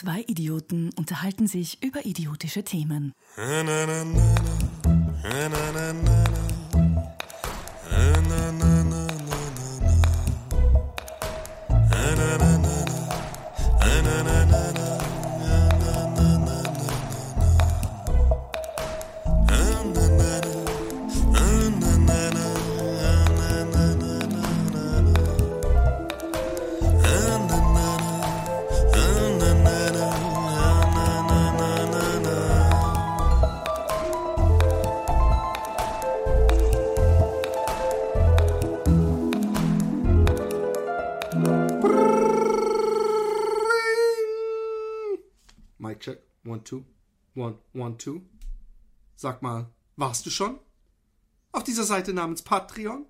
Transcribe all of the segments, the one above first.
Zwei Idioten unterhalten sich über idiotische Themen. Mic two. One, one, two. Sag mal, warst du schon? Auf dieser Seite namens Patreon?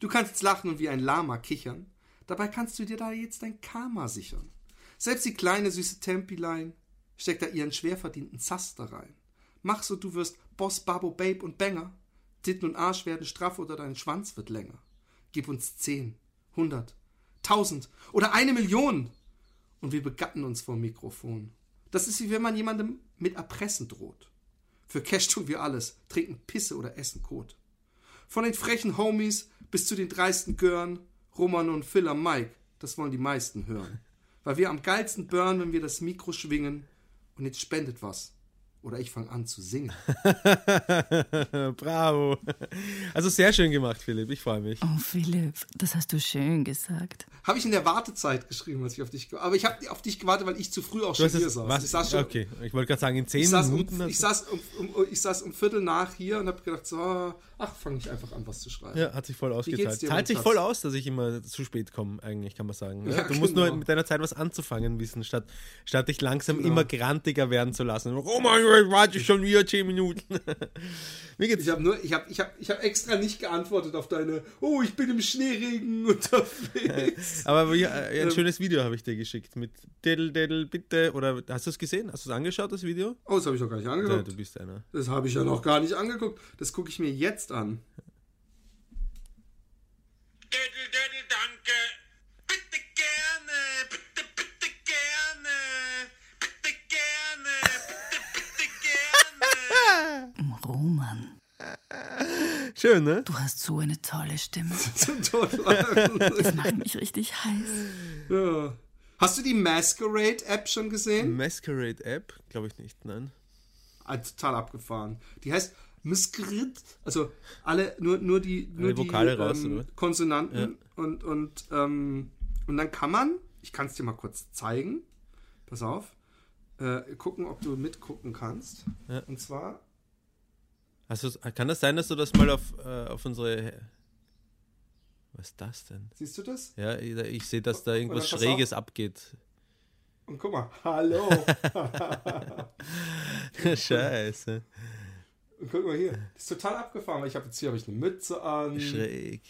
Du kannst jetzt lachen und wie ein Lama kichern. Dabei kannst du dir da jetzt dein Karma sichern. Selbst die kleine süße Tempilein steckt da ihren schwer verdienten Zaster rein. Mach so, du wirst Boss, Babo, Babe und Banger. Titten und Arsch werden straff oder dein Schwanz wird länger. Gib uns zehn, hundert, tausend oder eine Million und wir begatten uns vor Mikrofon. Das ist wie wenn man jemandem mit Erpressen droht. Für Cash tun wir alles, trinken Pisse oder essen Kot. Von den frechen Homies bis zu den dreisten Görn, Roman und Phil am Mike, das wollen die meisten hören. Weil wir am geilsten burn, wenn wir das Mikro schwingen und jetzt spendet was. Oder ich fange an zu singen. Bravo. Also sehr schön gemacht, Philipp. Ich freue mich. Oh, Philipp, das hast du schön gesagt. Habe ich in der Wartezeit geschrieben, als ich auf dich. Aber ich habe auf dich gewartet, weil ich zu früh auch schon hier saß. Was? Ich saß schon, okay, ich wollte gerade sagen, in zehn ich saß, Minuten. um, ich, saß um, um, ich saß um Viertel nach hier und habe gedacht, so, ach, fange ich einfach an, was zu schreiben. ja, hat sich voll ausgezahlt. Zahlt sich voll aus, dass ich immer zu spät komme, eigentlich, kann man sagen. Ja, Ja, du musst genau. nur mit deiner Zeit was anzufangen wissen, statt, statt dich langsam Genau. immer grantiger werden zu lassen. Oh mein Gott, warte schon wieder zehn Minuten. Wie geht's? Ich habe nur, ich habe, ich habe, ich habe extra nicht geantwortet auf deine, oh, ich bin im Schneeregen unterwegs. Aber wie, äh, ein Ähm. schönes Video habe ich dir geschickt mit Diddle, Diddle, bitte. Oder hast du es gesehen? Hast du es angeschaut, das Video? Oh, das habe ich doch gar nicht Ja, angeguckt. du bist einer. Das habe ich ja noch gar nicht angeguckt. Das gucke ich mir jetzt an. Dödel, dödel, Roman, Schön, ne? du hast so eine tolle Stimme. Zum Totlachen. Das macht mich richtig heiß. ja. Hast du die Masquerade-App schon gesehen? Masquerade App? Glaube ich nicht, nein. Ah, total abgefahren. Die heißt Masquerade, also alle, nur, nur die, nur die Vokale raus, ähm, oder was? Konsonanten und, und, ähm, und dann kann man, ich kann es dir mal kurz zeigen, pass auf, äh, gucken, ob du mitgucken kannst. Ja. Und zwar, Du's- kann das sein, dass du das mal auf, äh, auf unsere. Was ist das denn? siehst du das? Ja, ich, ich sehe, dass da irgendwas Schräges abgeht. Und guck mal, hallo. Scheiße. und guck mal hier, das ist total abgefahren, weil ich habe jetzt hier habe ich eine Mütze an. Schräg.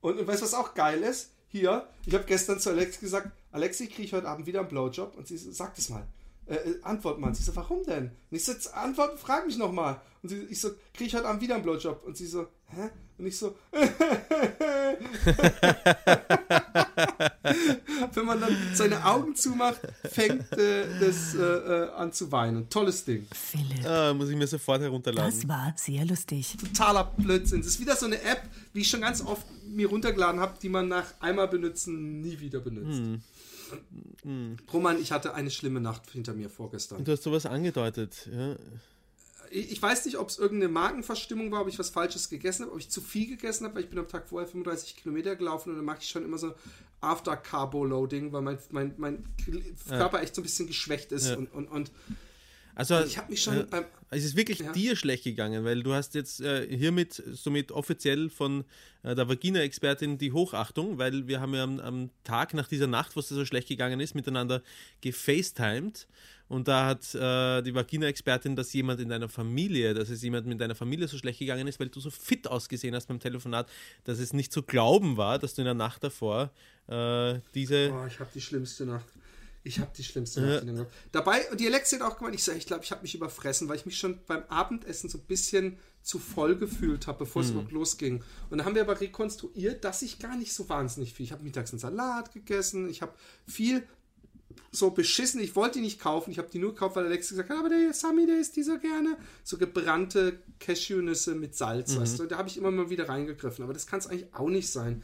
Und, und weißt du, was auch geil ist? Hier, ich habe gestern zu Alex gesagt, Alexi, kriege ich heute Abend wieder einen Blowjob? Und sie so, sag das mal. Äh, äh, antwort mal. Und sie so, warum denn? Und ich so, jetzt antworten, frag mich nochmal. Und sie, ich so, kriege ich heute Abend wieder einen Blowjob? Und sie so, hä? Und ich so, wenn man dann seine Augen zumacht, fängt äh, das äh, äh, an zu weinen. Tolles Ding. Philipp, Ah, muss ich mir sofort herunterladen. das war sehr lustig. totaler Blödsinn. Das ist wieder so eine App, wie ich schon ganz oft mir runtergeladen habe, die man nach einmal benutzen nie wieder benutzt. Roman, ich hatte eine schlimme Nacht hinter mir vorgestern. Du hast sowas angedeutet. Ja. Ich ich weiß nicht, ob es irgendeine Magenverstimmung war, ob ich was Falsches gegessen habe, ob ich zu viel gegessen habe, weil ich bin am Tag vorher 35 Kilometer gelaufen und dann mache ich schon immer so After-Carbo-Loading, weil mein, mein, mein Körper echt so ein bisschen geschwächt ist. Ja. Und, und, und Also, ich habe mich schon äh, beim, es ist wirklich Ja. dir schlecht gegangen, weil du hast jetzt äh, hiermit somit offiziell von äh, der Vagina-Expertin die Hochachtung, weil wir haben ja am, am Tag nach dieser Nacht, wo es dir so schlecht gegangen ist, miteinander gefacetimed und da hat äh, die Vagina-Expertin, dass jemand in deiner Familie, dass es jemand in deiner Familie so schlecht gegangen ist, weil du so fit ausgesehen hast beim Telefonat, dass es nicht zu glauben war, dass du in der Nacht davor äh, diese... Oh, ich habe die schlimmste Nacht. Ich habe die schlimmste Nacht in der Nacht. Dabei, und die Alexia hat auch gemeint, ich, so, ich glaube, ich habe mich überfressen, weil ich mich schon beim Abendessen so ein bisschen zu voll gefühlt habe, bevor es überhaupt losging. Und da haben wir aber rekonstruiert, dass ich gar nicht so wahnsinnig viel. Ich habe mittags einen Salat gegessen, ich habe viel so beschissen. Ich wollte die nicht kaufen. Ich habe die nur gekauft, weil Alexi gesagt hat, aber der Sammy, der isst die so gerne. So gebrannte Cashewnüsse mit Salz, weißt du. Da habe ich immer mal wieder reingegriffen. Aber das kann es eigentlich auch nicht sein.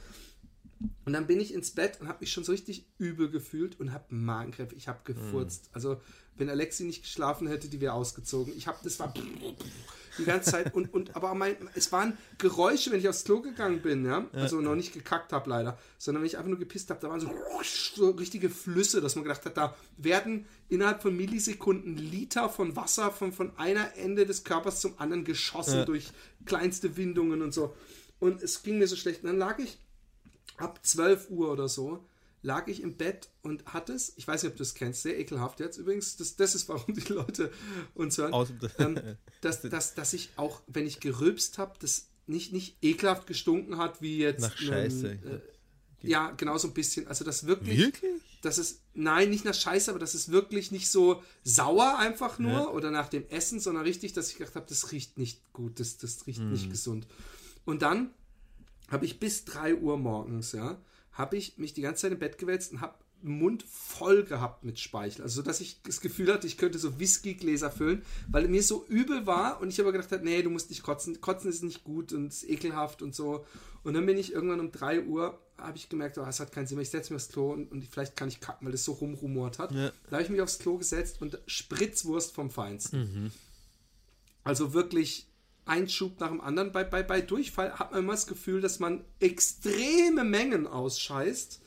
Und dann bin ich ins Bett und habe mich schon so richtig übel gefühlt und habe Magenkrämpfe. Ich habe gefurzt. Also, wenn Alexi nicht geschlafen hätte, die wäre ausgezogen. Ich habe, das war die ganze Zeit. Und, und aber mein, es waren Geräusche, wenn ich aufs Klo gegangen bin, ja. Also noch nicht gekackt habe leider, sondern wenn ich einfach nur gepisst habe, da waren so, so richtige Flüsse, dass man gedacht hat, da werden innerhalb von Millisekunden Liter von Wasser von, von einer Ende des Körpers zum anderen geschossen Ja. durch kleinste Windungen und so. Und es ging mir so schlecht. Und dann lag ich ab 12 Uhr oder so lag ich im Bett und hatte es, ich weiß nicht, ob du das kennst, sehr ekelhaft jetzt übrigens, das, das ist, warum die Leute uns hören, Aus- ähm, dass, dass, dass ich auch, wenn ich gerülpst habe, das nicht, nicht ekelhaft gestunken hat, wie jetzt Nach Scheiße. äh, ja, genau so ein bisschen, also das wirklich, Wirklich? dass es, nein, nicht nach Scheiße, aber das ist wirklich nicht so sauer einfach nur Ja. oder nach dem Essen, sondern richtig, dass ich gedacht habe, das riecht nicht gut, das, das riecht Hm. nicht gesund. Und dann habe ich bis 3 Uhr morgens, ja, habe ich mich die ganze Zeit im Bett gewälzt und habe den Mund voll gehabt mit Speichel. Also, so, dass ich das Gefühl hatte, ich könnte so Whiskygläser füllen, weil mir so übel war und ich aber gedacht habe, nee, du musst nicht kotzen. Kotzen ist nicht gut und ist ekelhaft und so. Und dann bin ich irgendwann um 3 Uhr, habe ich gemerkt, oh, es hat keinen Sinn mehr. Ich setze mich aufs Klo und, und vielleicht kann ich kacken, weil das so rumrumort hat. Ja. Da habe ich mich aufs Klo gesetzt und Spritzwurst vom Feinsten. Mhm. Also wirklich ein Schub nach dem anderen. Bei, bei, bei Durchfall hat man immer das Gefühl, dass man extreme Mengen ausscheißt.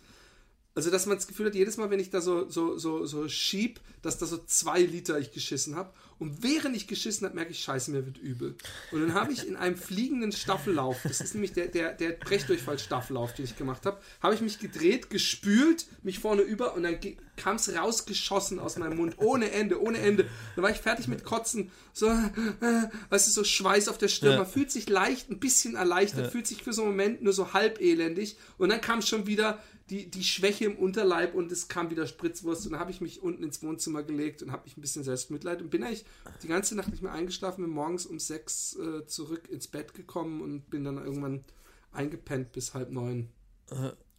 Also, dass man das Gefühl hat, jedes Mal, wenn ich da so, so, so, so schieb, dass da so zwei Liter ich geschissen habe. Und während ich geschissen habe, merke ich, scheiße, mir wird übel. Und dann habe ich in einem fliegenden Staffellauf, das ist nämlich der, der, der Brechdurchfall-Staffellauf, den ich gemacht habe, habe ich mich gedreht, gespült, mich vorne über und dann kam es rausgeschossen aus meinem Mund. Ohne Ende, ohne Ende. Dann war ich fertig mit Kotzen. So, äh, weißt du, so Schweiß auf der Stirn. Man fühlt sich leicht, ein bisschen erleichtert, fühlt sich für so einen Moment nur so halb elendig. Und dann kam schon wieder die, die Schwäche im Unterleib und es kam wieder Spritzwurst. Und dann habe ich mich unten ins Wohnzimmer gelegt und habe mich ein bisschen Selbstmitleid und bin eigentlich die ganze Nacht nicht mehr eingeschlafen, bin morgens um sechs äh, zurück ins Bett gekommen und bin dann irgendwann eingepennt bis halb neun.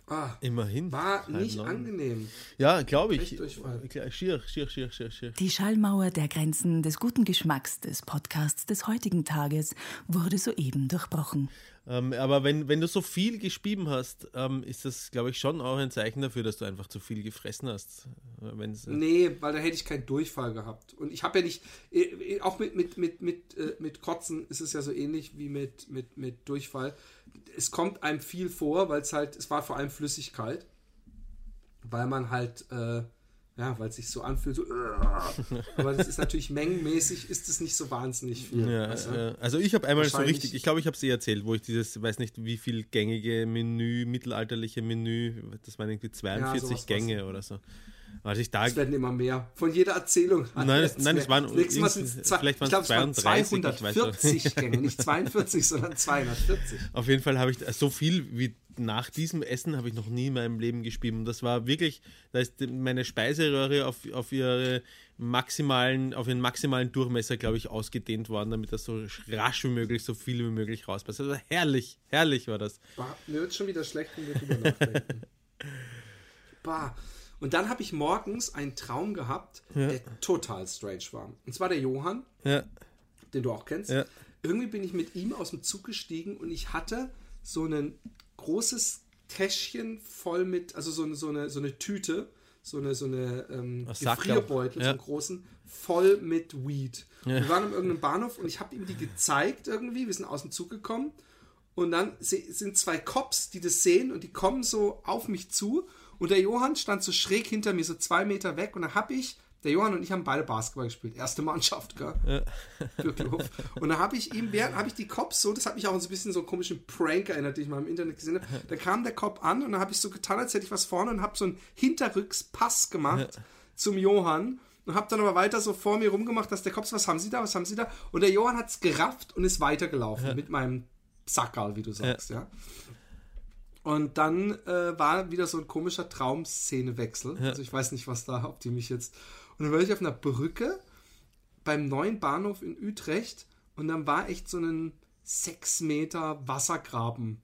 Ah, Immerhin. war nicht neun. angenehm. Ja, glaube ich. Schier, schier, schier, schier, schier. Die Schallmauer der Grenzen des guten Geschmacks des Podcasts des heutigen Tages wurde soeben durchbrochen. Ähm, aber wenn, wenn du so viel gespieben hast, ähm, ist das, glaube ich, schon auch ein Zeichen dafür, dass du einfach zu viel gefressen hast. Wenn's, äh, Nee, weil da hätte ich keinen Durchfall gehabt. Und ich habe ja nicht, äh, äh, auch mit, mit, mit, mit, äh, mit Kotzen ist es ja so ähnlich wie mit, mit, mit Durchfall. Es kommt einem viel vor, weil es halt, es war vor allem Flüssigkeit. Weil man halt, äh, ja, weil es sich so anfühlt, so, aber das ist natürlich mengenmäßig, ist es nicht so wahnsinnig viel. Ja, äh, also ich habe einmal so richtig, ich glaube, ich habe es eh erzählt, wo ich dieses, weiß nicht, wie viel gängige Menü, mittelalterliche Menü, das waren irgendwie 42 sowas Gänge oder so. Als ich da Es werden immer mehr. Von jeder Erzählung. Nein, es- nein, es waren Das nächste Mal zwei, vielleicht glaube, es waren 32, ich weiß auch 240 Gänge, nicht 42, sondern 240. Auf jeden Fall habe ich so viel wie nach diesem Essen habe ich noch nie in meinem Leben gespielt. Und das war wirklich, da ist meine Speiseröhre auf, auf ihre maximalen, auf ihren maximalen Durchmesser, glaube ich, ausgedehnt worden, damit das so rasch wie möglich, so viel wie möglich rauspasst. Also herrlich, herrlich war das. Bah, mir wird schon wieder schlecht, wenn wir drüber nachdenken. bah. Und dann habe ich morgens einen Traum gehabt, der total strange war. Und zwar der Johann, Ja, den du auch kennst. Ja. Irgendwie bin ich mit ihm aus dem Zug gestiegen und ich hatte so ein großes Täschchen voll mit, also so eine, so eine, so eine Tüte, so eine, so eine ähm. Gefrierbeutel, so Ja. einen großen, voll mit Weed. Wir waren an irgendeinem Bahnhof und ich habe ihm die gezeigt irgendwie. Wir sind aus dem Zug gekommen und dann sind zwei Cops, die das sehen und die kommen so auf mich zu und der Johann stand so schräg hinter mir, so zwei Meter weg und da habe ich, der Johann und ich haben beide Basketball gespielt, erste Mannschaft, gell? Für Klof. Und da habe ich ihm, während habe ich die Cops so, das hat mich auch so ein bisschen so einen komischen Prank erinnert, den ich mal im Internet gesehen habe. Da kam der Cop an und dann habe ich so getan, als hätte ich was vorne und habe so einen Hinterrückspass gemacht zum Johann und habe dann aber weiter so vor mir rumgemacht, dass der Cops, was haben Sie da, was haben Sie da? Und der Johann hat es gerafft und ist weitergelaufen mit meinem Sackerl, wie du sagst, ja. Und dann äh, war wieder so ein komischer Traumszenewechsel. Also ich weiß nicht, was da, ob die mich jetzt. Und dann war ich auf einer Brücke beim neuen Bahnhof in Utrecht und dann war echt so ein 6 Meter Wassergraben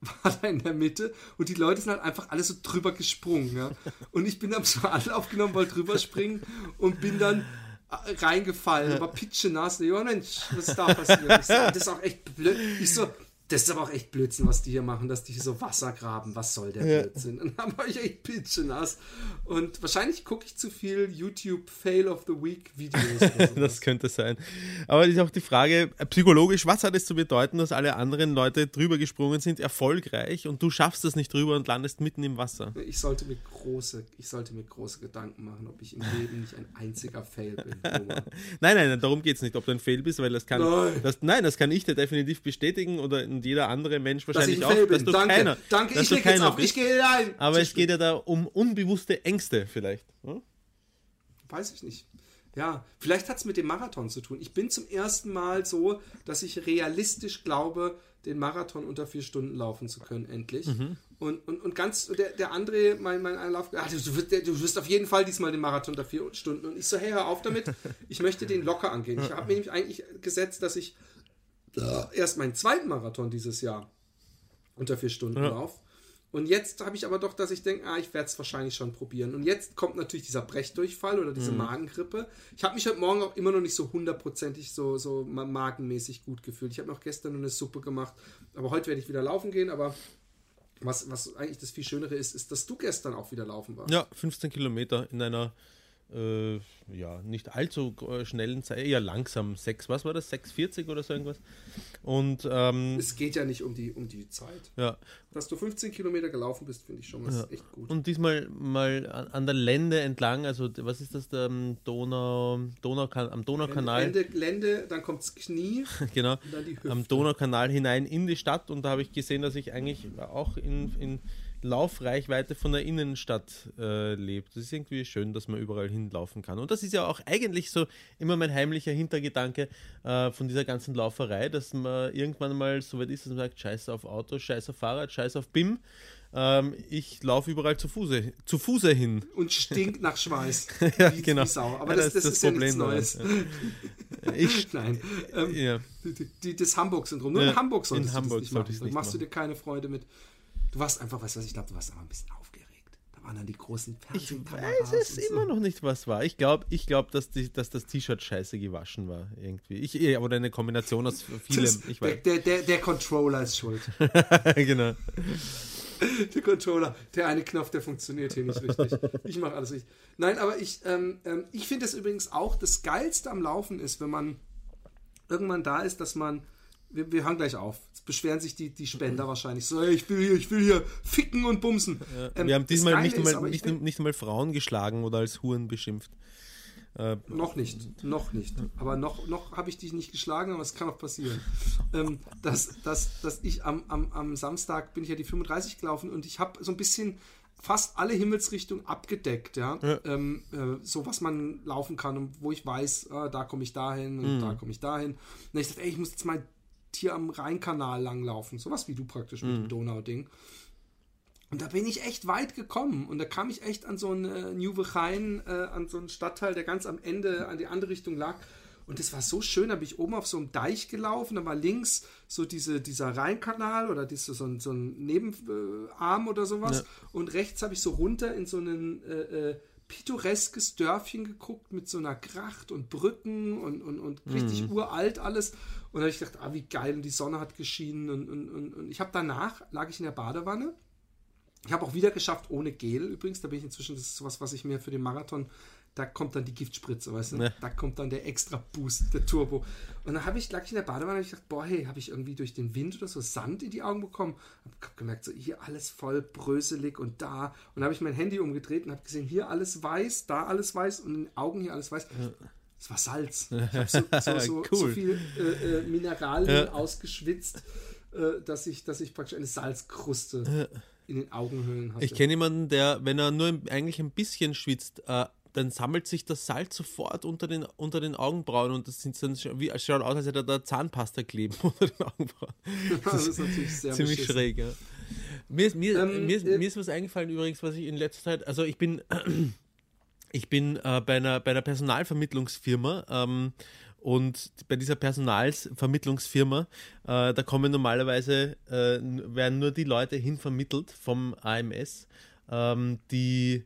war da in der Mitte und die Leute sind halt einfach alle so drüber gesprungen. Ja? Und ich bin am Anlauf genommen, wollte drüber springen und bin dann äh, reingefallen, aber pitschenass. Ja, Mensch, was ist da passiert? Das ist auch echt blöd. Ich so, das ist aber auch echt Blödsinn, was die hier machen, dass die hier so Wasser graben. Was soll der Ja. Blödsinn? Und dann war ich echt pitschenass. Und wahrscheinlich gucke ich zu viel YouTube Fail of the Week Videos. sowas. Das könnte sein. Aber es ist auch die Frage, äh, psychologisch, was hat es zu bedeuten, dass alle anderen Leute drüber gesprungen sind, erfolgreich und du schaffst das nicht drüber und landest mitten im Wasser? Ich sollte mir große, ich sollte mir große Gedanken machen, ob ich im Leben nicht ein einziger Fail bin. Nein, nein, nein, darum geht es nicht, ob du ein Fail bist, weil das kann, Nein. Das, nein, das kann ich dir definitiv bestätigen oder jeder andere Mensch Dass wahrscheinlich ich ein auch, dass du Danke, keiner, danke. dass Ich leg jetzt auf. bist. Ich gehe rein. Aber es geht ja da um unbewusste Ängste vielleicht. hm? Weiß ich nicht. Ja, vielleicht hat es mit dem Marathon zu tun. Ich bin zum ersten Mal so, dass ich realistisch glaube, den Marathon unter vier Stunden laufen zu können, endlich. Und, und, und ganz, der, der André, mein, mein Einlauf, ah, du, wirst, du wirst auf jeden Fall diesmal den Marathon unter vier Stunden. Und ich so, hey, hör auf damit, ich möchte den locker angehen. Ich habe mir nämlich eigentlich gesetzt, dass ich erst meinen zweiten Marathon dieses Jahr unter vier Stunden Ja. lauf. Und jetzt habe ich aber doch, dass ich denke, ah, ich werde es wahrscheinlich schon probieren. Und jetzt kommt natürlich dieser Brechdurchfall oder diese Magengrippe. Ich habe mich heute Morgen auch immer noch nicht so hundertprozentig so, so ma- magenmäßig gut gefühlt. Ich habe noch gestern nur eine Suppe gemacht, aber heute werde ich wieder laufen gehen. Aber was, was eigentlich das viel Schönere ist, ist, dass du gestern auch wieder laufen warst. Ja, 15 Kilometer in einer äh, ja, nicht allzu äh, schnellen Zeit, eher langsam. 6, was war das? 6,40 oder so irgendwas. Und ähm, Es geht ja nicht um die, um die Zeit. ja, Dass du 15 Kilometer gelaufen bist, finde ich schon was echt gut. Und diesmal mal an an der Lände entlang, also was ist das, der Donau, Donau, am Donaukanal, Lände, Lände, dann kommt das Knie genau, am Donaukanal hinein in die Stadt und da habe ich gesehen, dass ich eigentlich auch in, in Laufreichweite von der Innenstadt äh, lebt. Das ist irgendwie schön, dass man überall hinlaufen kann. Und das ist ja auch eigentlich so immer mein heimlicher Hintergedanke äh, von dieser ganzen Lauferei, dass man irgendwann mal so weit ist, dass man sagt, scheiße auf Auto, scheiße auf Fahrrad, scheiße auf BIM. Ähm, ich laufe überall zu Fuße, zu Fuße hin. und stinkt nach Schweiß. Ja, wie, genau. Wie Sau. Aber Ja, das, das, ist, ja nichts Neues. daran. Ich, Nein. Ähm, ja. die, die, das Hamburg-Syndrom. Nur Ja, in Hamburg in solltest Hamburg du das nicht machen. Da nicht machst du machen. dir keine Freude mit. Du warst einfach, was, ich glaube, du warst einfach ein bisschen aufgeregt. Da waren dann die großen Ich Fernsehkameras. weiß es und so. immer noch nicht, was war. Ich glaube, ich glaub, dass, die, dass das T-Shirt scheiße gewaschen war. Irgendwie. Ich, eh, oder eine Kombination aus vielem. Das, Ich der, weiß. der, der, der Controller ist schuld. genau. Der Controller, der eine Knopf, der funktioniert hier nicht richtig. Ich mache alles richtig. Nein, aber ich, ähm, ähm, ich finde es übrigens auch, das Geilste am Laufen ist, wenn man irgendwann da ist, dass man, wir, wir hören gleich auf, jetzt beschweren sich die, die Spender wahrscheinlich so, hey, ich will hier, ich will hier ficken und bumsen. Ähm, Wir haben diesmal nicht einmal, nicht, nicht einmal Frauen geschlagen oder als Huren beschimpft. Äh, Noch nicht, noch nicht. Aber noch, noch habe ich dich nicht geschlagen, aber es kann auch passieren. ähm, dass, dass, dass ich am, am, am Samstag bin ich ja die 35 gelaufen und ich habe so ein bisschen fast alle Himmelsrichtungen abgedeckt, ja. Ja. Ähm, äh, so was man laufen kann und wo ich weiß, ah, da komme ich dahin und Mhm. da komme ich dahin. Und ich dachte, ey, ich muss jetzt mal hier am Rheinkanal langlaufen. Sowas wie du praktisch mit Mhm. dem Donau-Ding. Und da bin ich echt weit gekommen. Und da kam ich echt an so einen äh, Nieuwegein, äh, an so einen Stadtteil, der ganz am Ende an die andere Richtung lag. Und das war so schön, da bin ich oben auf so einem Deich gelaufen, da war links so diese, dieser Rheinkanal oder diese, so ein, so ein Nebenarm oder sowas. Ja. Und rechts habe ich so runter in so ein äh, äh, pittoreskes Dörfchen geguckt mit so einer Gracht und Brücken und, und, und richtig uralt alles. Und da habe ich gedacht, ah, wie geil, und die Sonne hat geschienen. Und, und, und, und ich habe danach, lag ich in der Badewanne ich habe auch wieder geschafft ohne Gel übrigens. Da bin ich inzwischen, das ist sowas, was ich mir für den Marathon, da kommt dann die Giftspritze, weißt du? Ja. Da kommt dann der extra Boost, der Turbo. Und dann habe ich, lag ich in der Badewanne und ich dachte, boah, hey, habe ich irgendwie durch den Wind oder so Sand in die Augen bekommen? Hab gemerkt, so hier alles voll bröselig und da. Und dann habe ich mein Handy umgedreht und habe gesehen, hier alles weiß, da alles weiß und in den Augen hier alles weiß. Es war Salz. Ich habe so, so, so, so Cool. viel äh, äh, Mineralien Ja. ausgeschwitzt, äh, dass, ich, dass ich praktisch eine Salzkruste in den Augenhöhlen hatte. ich kenne jemanden, der, wenn er nur eigentlich ein bisschen schwitzt, äh, dann sammelt sich das Salz sofort unter den, unter den Augenbrauen und das sind dann schon, wie, es schaut aus, als hätte er da Zahnpasta kleben unter den Augenbrauen. das ist natürlich sehr Ziemlich beschissen. schräg, ja. Mir ist, mir, Ähm, mir, ist, äh, mir ist was eingefallen übrigens, was ich in letzter Zeit, also ich bin, ich bin äh, bei, einer, bei einer Personalvermittlungsfirma ähm, Und bei dieser Personalvermittlungsfirma, äh, da kommen normalerweise, äh, werden nur die Leute hinvermittelt vom AMS, ähm, die,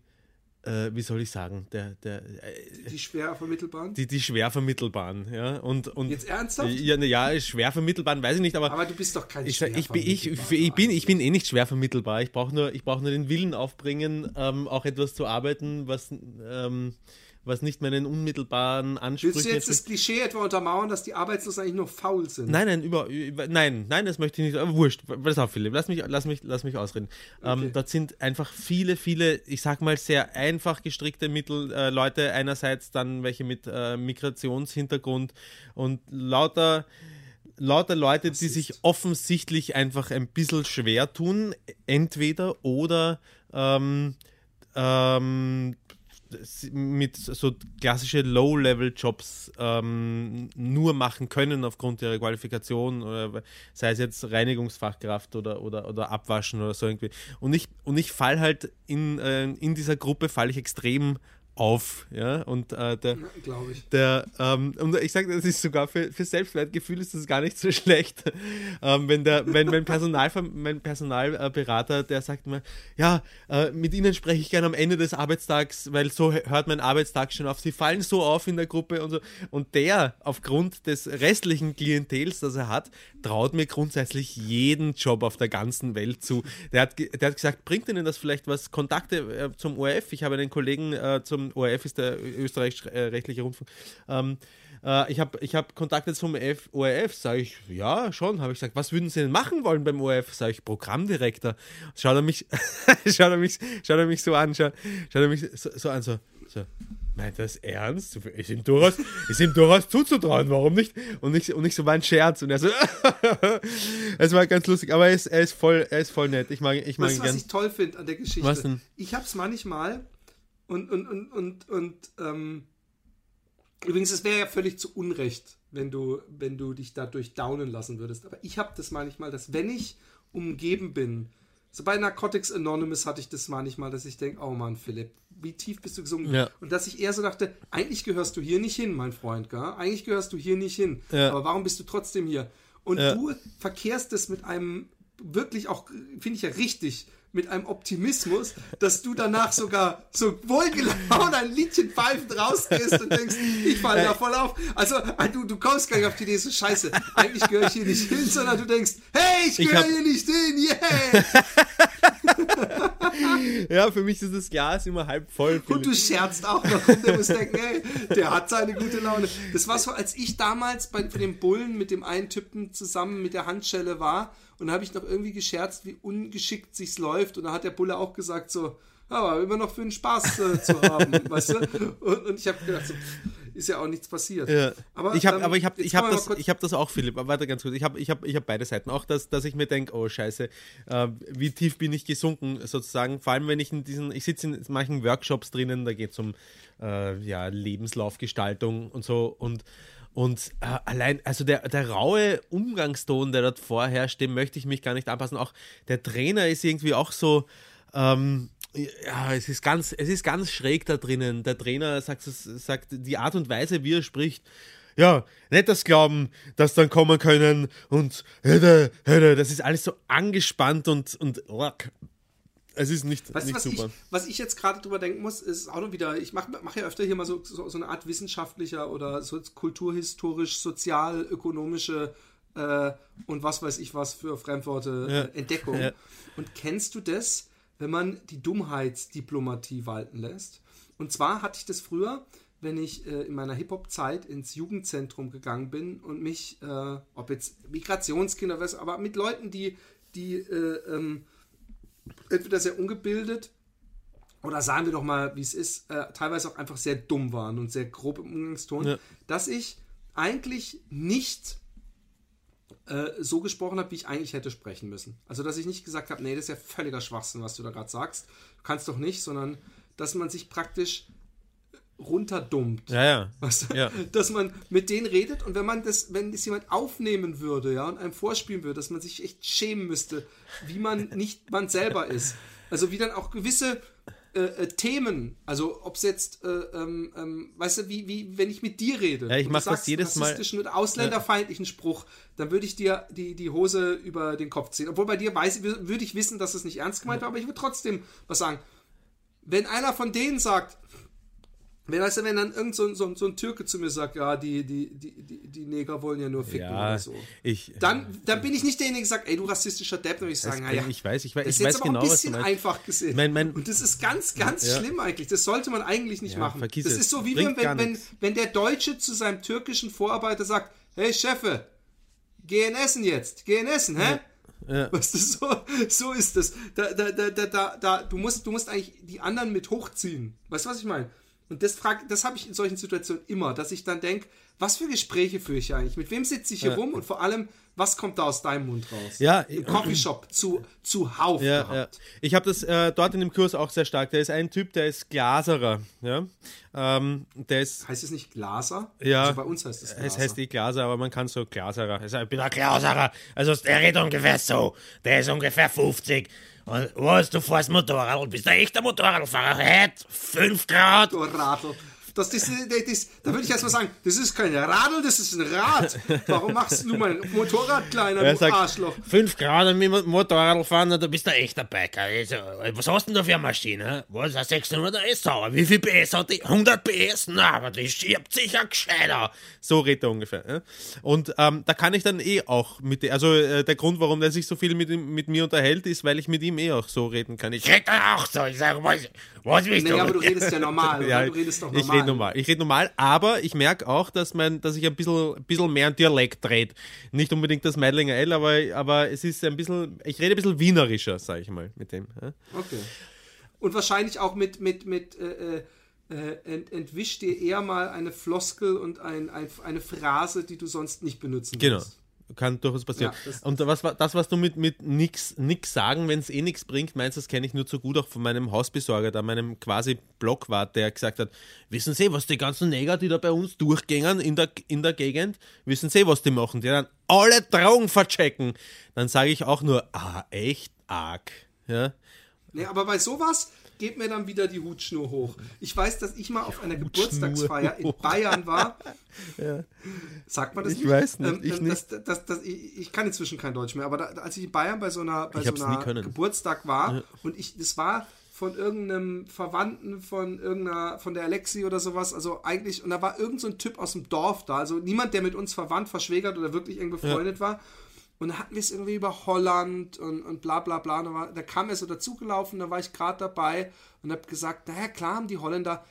äh, wie soll ich sagen, der, der, äh, Die schwer vermittelbaren? die, die schwer vermittelbaren. Ja? Und, und, Jetzt ernsthaft? Ja, ja, schwer vermittelbaren, weiß ich nicht, aber Aber du bist doch kein ich, schwer ich, bin, ich, vermittelbarer. ich, bin, ich bin eh nicht schwer vermittelbar. Ich brauche nur, ich brauch nur den Willen aufbringen, ähm, auch etwas zu arbeiten, was, ähm, was nicht meinen unmittelbaren Ansprüchen Willst du jetzt das. Klischee etwa untermauern, dass die Arbeitslosen eigentlich nur faul sind? Nein, nein, über, über, nein, nein, das möchte ich nicht. Aber wurscht, pass auf, Philipp, lass mich, lass mich, lass mich ausreden. Okay. Ähm, dort sind einfach viele, viele, ich sag mal, sehr einfach gestrickte Mittel, äh, Leute, einerseits dann welche mit äh, Migrationshintergrund und lauter, lauter Leute, die sich offensichtlich einfach ein bisschen schwer tun, entweder oder ähm, ähm, mit so klassische Low-Level-Jobs ähm, nur machen können aufgrund ihrer Qualifikation, oder sei es jetzt Reinigungsfachkraft oder, oder, oder Abwaschen oder so irgendwie. Und ich, und ich fall halt in, äh, in dieser Gruppe fall ich extrem auf, ja, und äh, der, Glaube ich. der, ähm, und ich sage, das ist sogar für, für Selbstwertgefühl ist das gar nicht so schlecht. Ähm, wenn der, wenn mein, Personal, mein Personalberater, der sagt mir, ja, äh, mit Ihnen spreche ich gerne am Ende des Arbeitstags, weil so hört mein Arbeitstag schon auf. Sie fallen so auf in der Gruppe und so. Und der, aufgrund des restlichen Klientels, das er hat, traut mir grundsätzlich jeden Job auf der ganzen Welt zu. Der hat, der hat gesagt, bringt Ihnen das vielleicht was? Kontakte äh, zum ORF. Ich habe einen Kollegen äh, zum ORF, ist der österreichisch-rechtliche Rundfunk. Ähm, äh, ich habe ich hab Kontakte zum F ORF, sage ich, ja, schon. Habe ich gesagt, was würden Sie denn machen wollen beim ORF? Sage ich, Programmdirektor. Schaut er mich, schaut er mich, schaut er mich so an, schaut, schaut er mich so, so an, so, so. Meint er das ernst? Ist ihm, durchaus, ist ihm durchaus zuzutrauen, warum nicht? Und nicht, und nicht so mein Scherz. Und er so, es war ganz lustig, aber er ist, er ist, voll, er ist voll nett. Ich mag, ich mag Weißt ihn was gern. ich toll finde an der Geschichte? Was denn? Ich hab's manchmal und, und, und, und, und ähm, übrigens, es wäre ja völlig zu Unrecht, wenn du, wenn du dich dadurch downen lassen würdest. Aber ich habe das manchmal, dass wenn ich umgeben bin, so bei Narcotics Anonymous hatte ich das manchmal, dass ich denke, oh Mann, Philipp, wie tief bist du gesunken? Ja. Und dass ich eher so dachte, eigentlich gehörst du hier nicht hin, mein Freund, gell? Eigentlich gehörst du hier nicht hin. Ja. Aber warum bist du trotzdem hier? Und Ja. du verkehrst es mit einem wirklich auch, finde ich ja richtig, mit einem Optimismus, dass du danach sogar so wohlgelaunt ein Liedchen pfeifend rausgehst und denkst, ich falle da voll auf. Also äh, du, du kommst gar nicht auf die Idee, so scheiße, eigentlich gehöre ich hier nicht hin, sondern du denkst, hey, ich gehöre hier nicht hin, yeah! Ja, für mich ist das Glas immer halb voll. Und du scherzt auch noch und du musst denken, hey, der hat seine gute Laune. Das war so, als ich damals bei, bei dem Bullen mit dem einen Typen zusammen mit der Handschelle war und da habe ich noch irgendwie gescherzt, wie ungeschickt sich's läuft und da hat der Bulle auch gesagt so, aber immer noch für den Spaß äh, zu haben, weißt du? Und, und ich habe gedacht, so, ist ja auch nichts passiert. Ja. Aber, ich habe aber ich habe ich habe das ich habe das auch Philipp warte ganz kurz ich habe ich habe ich habe beide Seiten auch dass dass ich mir denke oh scheiße äh, wie tief bin ich gesunken sozusagen vor allem wenn ich in diesen ich sitze in manchen Workshops drinnen da geht es um äh, ja Lebenslaufgestaltung und so und und äh, allein, also der, der raue Umgangston, der dort vorherrscht, dem möchte ich mich gar nicht anpassen. Auch der Trainer ist irgendwie auch so, ähm, ja, es ist ganz, es ist ganz schräg da drinnen. Der Trainer sagt, sagt die Art und Weise, wie er spricht. Ja, nicht das Glauben, dass dann kommen können und das ist alles so angespannt und, und es ist nicht, Weißt nicht was super. ich, was ich jetzt gerade drüber denken muss, ist auch noch wieder, ich mache mach ja öfter hier mal so, so, so eine Art wissenschaftlicher oder so kulturhistorisch, sozialökonomische äh, und was weiß ich was für Fremdworte Ja. äh, Entdeckung. Ja. Und kennst du das, wenn man die Dummheitsdiplomatie walten lässt? Und zwar hatte ich das früher, wenn ich äh, in meiner Hip-Hop-Zeit ins Jugendzentrum gegangen bin und mich, äh, ob jetzt Migrationskinder, was, aber mit Leuten, die, die äh, ähm, entweder sehr ungebildet oder sagen wir doch mal, wie es ist, äh, teilweise auch einfach sehr dumm waren und sehr grob im Umgangston, Ja. dass ich eigentlich nicht äh, so gesprochen habe, wie ich eigentlich hätte sprechen müssen. Also, dass ich nicht gesagt habe, nee, das ist ja völliger Schwachsinn, was du da gerade sagst. Du kannst doch nicht, sondern dass man sich praktisch runterdummt. Ja, ja. Weißt du? Ja. Dass man mit denen redet und wenn man das, wenn das jemand aufnehmen würde, ja, und einem vorspielen würde, dass man sich echt schämen müsste, wie man nicht man selber ist. Also wie dann auch gewisse äh, äh, Themen, also ob es jetzt, äh, ähm, ähm, weißt du, wie, wie wenn ich mit dir rede, Ja, ich und mach du das jedes Mal. rassistischen oder ausländerfeindlichen Spruch, dann würde ich dir die, die Hose über den Kopf ziehen. Obwohl bei dir weiß, würde ich wissen, dass es nicht ernst gemeint war, aber ich würde trotzdem was sagen. Wenn einer von denen sagt, weißt du, wenn dann irgend so, ein- so, so ein Türke zu mir sagt, ja, die, die, die, die, die Neger wollen ja nur ficken Ja, oder so. ich, Dann, dann bin ich nicht derjenige, der sagt, ey, du rassistischer Depp, dann würde ich sagen, naja, ich weiß, ich weiß, das ich ist weiß jetzt aber genau, ein bisschen einfach gesehen. Mein- mein- und das ist ganz, ganz Ja. schlimm eigentlich. Das sollte man eigentlich nicht Ja, machen. das ist so wie wenn, wenn, wenn, wenn der Deutsche zu seinem türkischen Vorarbeiter sagt, hey Chefe, geh in Essen jetzt, geh in Essen, hä? Ja. Weißt du, so, so ist das. Da, da, da, da, da, da, du, musst, du musst eigentlich die anderen mit hochziehen. Weißt du, was ich meine? Und das, frag- das habe ich in solchen Situationen immer, dass ich dann denke, was für Gespräche führe ich eigentlich? Mit wem sitze ich hier Ja. rum? Und vor allem, was kommt da aus deinem Mund raus? Ja, Im Coffeeshop zu, zu Hauf Ja, gehabt. ja. Ich habe das äh, dort in dem Kurs auch sehr stark. Da ist ein Typ, der ist Glaserer. Ja? Ähm, der ist, Heißt es nicht Glaser? Ja. Also bei uns heißt es Glaser. es heißt eh Glaser, aber man kann so Glaserer. Also, Ich bin ein Klauserer. Also der redet ungefähr so. Der ist ungefähr 50. Und was, du fährst Motorrad bist ein echter Motorradfahrer. Heute 5 Grad. Du. Das, das, das, das, da würde ich erst mal sagen, das ist kein Radl, das ist ein Rad. Warum machst du mein Motorrad kleiner, Er du sagt- Arschloch? 5 Grad mit dem Motorrad fahren, du bist ein echter Biker. Also, was hast du denn da für eine Maschine? Was, ein 600 S sauer? Wie viel PS hat die? 100 PS? Na, aber die schiebt sicher gescheiter. so redet er ungefähr. Ja? Und ähm, da kann ich dann eh auch mit, also äh, der Grund, warum der sich so viel mit, mit mir unterhält, ist, weil ich mit ihm eh auch so reden kann. Ich, rede auch so. Ich sage, was, was willst Nee, du? aber du redest ja normal, ja, Du redest doch ich normal. rede normal. Ich rede normal, aber ich merke auch, dass, mein, dass ich ein bisschen, ein bisschen mehr ein Dialekt rede. Nicht unbedingt das Meidlinger L, aber, aber es ist ein bisschen, ich rede ein bisschen wienerischer, sage ich mal, mit dem. Ja? Okay. Und wahrscheinlich auch mit, mit, mit äh, äh, äh, ent, entwischt dir eher mal eine Floskel und ein, ein, eine Phrase, die du sonst nicht benutzen Genau. würdest. Kann durchaus passieren. Ja, und was, das, was du mit, mit nix, nix sagen, wenn es eh nichts bringt, meinst das kenne ich nur zu gut auch von meinem Hausbesorger, da meinem quasi Blockwart, der gesagt hat, wissen Sie, was die ganzen Neger, die da bei uns durchgängen in der, in der Gegend, wissen Sie, was die machen? Die dann alle Drogen verchecken. Dann sage ich auch nur, ah, echt arg. Ja? Nee, aber bei sowas geht mir dann wieder die Hutschnur hoch. Ich weiß, dass ich mal auf einer Geburtstagsfeier in hoch. Bayern war. Sagt man das Ich nicht? weiß nicht, ich ähm, Das, das, das, ich, ich kann inzwischen kein Deutsch mehr, aber da, als ich in Bayern bei so einer, bei so einer. Geburtstag war und ich, das war von irgendeinem Verwandten von irgendeiner, von der Alexi oder sowas, also eigentlich, und da war irgend so ein Typ aus dem Dorf da, also niemand, der mit uns verwandt, verschwägert oder wirklich eng befreundet war. Und hatten wir es irgendwie über Holland und, und bla bla bla. Und da, war, da kam er so dazugelaufen, da war ich gerade dabei und habe gesagt, naja, klar haben die Holländer,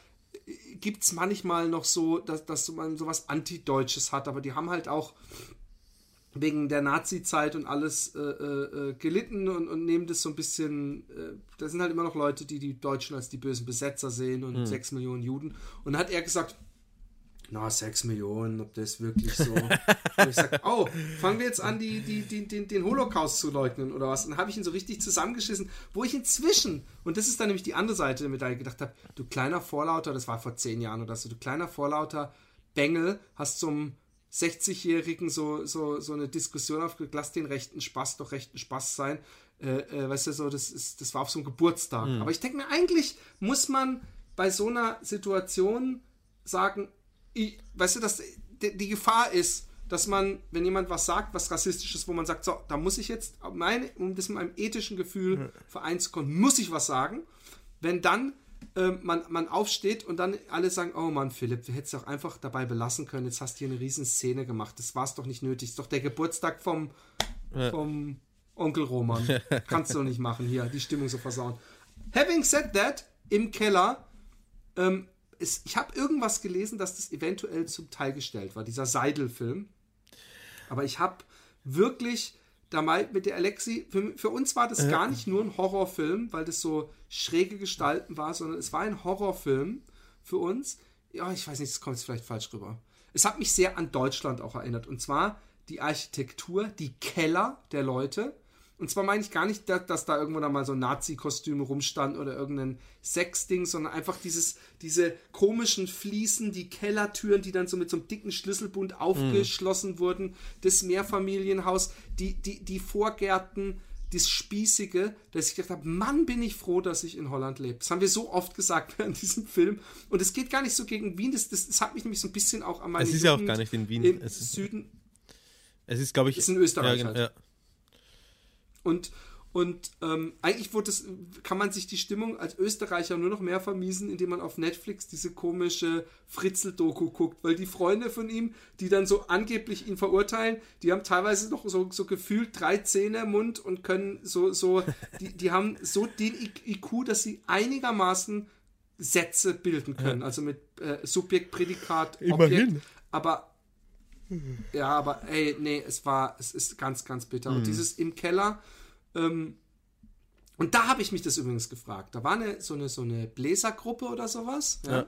gibt es manchmal noch so, dass, dass man sowas Antideutsches hat, aber die haben halt auch wegen der Nazi-Zeit und alles äh, äh, äh, gelitten und, und nehmen das so ein bisschen, äh, da sind halt immer noch Leute, die die Deutschen als die bösen Besetzer sehen und sechs Millionen Juden. Und dann hat er gesagt, na, sechs Millionen, ob das wirklich so. und ich sag, oh, fangen wir jetzt an, die, die, die, den, den Holocaust zu leugnen oder was? Und dann habe ich ihn so richtig zusammengeschissen, wo ich inzwischen, und das ist dann nämlich die andere Seite, mit der ich gedacht habe, du kleiner Vorlauter, das war vor zehn Jahren oder so, du kleiner Vorlauter Bengel, hast zum 60-Jährigen so, so, so eine Diskussion aufgelegt, lass den rechten Spaß doch rechten Spaß sein. Äh, äh, weißt du, so, das, ist, das war auf so einem Geburtstag. Aber ich denke mir, eigentlich muss man bei so einer Situation sagen, ich, weißt du, dass die, die Gefahr ist, dass man, wenn jemand was sagt, was rassistisches, wo man sagt, so, da muss ich jetzt, meine, um das mit meinem ethischen Gefühl vereinen zu können, muss ich was sagen. Wenn dann ähm, man, man aufsteht und dann alle sagen, oh Mann, Philipp, wir hätten es doch einfach dabei belassen können, jetzt hast du hier eine riesen Szene gemacht, das war es doch nicht nötig, ist doch der Geburtstag vom, vom Onkel Roman. Kannst du doch nicht machen, hier, die Stimmung so versauen. Having said that, im Keller, ähm, es, ich habe irgendwas gelesen, dass das eventuell zum Teil gestellt war, dieser Seidel-Film. Aber ich habe wirklich da mal mit der Alexi, für, für uns war das gar nicht nur ein Horrorfilm, weil das so schräge Gestalten war, sondern es war ein Horrorfilm für uns. Ja, ich weiß nicht, das kommt jetzt vielleicht falsch rüber. Es hat mich sehr an Deutschland auch erinnert. Und zwar die Architektur, die Keller der Leute. Und zwar meine ich gar nicht, dass, dass da irgendwo da mal so Nazi-Kostüme rumstanden oder irgendein Sexding, sondern einfach dieses, diese komischen Fliesen, die Kellertüren, die dann so mit so einem dicken Schlüsselbund aufgeschlossen wurden, das Mehrfamilienhaus, die, die, die Vorgärten, das Spießige, dass ich gedacht habe, Mann, bin ich froh, dass ich in Holland lebe. Das haben wir so oft gesagt während diesem Film. Und es geht gar nicht so gegen Wien. Das, das, das hat mich nämlich so ein bisschen auch an meine Es ist ja auch Jugend gar nicht in Wien. Im Es ist- Süden. Es ist, glaube ich. Ist in Österreich Ja, genau, halt. ja. Und, und ähm, eigentlich wurde das, kann man sich die Stimmung als Österreicher nur noch mehr vermiesen, indem man auf Netflix diese komische Fritzel-Doku guckt, weil die Freunde von ihm, die dann so angeblich ihn verurteilen, die haben teilweise noch so, so gefühlt drei Zähne im Mund und können so, so, die, die haben so den IQ, dass sie einigermaßen Sätze bilden können, also mit äh, Subjekt, Prädikat, Objekt, Immerhin. aber ja, aber ey, nee, es war, es ist ganz, ganz bitter. Mhm. Und dieses im Keller, ähm, und da habe ich mich das übrigens gefragt. Da war eine, so eine, so eine Bläsergruppe oder sowas. Ja. Ja.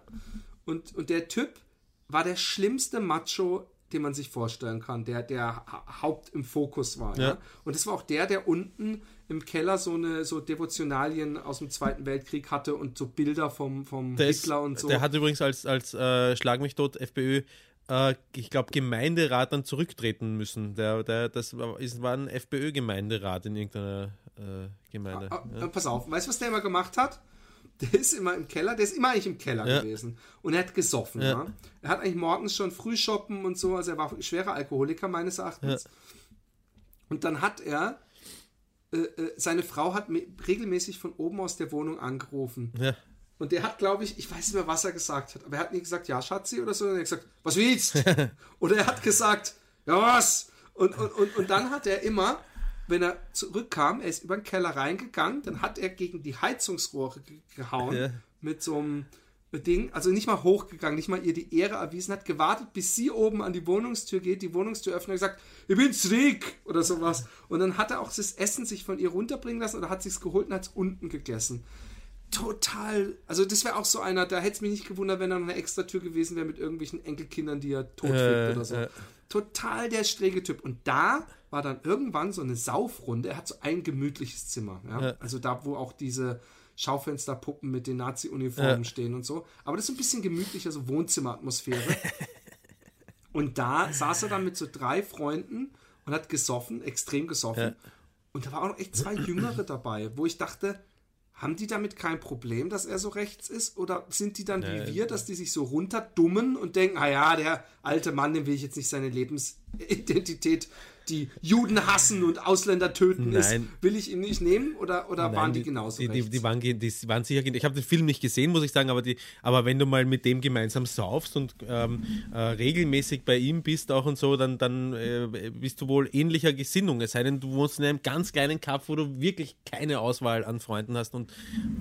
Und, und der Typ war der schlimmste Macho, den man sich vorstellen kann, der, der Ha- Haupt im Fokus war. Ja. Ja. Und das war auch der, der unten im Keller so eine so Devotionalien aus dem Zweiten Weltkrieg hatte und so Bilder vom, vom Der, ist, Hitler und so. der hat übrigens als, als äh, Schlag mich tot FPÖ, äh, ich glaube, Gemeinderat dann zurücktreten müssen. Der, der, das war, ist, war ein FPÖ-Gemeinderat in irgendeiner äh, Gemeinde. Ah, ja. äh, Pass auf, weißt du, was der immer gemacht hat? Der ist immer im Keller, der ist immer eigentlich im Keller Ja. gewesen. Und er hat gesoffen. Ja. Ja. Er hat eigentlich morgens schon früh shoppen und so, also er war schwerer Alkoholiker meines Erachtens. Und dann hat er, äh, äh, seine Frau hat regelmäßig von oben aus der Wohnung angerufen. Und der hat, glaube ich, ich weiß nicht mehr, was er gesagt hat, aber er hat nie gesagt, ja, Schatzi oder so, sondern er hat gesagt, was willst? oder er hat gesagt, ja, was? Und, und, und, und dann hat er immer, wenn er zurückkam, er ist über den Keller reingegangen, dann hat er gegen die Heizungsrohre ge gehauen Ja. mit so einem Ding, also nicht mal hochgegangen, nicht mal ihr die Ehre erwiesen, hat gewartet, bis sie oben an die Wohnungstür geht, die Wohnungstür öffnet und gesagt, ich bin's Rick oder sowas. Und dann hat er auch das Essen sich von ihr runterbringen lassen oder hat sich's geholt und hat's unten gegessen total, also das wäre auch so einer, da hätte es mich nicht gewundert, wenn da noch eine extra Tür gewesen wäre mit irgendwelchen Enkelkindern, die er totfickt Äh, oder so. äh. Total der schräge Typ. Und da war dann irgendwann so eine Saufrunde. Er hat so ein gemütliches Zimmer. Ja? Ja. Also da, wo auch diese Schaufensterpuppen mit den Nazi-Uniformen Ja. stehen und so. Aber das ist ein bisschen gemütlicher, so Wohnzimmeratmosphäre. und da saß er dann mit so drei Freunden und hat gesoffen, extrem gesoffen. Ja. Und da waren auch noch echt zwei Jüngere dabei, wo ich dachte, haben die damit kein Problem, dass er so rechts ist? Oder sind die dann wie wir, dass die sich so runterdummen und denken, ah ja, der alte Mann, dem will ich jetzt nicht seine Lebensidentität, die Juden hassen und Ausländer töten ist, Nein. will ich ihm nicht nehmen? Oder, oder Nein, waren die, genauso die, die, die, waren, die waren sicher, ich habe den Film nicht gesehen, muss ich sagen, aber, die, aber wenn du mal mit dem gemeinsam saufst und ähm, äh, regelmäßig bei ihm bist auch und so, dann, dann äh, bist du wohl ähnlicher Gesinnung. Es sei denn, du wohnst in einem ganz kleinen Kaff, wo du wirklich keine Auswahl an Freunden hast und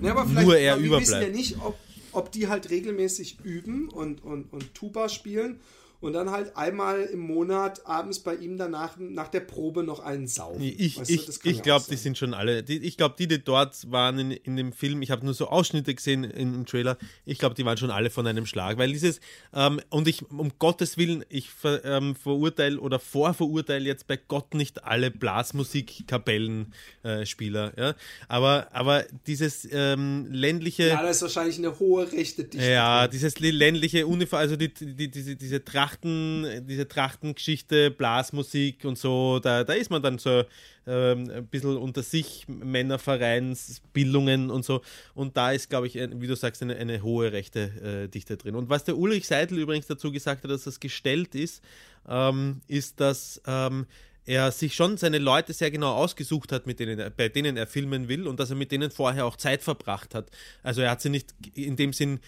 Ja, nur er aber wir wissen ja überbleibt. nicht, ob, ob die halt regelmäßig üben und, und, und Tuba spielen und dann halt einmal im Monat abends bei ihm danach nach der Probe noch einen saufen. Ich, Weißt ich, ich glaube, die sind schon alle. Die, ich glaube, die, die dort waren in, in dem Film, ich habe nur so Ausschnitte gesehen in, im Trailer, ich glaube, die waren schon alle von einem Schlag. Weil dieses, ähm, und ich, um Gottes Willen, ich ver, ähm, verurteile oder vorverurteile jetzt bei Gott nicht alle Blasmusik-Kapellenspieler. Äh, ja? aber, aber dieses ähm, ländliche. Ja, da ist wahrscheinlich eine hohe rechte Dichte. Ja, drin. dieses li- ländliche Uniform, also die, die, diese, diese Trachten, diese Trachtengeschichte, Blasmusik und so, da, da ist man dann so ähm, ein bisschen unter sich, Männervereinsbildungen und so. Und da ist, glaube ich, wie du sagst, eine, eine hohe rechte äh, Dichte drin. Und was der Ulrich Seidel übrigens dazu gesagt hat, dass das gestellt ist, ähm, ist, dass ähm, er sich schon seine Leute sehr genau ausgesucht hat, mit denen er, bei denen er filmen will und dass er mit denen vorher auch Zeit verbracht hat. Also er hat sie nicht in dem Sinn,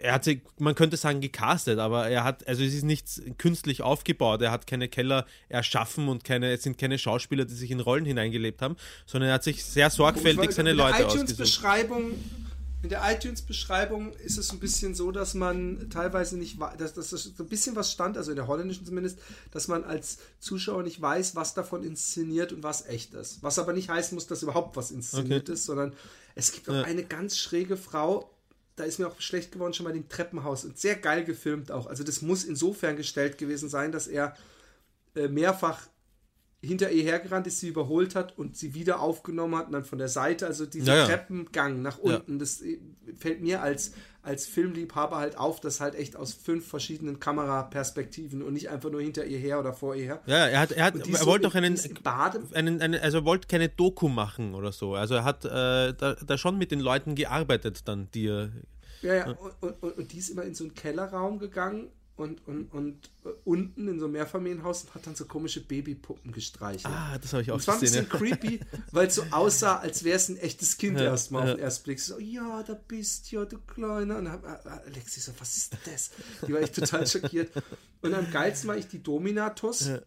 er hat sie, man könnte sagen, gecastet, aber er hat, also es ist nichts künstlich aufgebaut, er hat keine Keller erschaffen und keine, es sind keine Schauspieler, die sich in Rollen hineingelebt haben, sondern er hat sich sehr sorgfältig seine in der Leute ausgesucht. in der iTunes-Beschreibung ist es ein bisschen so, dass man teilweise nicht weiß, dass, dass so ein bisschen was stand, also in der holländischen zumindest, dass man als Zuschauer nicht weiß, was davon inszeniert und was echt ist. Was aber nicht heißen muss, dass überhaupt was inszeniert Okay. ist, sondern es gibt auch Ja. eine ganz schräge Frau, da ist mir auch schlecht geworden schon bei dem Treppenhaus und sehr geil gefilmt auch. Also das muss insofern gestellt gewesen sein, dass er äh, mehrfach hinter ihr hergerannt ist, sie überholt hat und sie wieder aufgenommen hat und dann von der Seite, also dieser Ja, ja. Treppengang nach unten, das äh, fällt mir als, als Filmliebhaber halt auf, dass halt echt aus fünf verschiedenen Kameraperspektiven und nicht einfach nur hinter ihr her oder vor ihr her. Ja, er hat, er hat, er so wollte doch einen, einen, einen, also er wollte keine Doku machen oder so. Also er hat äh, da, da schon mit den Leuten gearbeitet dann, die er. Ja, ja, und, und, und die ist immer in so einen Kellerraum gegangen und, und, und äh, unten in so einem Mehrfamilienhaus und hat dann so komische Babypuppen gestreichelt. Ah, das habe ich auch das war ein gesehen. bisschen Ja. creepy, weil es so aussah, als wäre es ein echtes Kind Ja, erstmal auf ja. den ersten Blick. So, ja, da bist du, ja, du Kleiner. Und dann hab, äh, Alexi so, was ist das? Die war echt total schockiert. Und am geilsten war ich die Dominatus, Ja.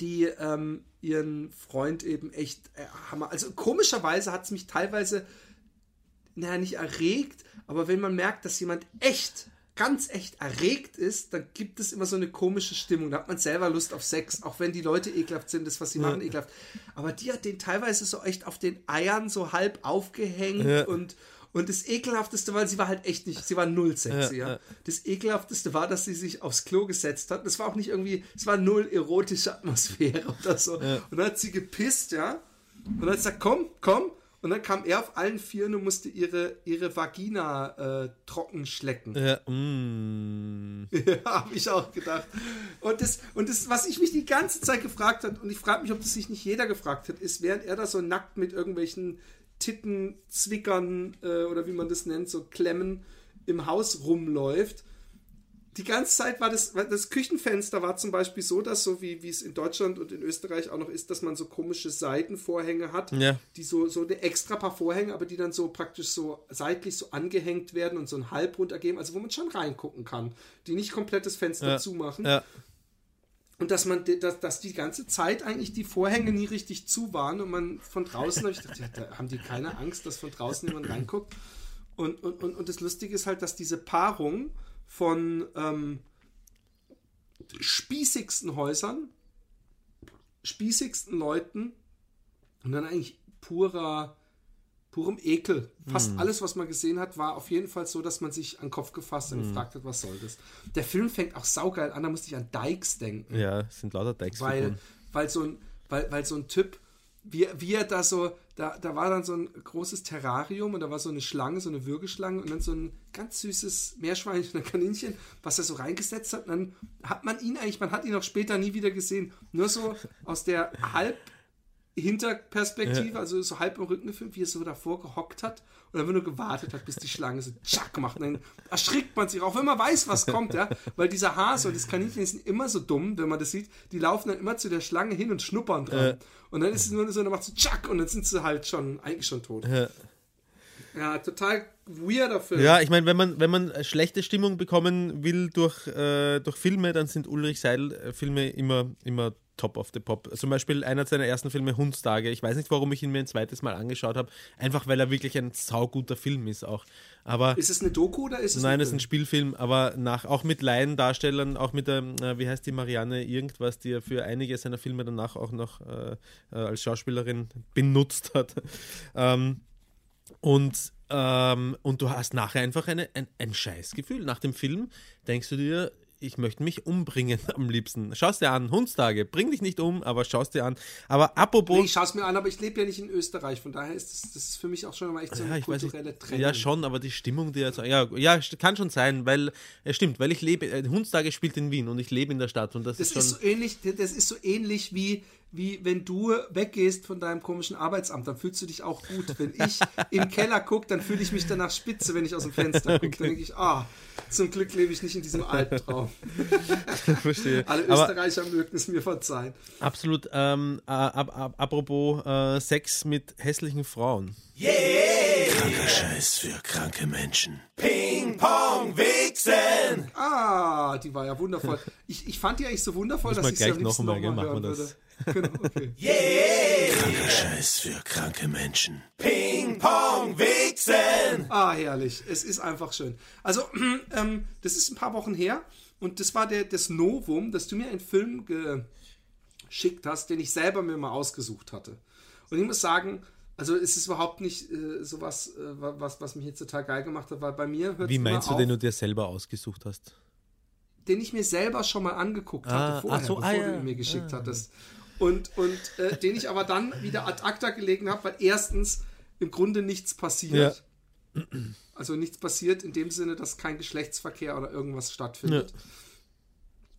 die ähm, ihren Freund eben echt äh, Hammer. Also komischerweise hat es mich teilweise naja, nicht erregt, aber wenn man merkt, dass jemand echt, ganz echt erregt ist, dann gibt es immer so eine komische Stimmung. Da hat man selber Lust auf Sex, auch wenn die Leute ekelhaft sind, das, was sie machen, ekelhaft. Aber die hat den teilweise so echt auf den Eiern so halb aufgehängt Ja. und und das ekelhafteste, weil sie war halt echt nicht, sie war null sexy, ja. Ja, ja. Das ekelhafteste war, dass sie sich aufs Klo gesetzt hat. Das war auch nicht irgendwie, es war null erotische Atmosphäre oder so. Und dann hat sie gepisst, ja. Und dann hat sie gesagt, komm, komm. Und dann kam er auf allen Vieren und musste ihre, ihre Vagina äh, trocken schlecken. Ja, mm. Ja, habe ich auch gedacht. Und das, und das, was ich mich die ganze Zeit gefragt habe, und ich frage mich, ob das sich nicht jeder gefragt hat, ist, während er da so nackt mit irgendwelchen Titten, Zwickern äh, oder wie man das nennt, so Klemmen im Haus rumläuft. Die ganze Zeit war das, das Küchenfenster war zum Beispiel so, dass so wie, wie es in Deutschland und in Österreich auch noch ist, dass man so komische Seitenvorhänge hat, Ja. die so, so eine extra paar Vorhänge, aber die dann so praktisch so seitlich so angehängt werden und so einen Halb runtergeben, also wo man schon reingucken kann, die nicht komplett das Fenster Ja. zumachen. ja. Und dass man, dass, dass die ganze Zeit eigentlich die Vorhänge nie richtig zu waren und man von draußen, hab ich gedacht, ja, da haben die keine Angst, dass von draußen jemand reinguckt. Und, und, und, und das Lustige ist halt, dass diese Paarung von ähm, spießigsten Häusern, spießigsten Leuten und dann eigentlich purer, purem Ekel. Fast Hm. alles, was man gesehen hat, war auf jeden Fall so, dass man sich an den Kopf gefasst und gefragt hat, was soll das. Der Film fängt auch saugeil an, da musste ich an Dykes denken ja, es sind lauter weil, Dykes-Figuren. weil, so ein, weil, weil so ein Typ, wie, wie er da so, da, da war dann so ein großes Terrarium und da war so eine Schlange, so eine Würgeschlange und dann so ein ganz süßes Meerschweinchen, ein Kaninchen, was er so reingesetzt hat. Und dann hat man ihn eigentlich, man hat ihn auch später nie wieder gesehen, nur so aus der halb Hinterperspektive, also so halb im Rücken gefilmt, wie er so davor gehockt hat und einfach nur gewartet hat, bis die Schlange so tschack macht. Und dann erschrickt man sich, auch wenn man weiß, was kommt, ja. Weil dieser Hase und das Kaninchen sind immer so dumm, wenn man das sieht, die laufen dann immer zu der Schlange hin und schnuppern dran. Und dann ist es nur so, dann macht so tschack und dann sind sie halt schon, eigentlich schon tot. Ja. Ja, total weirder Film. Ja, ich meine, wenn man, wenn man schlechte Stimmung bekommen will durch, äh, durch Filme, dann sind Ulrich Seidel-Filme immer, immer top of the pop. Zum Beispiel einer seiner ersten Filme, Hundstage. Ich weiß nicht, warum ich ihn mir ein zweites Mal angeschaut habe. Einfach, weil er wirklich ein sauguter Film ist auch. Aber Ist es eine Doku oder ist es nein, ein es ist ein Film? Spielfilm, aber nach, auch mit Laiendarstellern, auch mit der, äh, wie heißt die Marianne irgendwas, die er für einige seiner Filme danach auch noch äh, äh, als Schauspielerin benutzt hat. Ähm, und, ähm, und du hast nachher einfach eine, ein, ein Scheißgefühl. Nach dem Film denkst du dir, ich möchte mich umbringen am liebsten. Schaust dir an, Hundstage, bring dich nicht um, aber schaust dir an. Aber apropos. Nee, ich schaue es mir an, aber ich lebe ja nicht in Österreich, von daher ist das, das ist für mich auch schon mal echt so eine Ja, kulturelle. Trennung. Ja, schon, aber die Stimmung, die jetzt. Ja, ja, st- kann schon sein, weil. Es stimmt, weil ich lebe. Äh, Hundstage spielt in Wien und ich lebe in der Stadt und das, Das ist schon. ist so ähnlich, das ist so ähnlich wie, wie wenn du weggehst von deinem komischen Arbeitsamt, dann fühlst du dich auch gut. Wenn ich im Keller gucke, dann fühle ich mich danach spitze, wenn ich aus dem Fenster gucke. Dann denke ich, ah, zum Glück lebe ich nicht in diesem Albtraum. verstehe. Alle Aber Österreicher mögen es mir verzeihen. absolut, ähm, äh, ab, ab, apropos äh, Sex mit hässlichen Frauen. Kranker Scheiß für kranke Menschen. Ping Pong Wichsen. Ah, die war ja wundervoll. Ich, ich fand die eigentlich so wundervoll, Müssen dass ich sie am gleich noch liebsten mal, noch mal gell, hören machen wir würde. Genau, okay. Kranker Scheiß für kranke Menschen. Ping Pong Wichsen. Ah, herrlich. Es ist einfach schön. Also, ähm, das ist ein paar Wochen her und das war der, das Novum, dass du mir einen Film geschickt hast, den ich selber mir mal ausgesucht hatte. Und ich muss sagen, also es ist überhaupt nicht äh, sowas, äh, was, was mich jetzt total geil gemacht hat, weil bei mir hört Wie meinst du, auf, den du dir selber ausgesucht hast? den ich mir selber schon mal angeguckt Ah, hatte vorher, so, bevor ah, du ja. ihn mir geschickt hattest. Und, und äh, den ich aber dann wieder ad acta gelegen habe, weil erstens im Grunde nichts passiert. Also nichts passiert in dem Sinne, dass kein Geschlechtsverkehr oder irgendwas stattfindet.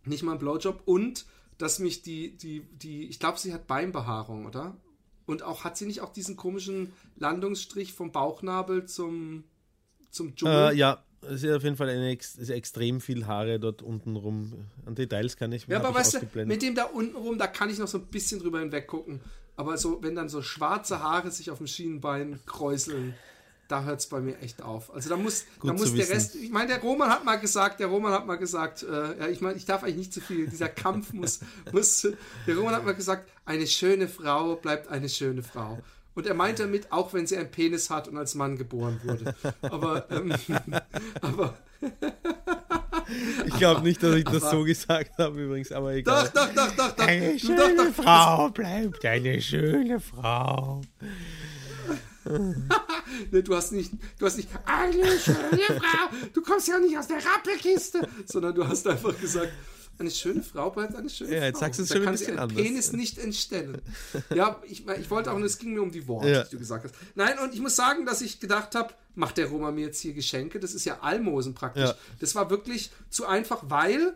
Nicht mal ein Blowjob. Und dass mich die, die, die, ich glaube, sie hat Beinbehaarung, oder? Und auch hat sie nicht auch diesen komischen Landungsstrich vom Bauchnabel zum, zum Dschungel? Äh, ja, es ist auf jeden Fall eine ex extrem viel Haare dort unten rum. An Details kann ich Ja, hab aber weißt du, mit dem da unten rum, da kann ich noch so ein bisschen drüber hinweg gucken. Aber so, wenn dann so schwarze Haare sich auf dem Schienenbein kräuseln, da hört es bei mir echt auf. Also da muss, da muss der wissen. Rest, ich meine, der Roman hat mal gesagt, der Roman hat mal gesagt, äh, ja, ich meine, ich darf eigentlich nicht zu viel, dieser Kampf muss, muss, der Roman hat mal gesagt, eine schöne Frau bleibt eine schöne Frau. Und er meint damit, auch wenn sie einen Penis hat und als Mann geboren wurde. Aber, ähm, aber Ich glaube nicht, dass ich das so gesagt habe übrigens, aber egal. doch, doch, doch, doch, doch. Eine schöne doch, doch. Frau bleibt eine schöne Frau. Ne, du hast nicht, du hast nicht eine schöne Frau, du kommst ja nicht aus der Rappelkiste, sondern du hast einfach gesagt, eine schöne Frau bleibt eine schöne Ja, Frau. jetzt sagst du es da schon ein kann bisschen ein anders. Penis nicht entstellen. Ja, ich, ich wollte auch, nur, es ging mir um die Worte, Ja. die du gesagt hast. Nein, und ich muss sagen, dass ich gedacht habe, macht der Roma mir jetzt hier Geschenke? Das ist ja Almosen praktisch. Ja. Das war wirklich zu einfach, weil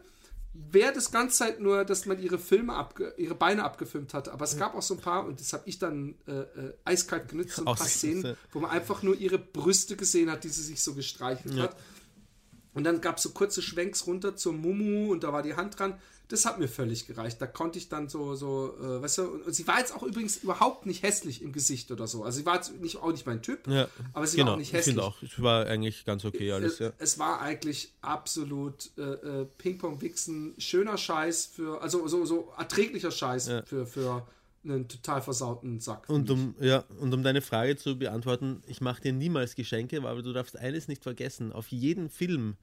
wäre das ganze Zeit nur, dass man ihre Filme abge ihre Beine abgefilmt hat. Aber es gab auch so ein paar, und das habe ich dann äh, äh, eiskalt genutzt, so ein paar Szenen, ja. wo man einfach nur ihre Brüste gesehen hat, die sie sich so gestreichelt hat. Und dann gab es so kurze Schwenks runter zur Mumu und da war die Hand dran. Das hat mir völlig gereicht. Da konnte ich dann so, so, äh, weißt du, und, und sie war jetzt auch übrigens überhaupt nicht hässlich im Gesicht oder so. Also sie war jetzt nicht, auch nicht mein Typ, Ja, aber sie genau, war auch nicht ich hässlich. finde auch, es war eigentlich ganz okay alles, ja. Äh, Es war eigentlich absolut äh, äh, Ping-Pong-Wichsen, schöner Scheiß für, also so, so erträglicher Scheiß für, für einen total versauten Sack. Und um, ja, und um deine Frage zu beantworten, ich mache dir niemals Geschenke, aber du darfst eines nicht vergessen. Auf jeden Film,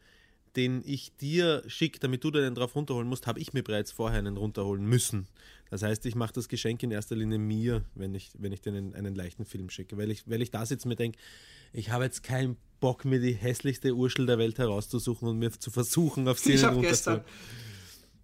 den ich dir schicke, damit du den drauf runterholen musst, habe ich mir bereits vorher einen runterholen müssen. Das heißt, ich mache das Geschenk in erster Linie mir, wenn ich, wenn ich dir einen, einen leichten Film schicke. Weil ich, weil ich da sitze und mir denke, ich habe jetzt keinen Bock, mir die hässlichste Urschel der Welt herauszusuchen und mir zu versuchen, auf sie ich runterzuholen.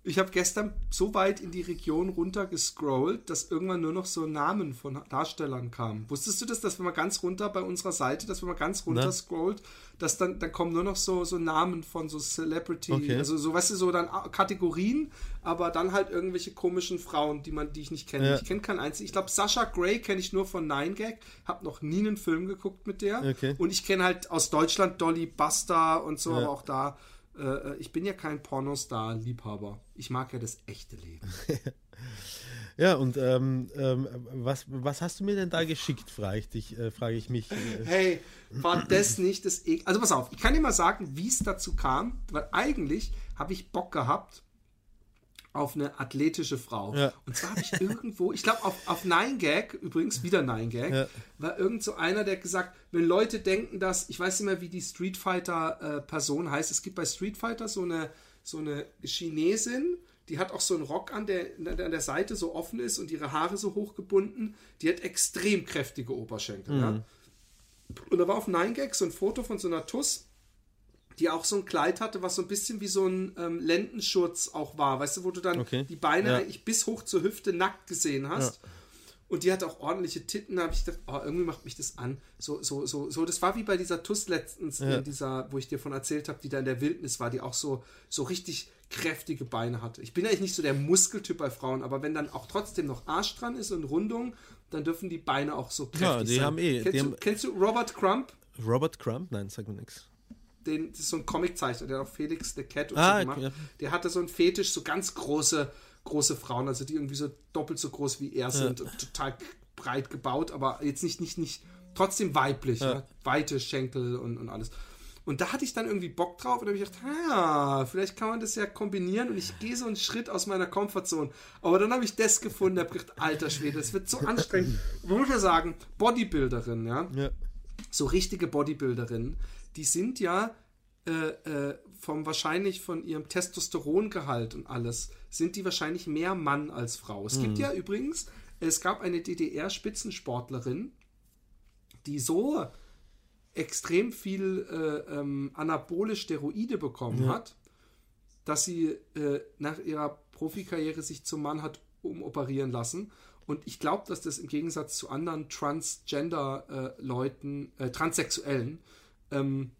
Ich habe gestern so weit in die Region runter gescrollt, dass irgendwann nur noch so Namen von Darstellern kamen. Wusstest du das, dass wenn man ganz runter bei unserer Seite, dass wenn man ganz runter Na? scrollt, dass dann, dann kommen nur noch so, so Namen von so Celebrity, Okay. also so, weißt du, so dann Kategorien, aber dann halt irgendwelche komischen Frauen, die man, die ich nicht kenne. Ja. Ich kenne keinen einzigen. Ich glaube, Sasha Grey kenne ich nur von Nine Gag, habe noch nie einen Film geguckt mit der. Okay. Und ich kenne halt aus Deutschland Dolly Buster und so, Ja. aber auch da. Äh, ich bin ja kein Pornostar-Liebhaber. Ich mag ja das echte Leben. Ja, und ähm, ähm, was, was hast du mir denn da geschickt, frage ich dich, äh, frage ich mich. Äh, Hey, war das nicht das e Also pass auf, ich kann dir mal sagen, wie es dazu kam, weil eigentlich habe ich Bock gehabt auf eine athletische Frau. Ja. Und zwar habe ich irgendwo, ich glaube auf, auf Nine Gag, übrigens wieder Nine Gag, Ja. war irgend so einer, der gesagt, wenn Leute denken, dass, ich weiß nicht mehr, wie die Street Fighter äh, Person heißt, es gibt bei Street Fighter so eine, so eine Chinesin, die hat auch so einen Rock an, der, der an der Seite so offen ist und ihre Haare so hochgebunden. Die hat extrem kräftige Oberschenkel. Ja? Und da war auf Nine Gag so ein Foto von so einer Tuss, die auch so ein Kleid hatte, was so ein bisschen wie so ein ähm, Lendenschurz auch war. Weißt du, wo du dann Okay. die Beine Ja. eigentlich bis hoch zur Hüfte nackt gesehen hast. Und die hat auch ordentliche Titten, da habe ich gedacht, oh, irgendwie macht mich das an. So, so, so, so, das war wie bei dieser Tuss letztens, in dieser, wo ich dir von erzählt habe, die da in der Wildnis war, die auch so, so richtig kräftige Beine hatte. Ich bin eigentlich nicht so der Muskeltyp bei Frauen, aber wenn dann auch trotzdem noch Arsch dran ist und Rundung, dann dürfen die Beine auch so kräftig Ja, die sein. haben eh- Kennst, die du, haben- kennst du Robert Crump? Robert Crump? Nein, sag mir nichts. Den, das ist so ein Comiczeichner, der hat auch Felix the Cat und Ah, so gemacht. ja. Der hatte so einen Fetisch, so ganz große, große Frauen, also die irgendwie so doppelt so groß wie er sind und total breit gebaut, aber jetzt nicht, nicht, nicht, trotzdem weiblich, ne? weite Schenkel und, und alles. Und da hatte ich dann irgendwie Bock drauf und da habe ich gedacht, ah, vielleicht kann man das ja kombinieren und ich gehe so einen Schritt aus meiner Komfortzone. Aber dann habe ich das gefunden, habe gedacht, alter Schwede, das wird so anstrengend. Man muss ja sagen, Bodybuilderin, ja, Ja. so richtige Bodybuilderinnen, die sind ja äh, äh, vom wahrscheinlich von ihrem Testosterongehalt und alles, sind die wahrscheinlich mehr Mann als Frau. Es gibt ja übrigens, es gab eine DDR-Spitzensportlerin, die so extrem viel äh, ähm, anabole Steroide bekommen hat, dass sie äh, nach ihrer Profikarriere sich zum Mann hat umoperieren lassen. Und ich glaube, dass das im Gegensatz zu anderen Transgender-Leuten, äh, Transsexuellen, ähm,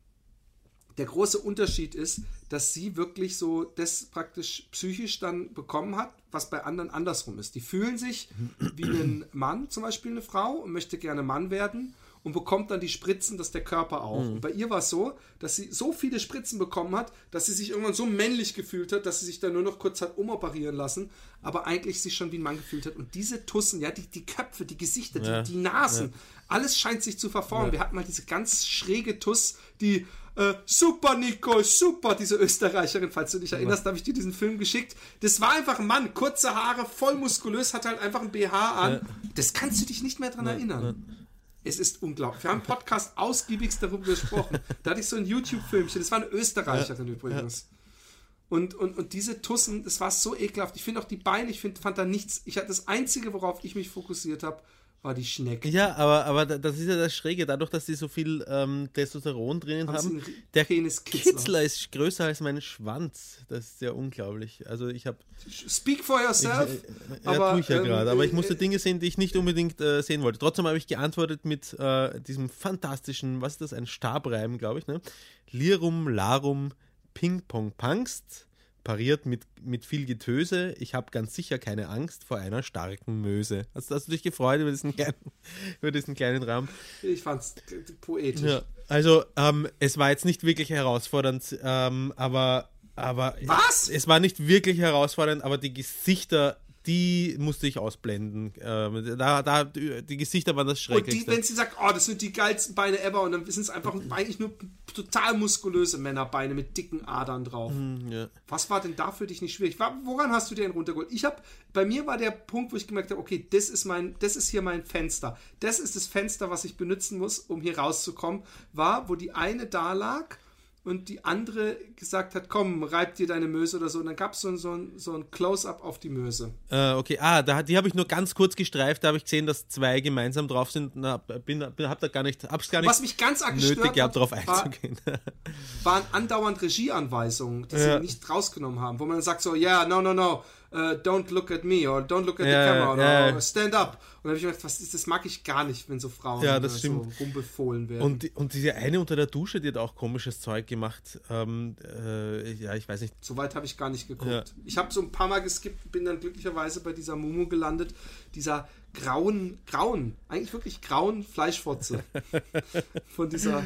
der große Unterschied ist, dass sie wirklich so das praktisch psychisch dann bekommen hat, was bei anderen andersrum ist. Die fühlen sich wie ein Mann, zum Beispiel eine Frau, und möchte gerne Mann werden und bekommt dann die Spritzen, dass der Körper auch. Und bei ihr war es so, dass sie so viele Spritzen bekommen hat, dass sie sich irgendwann so männlich gefühlt hat, dass sie sich dann nur noch kurz hat umoperieren lassen, aber eigentlich sich schon wie ein Mann gefühlt hat. Und diese Tussen, ja, die, die Köpfe, die Gesichter, Ja, die, die Nasen, alles scheint sich zu verformen. Wir hatten mal diese ganz schräge Tuss, die äh, super Nico, super, diese Österreicherin, falls du dich erinnerst, da habe ich dir diesen Film geschickt. Das war einfach ein Mann, kurze Haare, voll muskulös, hat halt einfach ein BH an. Das kannst du dich nicht mehr dran erinnern. Es ist unglaublich. Wir haben im Podcast ausgiebigst darüber gesprochen. Da hatte ich so ein YouTube-Filmchen. Das war eine Österreicherin übrigens. Und, und, und diese Tussen, das war so ekelhaft. Ich finde auch die Beine, ich find, fand da nichts. Ich hatte das Einzige, worauf ich mich fokussiert habe, war die Schnecke. Ja, aber, aber da- das ist ja das Schräge, dadurch, dass die so viel ähm, Testosteron drinnen Haben Der. Kitzler ist größer als mein Schwanz. Das ist ja unglaublich. Also ich habe, Speak for yourself. ja, aber, tue ich ja ähm, gerade, aber ich äh, musste Dinge sehen, die ich nicht unbedingt äh, sehen wollte. Trotzdem habe ich geantwortet mit äh, diesem fantastischen, was ist das, ein Stabreim, glaube ich, ne? Lirum, Larum, Ping Pong Pangst, pariert mit, mit viel Getöse. Ich habe ganz sicher keine Angst vor einer starken Möse. Hast, hast du dich gefreut über diesen kleinen, über diesen kleinen Raum? Ich fand's poetisch. Ja, also ähm, es war jetzt nicht wirklich herausfordernd, ähm, aber, aber Was? Es war nicht wirklich herausfordernd, aber die Gesichter, die musste ich ausblenden. Ähm, da, da, die Gesichter waren das Und die, Schrecklichste. wenn sie sagt, oh, das sind die geilsten Beine ever, und dann sind es einfach eigentlich nur total muskulöse Männerbeine mit dicken Adern drauf. ja. Was war denn da für dich nicht schwierig? Woran hast du den runtergeholt? Ich habe, bei mir war der Punkt, wo ich gemerkt habe, okay, das ist mein, das ist hier mein Fenster. Das ist das Fenster, was ich benutzen muss, um hier rauszukommen, war, wo die eine da lag und die andere gesagt hat, komm, reib dir deine Möse oder so. Und dann gab so, ein- so ein, so ein Close-up auf die Möse. Äh, okay, ah, da, die habe ich nur ganz kurz gestreift, da habe ich gesehen, dass zwei gemeinsam drauf sind. Na, bin, bin, hab da gar nicht, hab's gar nicht Was mich ganz arg nötig gehabt, hat, darauf war, einzugehen. waren andauernd Regieanweisungen, die Ja. sie nicht rausgenommen haben, wo man dann sagt so, ja, yeah, no, no, no, uh, don't look at me or don't look at Ja, the camera oder ja, ja. stand up. Und dann habe ich mir gedacht, was ist, das mag ich gar nicht, wenn so Frauen Ja, das äh, so rumbefohlen werden. Und, und diese eine unter der Dusche, die hat auch komisches Zeug gemacht. Ähm, äh, ja, ich weiß nicht. Soweit habe ich gar nicht geguckt. Ja. Ich habe so ein paar Mal geskippt, bin dann glücklicherweise bei dieser Mumu gelandet, dieser grauen, grauen, eigentlich wirklich grauen Fleischfotze. Von dieser,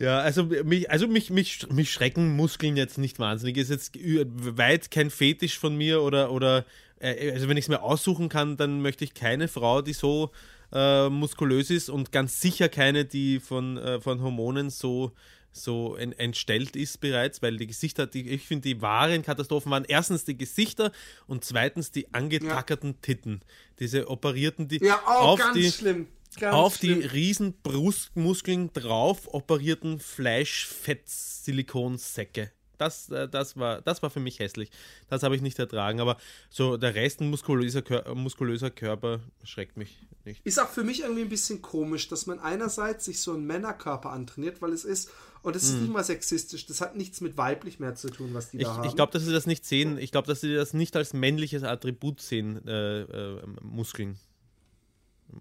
Ja, also mich, also mich, mich, mich schrecken Muskeln jetzt nicht wahnsinnig. Ist jetzt weit kein Fetisch von mir oder, oder äh, also wenn ich es mir aussuchen kann, dann möchte ich keine Frau, die so äh, muskulös ist und ganz sicher keine, die von, äh, von Hormonen so so en, entstellt ist bereits, weil die Gesichter, die, ich finde, die wahren Katastrophen waren erstens die Gesichter und zweitens die angetackerten Titten. Diese operierten, die ja, oh, auf ganz die, schlimm. Ganz auf schlimm. die riesen Brustmuskeln drauf operierten Fleischfett-Silikonsäcke. Das, äh, das, war, das war für mich hässlich. Das habe ich nicht ertragen. Aber so der Rest ein muskulöser, Kör muskulöser Körper schreckt mich nicht. Ist auch für mich irgendwie ein bisschen komisch, dass man einerseits sich so einen Männerkörper antrainiert, weil es ist, und das ist nicht mal sexistisch, das hat nichts mit weiblich mehr zu tun, was die Mhm. Ich, da haben. ich glaube, dass sie das nicht sehen. Ich glaube, dass sie das nicht als männliches Attribut sehen, äh, äh, Muskeln.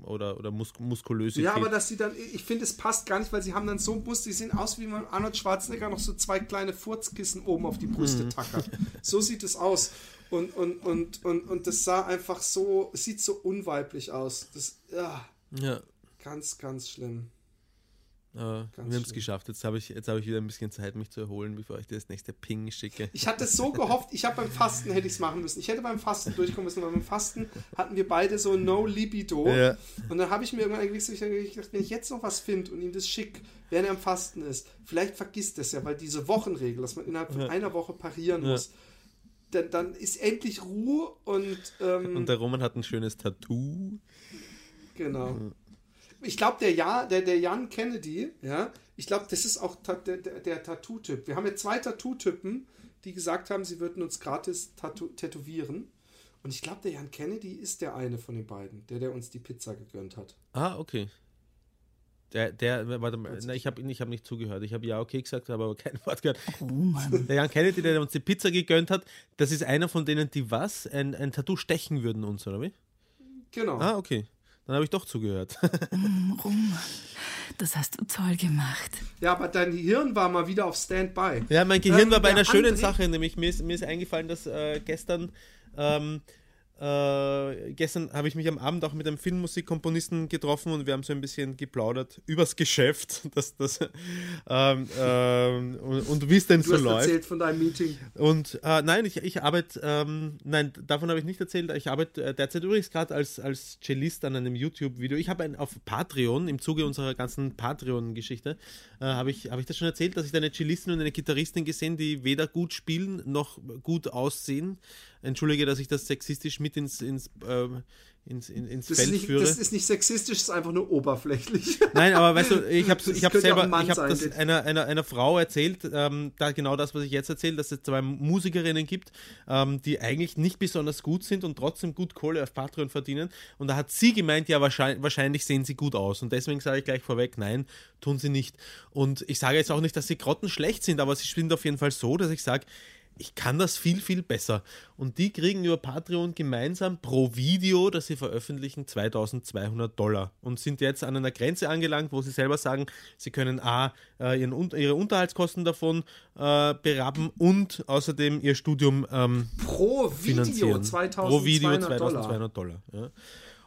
Oder, oder mus Muskulösität. ja, aber dass sie dann, ich finde, es passt gar nicht, weil sie haben dann so Brust, die sehen aus wie man Arnold Schwarzenegger noch so zwei kleine Furzkissen oben auf die Brüste Mhm. tackert. So sieht es aus. Und, und, und, und, und das sah einfach so, sieht so unweiblich aus. Das, ja, ja. ganz, ganz schlimm. Ganz wir haben es geschafft. Jetzt habe ich, jetzt hab ich wieder ein bisschen Zeit, mich zu erholen, bevor ich dir das nächste Ping schicke. Ich hatte so gehofft, ich habe beim Fasten hätte ich es machen müssen. Ich hätte beim Fasten durchkommen müssen, weil beim Fasten hatten wir beide so No Libido. Ja. Und dann habe ich mir irgendwann ich gedacht, wenn ich jetzt noch was finde und ihm das schick, während er am Fasten ist, vielleicht vergisst er es ja, weil diese Wochenregel, dass man innerhalb von einer Woche parieren Ja. muss, dann, dann ist endlich Ruhe und, ähm, Und der Roman hat ein schönes Tattoo. Genau. Ich glaube, der, ja, der, der Jan Kennedy, ja, ich glaube, das ist auch ta der, der, der Tattoo-Typ. Wir haben jetzt zwei Tattoo-Typen, die gesagt haben, sie würden uns gratis tätowieren. Und ich glaube, der Jan Kennedy ist der eine von den beiden, der, der uns die Pizza gegönnt hat. Ah, okay. Der, der, warte mal, na, ich habe ich hab nicht zugehört. Ich habe ja okay gesagt, habe aber kein Wort gehört. Roman. Der Jan Kennedy, der uns die Pizza gegönnt hat, das ist einer von denen, die was? Ein, ein Tattoo stechen würden uns, oder wie? Genau. Ah, okay. Dann habe ich doch zugehört. Roman. Das hast du toll gemacht. Ja, aber dein Hirn war mal wieder auf Standby. Ja, mein Gehirn Ähm, war bei einer schönen André- Sache, nämlich mir ist, mir ist eingefallen, dass äh, gestern, ähm, äh, gestern habe ich mich am Abend auch mit einem Filmmusikkomponisten getroffen und wir haben so ein bisschen geplaudert übers Geschäft, das, das, ähm, ähm, und, und wie es denn Du so hast läuft. erzählt von deinem Meeting. Und äh, nein, ich, ich arbeite, ähm, nein, davon habe ich nicht erzählt. Ich arbeite äh, derzeit übrigens gerade als, als Cellist an einem YouTube-Video. Ich habe auf Patreon, im Zuge unserer ganzen Patreon-Geschichte, äh, habe ich, hab ich das schon erzählt, dass ich da eine Cellistin und eine Gitarristin gesehen, die weder gut spielen noch gut aussehen. Entschuldige, dass ich das sexistisch mit ins, ins, ähm, ins, in, ins Das ist, Feld nicht, führe. das ist nicht sexistisch, das ist einfach nur oberflächlich. Nein, aber weißt du, ich habe ich hab selber, ich sein, das das- einer, einer, einer Frau erzählt, ähm, da genau das, was ich jetzt erzähle, dass es zwei Musikerinnen gibt, ähm, die eigentlich nicht besonders gut sind und trotzdem gut Kohle auf Patreon verdienen. Und da hat sie gemeint, ja, wahrscheinlich, wahrscheinlich sehen sie gut aus. Und deswegen sage ich gleich vorweg, nein, tun sie nicht. Und ich sage jetzt auch nicht, dass sie grottenschlecht sind, aber sie sind auf jeden Fall so, dass ich sage, ich kann das viel, viel besser. Und die kriegen über Patreon gemeinsam pro Video, das sie veröffentlichen, 2200 Dollar und sind jetzt an einer Grenze angelangt, wo sie selber sagen, sie können A, äh, ihren, ihre Unterhaltskosten davon äh, berappen und außerdem ihr Studium ähm, Pro Video finanzieren. 2200 pro Video Dollar. 2200 Dollar. Ja.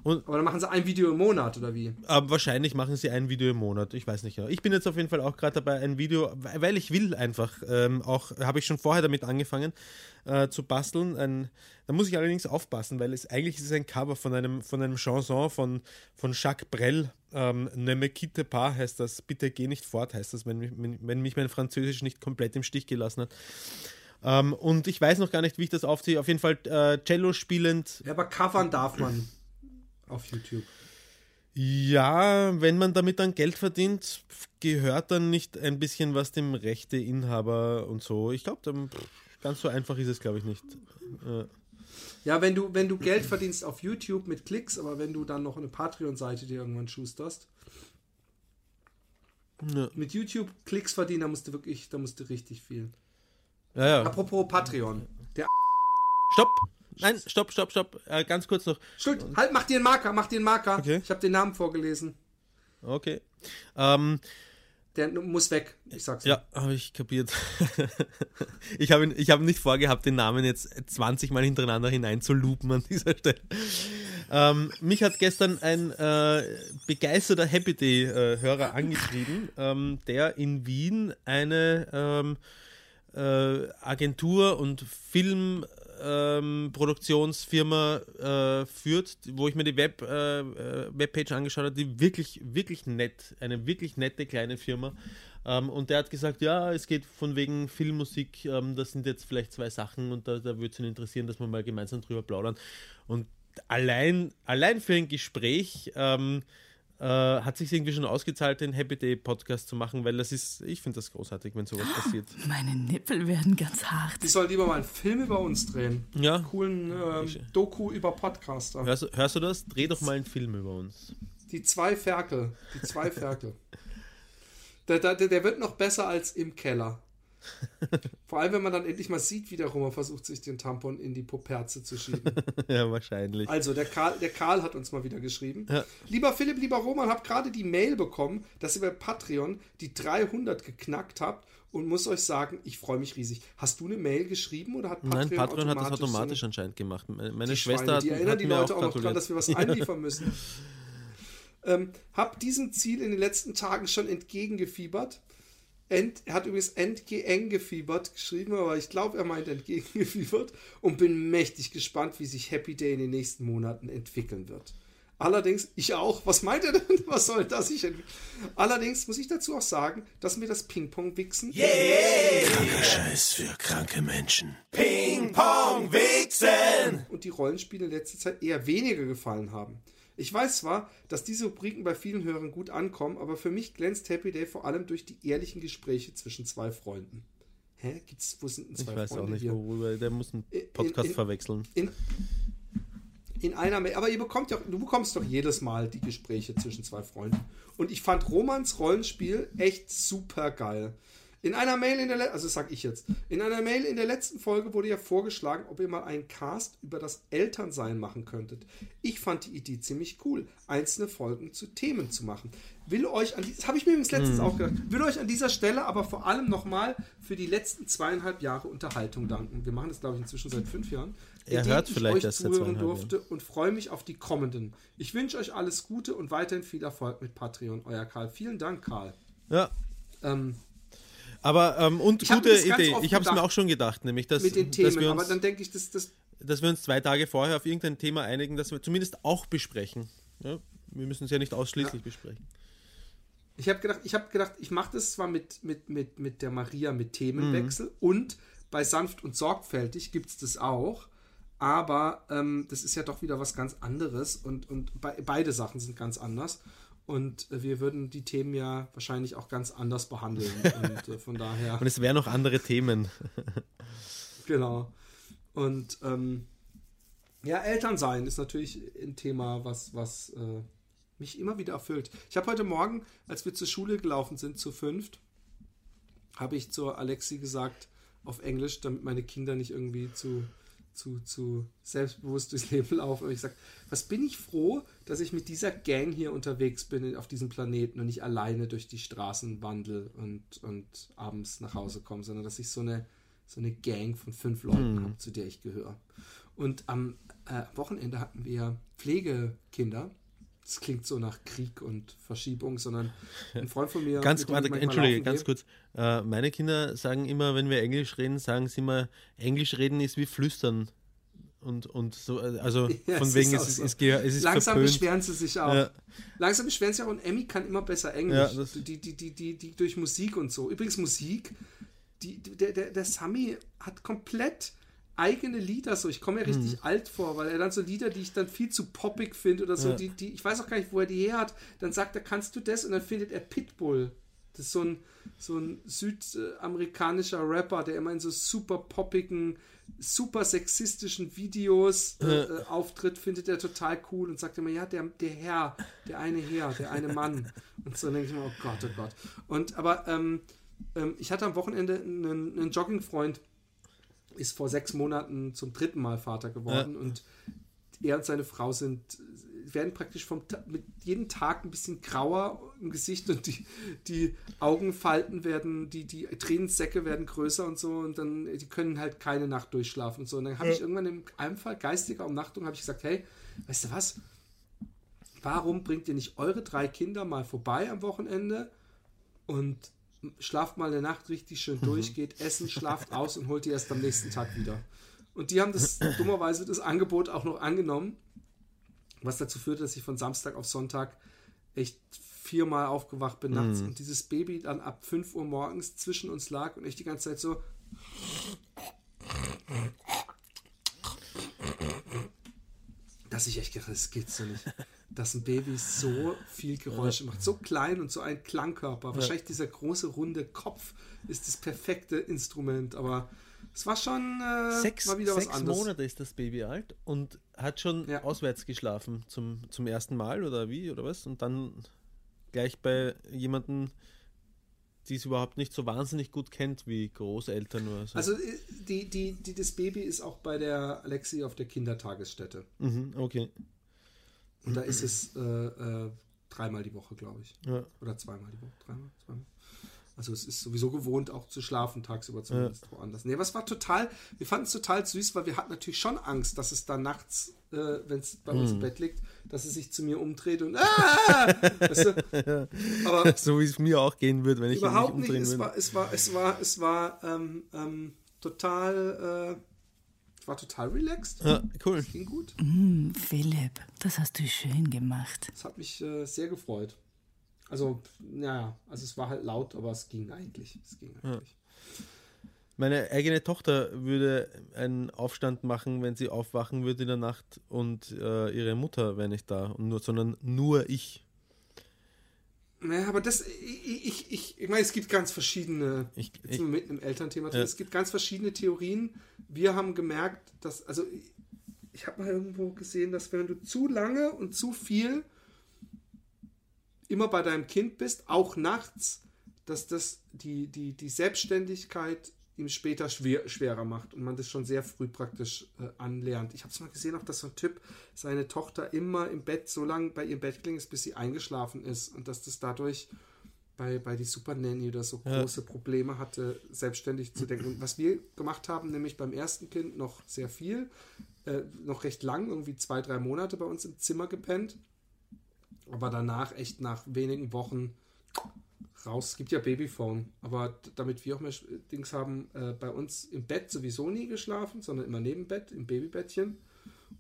Und Aber dann machen sie ein Video im Monat, oder wie? aber wahrscheinlich machen sie ein Video im Monat. Ich weiß nicht genau. Ich bin jetzt auf jeden Fall auch gerade dabei, ein Video, weil ich will einfach, ähm, auch habe ich schon vorher damit angefangen äh, zu basteln. Ein, da muss ich allerdings aufpassen, weil es eigentlich ist es ein Cover von einem, von einem Chanson von, von Jacques Brel. Ähm, ne me quitte pas heißt das. Bitte geh nicht fort heißt das, wenn, mich- wenn, wenn mich mein Französisch nicht komplett im Stich gelassen hat. Ähm, und ich weiß noch gar nicht, wie ich das aufziehe. Auf jeden Fall äh, Cello spielend Ja, aber covern darf man auf YouTube. Ja, wenn man damit dann Geld verdient, gehört dann nicht ein bisschen was dem Rechteinhaber und so. Ich glaube, ganz so einfach ist es, glaube ich, nicht. Äh, Ja, wenn du, wenn du Geld verdienst auf YouTube mit Klicks, aber wenn du dann noch eine Patreon-Seite dir irgendwann schusterst, ja. mit YouTube Klicks verdienen, da musst du wirklich, da musst du richtig viel. ja, ja. Apropos Patreon. Der Stopp! Nein, stopp, stopp, stopp. Äh, ganz kurz noch. Schuld, halt, mach dir einen Marker, mach dir einen Marker. Okay. Ich habe den Namen vorgelesen. Okay. Ähm, Der muss weg. Ich sag's ja, habe ich kapiert. ich habe ich hab nicht vorgehabt, den Namen jetzt 20 Mal hintereinander hineinzulupen an dieser Stelle. Ähm, mich hat gestern ein äh, begeisterter Happy Day-Hörer angeschrieben, ähm, der in Wien eine ähm, äh, Agentur und Film ähm, Produktionsfirma äh, führt, wo ich mir die Web, äh, äh, Webpage angeschaut habe, die wirklich, wirklich nett, eine wirklich nette kleine Firma. Ähm, und der hat gesagt, ja, es geht von wegen Filmmusik, ähm, das sind jetzt vielleicht zwei Sachen und da, da würde es ihn interessieren, dass wir mal gemeinsam drüber plaudern. Und allein, allein für ein Gespräch ähm, äh, hat sich irgendwie schon ausgezahlt, den Happy Day Podcast zu machen, weil das ist, ich finde das großartig, wenn sowas passiert. Meine Nippel werden ganz hart. Die soll lieber mal einen Film über uns drehen. Ja, Coolen ähm, Doku über Podcaster. hörst, du- hörst du das? Dreh doch mal einen Film über uns. Die zwei Ferkel. Die zwei Ferkel. Der, der, der wird noch besser als im Keller. Vor allem, wenn man dann endlich mal sieht, wie der Roma versucht, sich den Tampon in die Poperze zu schieben. ja, wahrscheinlich. Also, der Karl, der Karl hat uns mal wieder geschrieben. Ja. Lieber Philipp, lieber Roman, hab gerade die Mail bekommen, dass ihr bei Patreon die 300 geknackt habt und muss euch sagen, ich freue mich riesig. Hast du eine Mail geschrieben oder hat Patreon Nein, Patreon hat das automatisch so anscheinend gemacht. Meine eine, meine die Schwester Schweine, hat, die erinnern hat die mir Leute auch auch noch dran, dass wir was einliefern müssen. Ähm, hab diesem Ziel in den letzten Tagen schon entgegengefiebert. Ent, er hat übrigens entgegengefiebert geschrieben, aber ich glaube, er meint entgegengefiebert und bin mächtig gespannt, wie sich Happy Day in den nächsten Monaten entwickeln wird. Allerdings, ich auch. Was meint er denn? Was soll das sich entwickeln? Allerdings muss ich dazu auch sagen, dass mir das Ping-Pong-Wichsen Scheiß für kranke Menschen. und die Rollenspiele in letzter Zeit eher weniger gefallen haben. Ich weiß zwar, dass diese Rubriken bei vielen Hörern gut ankommen, aber für mich glänzt Happy Day vor allem durch die ehrlichen Gespräche zwischen zwei Freunden. Hä? Gibt's, wo sind denn zwei Ich weiß Freunde auch nicht, hier? worüber. Der muss einen In- Podcast in- verwechseln. In, in einer Mail, aber ihr bekommt ja, du bekommst doch jedes Mal die Gespräche zwischen zwei Freunden. Und ich fand Romans Rollenspiel echt super geil. In einer Mail in der, le- also sag ich jetzt, in einer Mail in der letzten Folge wurde ja vorgeschlagen, ob ihr mal einen Cast über das Elternsein machen könntet. Ich fand die Idee ziemlich cool, einzelne Folgen zu Themen zu machen. Will euch an das habe ich mir übrigens letztens auch gedacht, will euch an dieser Stelle aber vor allem nochmal für die letzten zweieinhalb Jahre Unterhaltung danken. Wir machen das, glaube ich, inzwischen seit fünf Jahren. Er hört ich vielleicht euch seit zuhören zweieinhalb durfte und freue mich auf die kommenden. Ich wünsche euch alles Gute und weiterhin viel Erfolg mit Patreon. Euer Karl. Vielen Dank, Karl. Ja, Ähm, aber ähm, und Ich gute Idee. Ich habe es mir auch schon gedacht, nämlich dass, mit den dass, Themen, wir aber uns, dann denke ich, dass das. dass wir uns zwei Tage vorher auf irgendein Thema einigen, das wir zumindest auch besprechen. Ja? Wir müssen es ja nicht ausschließlich besprechen. Ich habe gedacht, ich habe gedacht, ich mache das zwar mit, mit, mit, mit der Maria mit Themenwechsel und bei sanft und sorgfältig gibt es das auch. Aber ähm, das ist ja doch wieder was ganz anderes und, und be beide Sachen sind ganz anders. Und wir würden die Themen ja wahrscheinlich auch ganz anders behandeln. und äh, von daher. Und es wären noch andere Themen. Genau. Und ähm, ja, Elternsein ist natürlich ein Thema, was, was äh, mich immer wieder erfüllt. Ich habe heute Morgen, als wir zur Schule gelaufen sind, zu fünft, habe ich zur Alexi gesagt, auf Englisch, damit meine Kinder nicht irgendwie zu, zu, zu selbstbewusst durchs Leben laufen. Und ich sage, was bin ich froh, dass ich mit dieser Gang hier unterwegs bin auf diesem Planeten und nicht alleine durch die Straßen wandel und, und abends nach Hause komme, sondern dass ich so eine, so eine Gang von fünf Leuten habe, zu der ich gehöre. Und am äh, Wochenende hatten wir Pflegekinder. Das klingt so nach Krieg und Verschiebung, sondern ein Freund von mir. Ganz, warte, entschuldige, ganz gehe- kurz. Äh, meine Kinder sagen immer, wenn wir Englisch reden, sagen sie immer, Englisch reden ist wie flüstern. Und, und so, äh, also Ja, von es wegen, ist es so. es, es ist Langsam verpönt. beschweren sie sich auch. Ja. Langsam beschweren sie sich auch und Emmy kann immer besser Englisch. Ja, die, die, die, die, die durch Musik und so. Übrigens Musik, die, der, der, der Sami hat komplett eigene Lieder so. Ich komme mir richtig Hm. alt vor, weil er dann so Lieder, die ich dann viel zu poppig finde oder so, Ja. die, die, ich weiß auch gar nicht, wo er die her hat. Dann sagt er, kannst du das? Und dann findet er Pitbull. Das ist so ein, so ein südamerikanischer Rapper, der immer in so super poppigen, super sexistischen Videos äh, äh, auftritt, findet er total cool und sagt immer, ja, der, der Herr, der eine Herr, der eine Mann. Und so denke ich mir, oh Gott, oh Gott. Und aber ähm, ähm, ich hatte am Wochenende einen, einen Joggingfreund, ist vor sechs Monaten zum dritten Mal Vater geworden und er und seine Frau sind werden praktisch vom mit jedem Tag ein bisschen grauer im Gesicht und die, die Augenfalten werden, die, die Tränensäcke werden größer und so und dann, die können halt keine Nacht durchschlafen und so. Und dann habe ich irgendwann im Einfall geistiger Umnachtung habe ich gesagt, hey, weißt du was? Warum bringt ihr nicht eure drei Kinder mal vorbei am Wochenende und schlaft mal eine Nacht richtig schön durch, geht essen, schlaft aus und holt die erst am nächsten Tag wieder. Und die haben das dummerweise das Angebot auch noch angenommen, was dazu führte, dass ich von Samstag auf Sonntag echt viermal aufgewacht bin nachts und dieses Baby dann ab 5 Uhr morgens zwischen uns lag und ich die ganze Zeit so dass ich echt gedacht habe, das geht so nicht. Dass ein Baby so viel Geräusche macht, so klein und so ein Klangkörper. Wahrscheinlich dieser große runde Kopf ist das perfekte Instrument, aber es war schon äh, Sechs, mal wieder was sechs anderes. Monate ist das Baby alt und hat schon Ja. auswärts geschlafen zum, zum ersten Mal oder wie oder was? Und dann gleich bei jemandem, die es überhaupt nicht so wahnsinnig gut kennt wie Großeltern oder so. Also äh, die, die, die, das Baby ist auch bei der Alexi auf der Kindertagesstätte. mhm, okay. Und da ist es äh, äh, dreimal die Woche, glaube ich. Ja. Oder zweimal die Woche. Dreimal, zweimal. Also es ist sowieso gewohnt, auch zu schlafen, tagsüber zumindest woanders. Nee, aber es war total, wir fanden es total süß, weil wir hatten natürlich schon Angst, dass es dann nachts, äh, wenn es bei Mhm. uns im Bett liegt, dass es sich zu mir umdreht und ah! weißt du? Aber so wie es mir auch gehen würde, wenn ich überhaupt nicht. umdrehen Es würde. war, es war, es war, es war ähm, ähm, total, äh, es war total relaxed. Ja, cool. Ging gut. Hm, Philipp, das hast du schön gemacht. Das hat mich äh, sehr gefreut. Also, naja, also es war halt laut, aber es ging eigentlich. Es ging eigentlich. Meine eigene Tochter würde einen Aufstand machen, wenn sie aufwachen würde in der Nacht und äh, ihre Mutter wäre nicht da, und nur, sondern nur ich. Naja, aber das, ich, ich, ich, ich meine, es gibt ganz verschiedene, Ich- jetzt sind wir mitten im Elternthema drin, Ja. es gibt ganz verschiedene Theorien. Wir haben gemerkt, dass, also ich habe mal irgendwo gesehen, dass wenn du zu lange und zu viel immer bei deinem Kind bist, auch nachts, dass das die, die, die Selbstständigkeit ihm später schwer, schwerer macht und man das schon sehr früh praktisch äh, anlernt. Ich habe es mal gesehen, auch dass so ein Typ seine Tochter immer im Bett so lange bei ihrem Bett klingelt, bis sie eingeschlafen ist und dass das dadurch bei, bei die Super Nanny oder so Ja. große Probleme hatte, selbstständig zu denken. Und was wir gemacht haben, nämlich beim ersten Kind noch sehr viel, äh, noch recht lang, irgendwie zwei, drei Monate bei uns im Zimmer gepennt, aber danach echt nach wenigen Wochen raus. Es gibt ja Babyphone, aber damit wir auch mehr Dings haben, äh, bei uns im Bett sowieso nie geschlafen, sondern immer neben Bett, im Babybettchen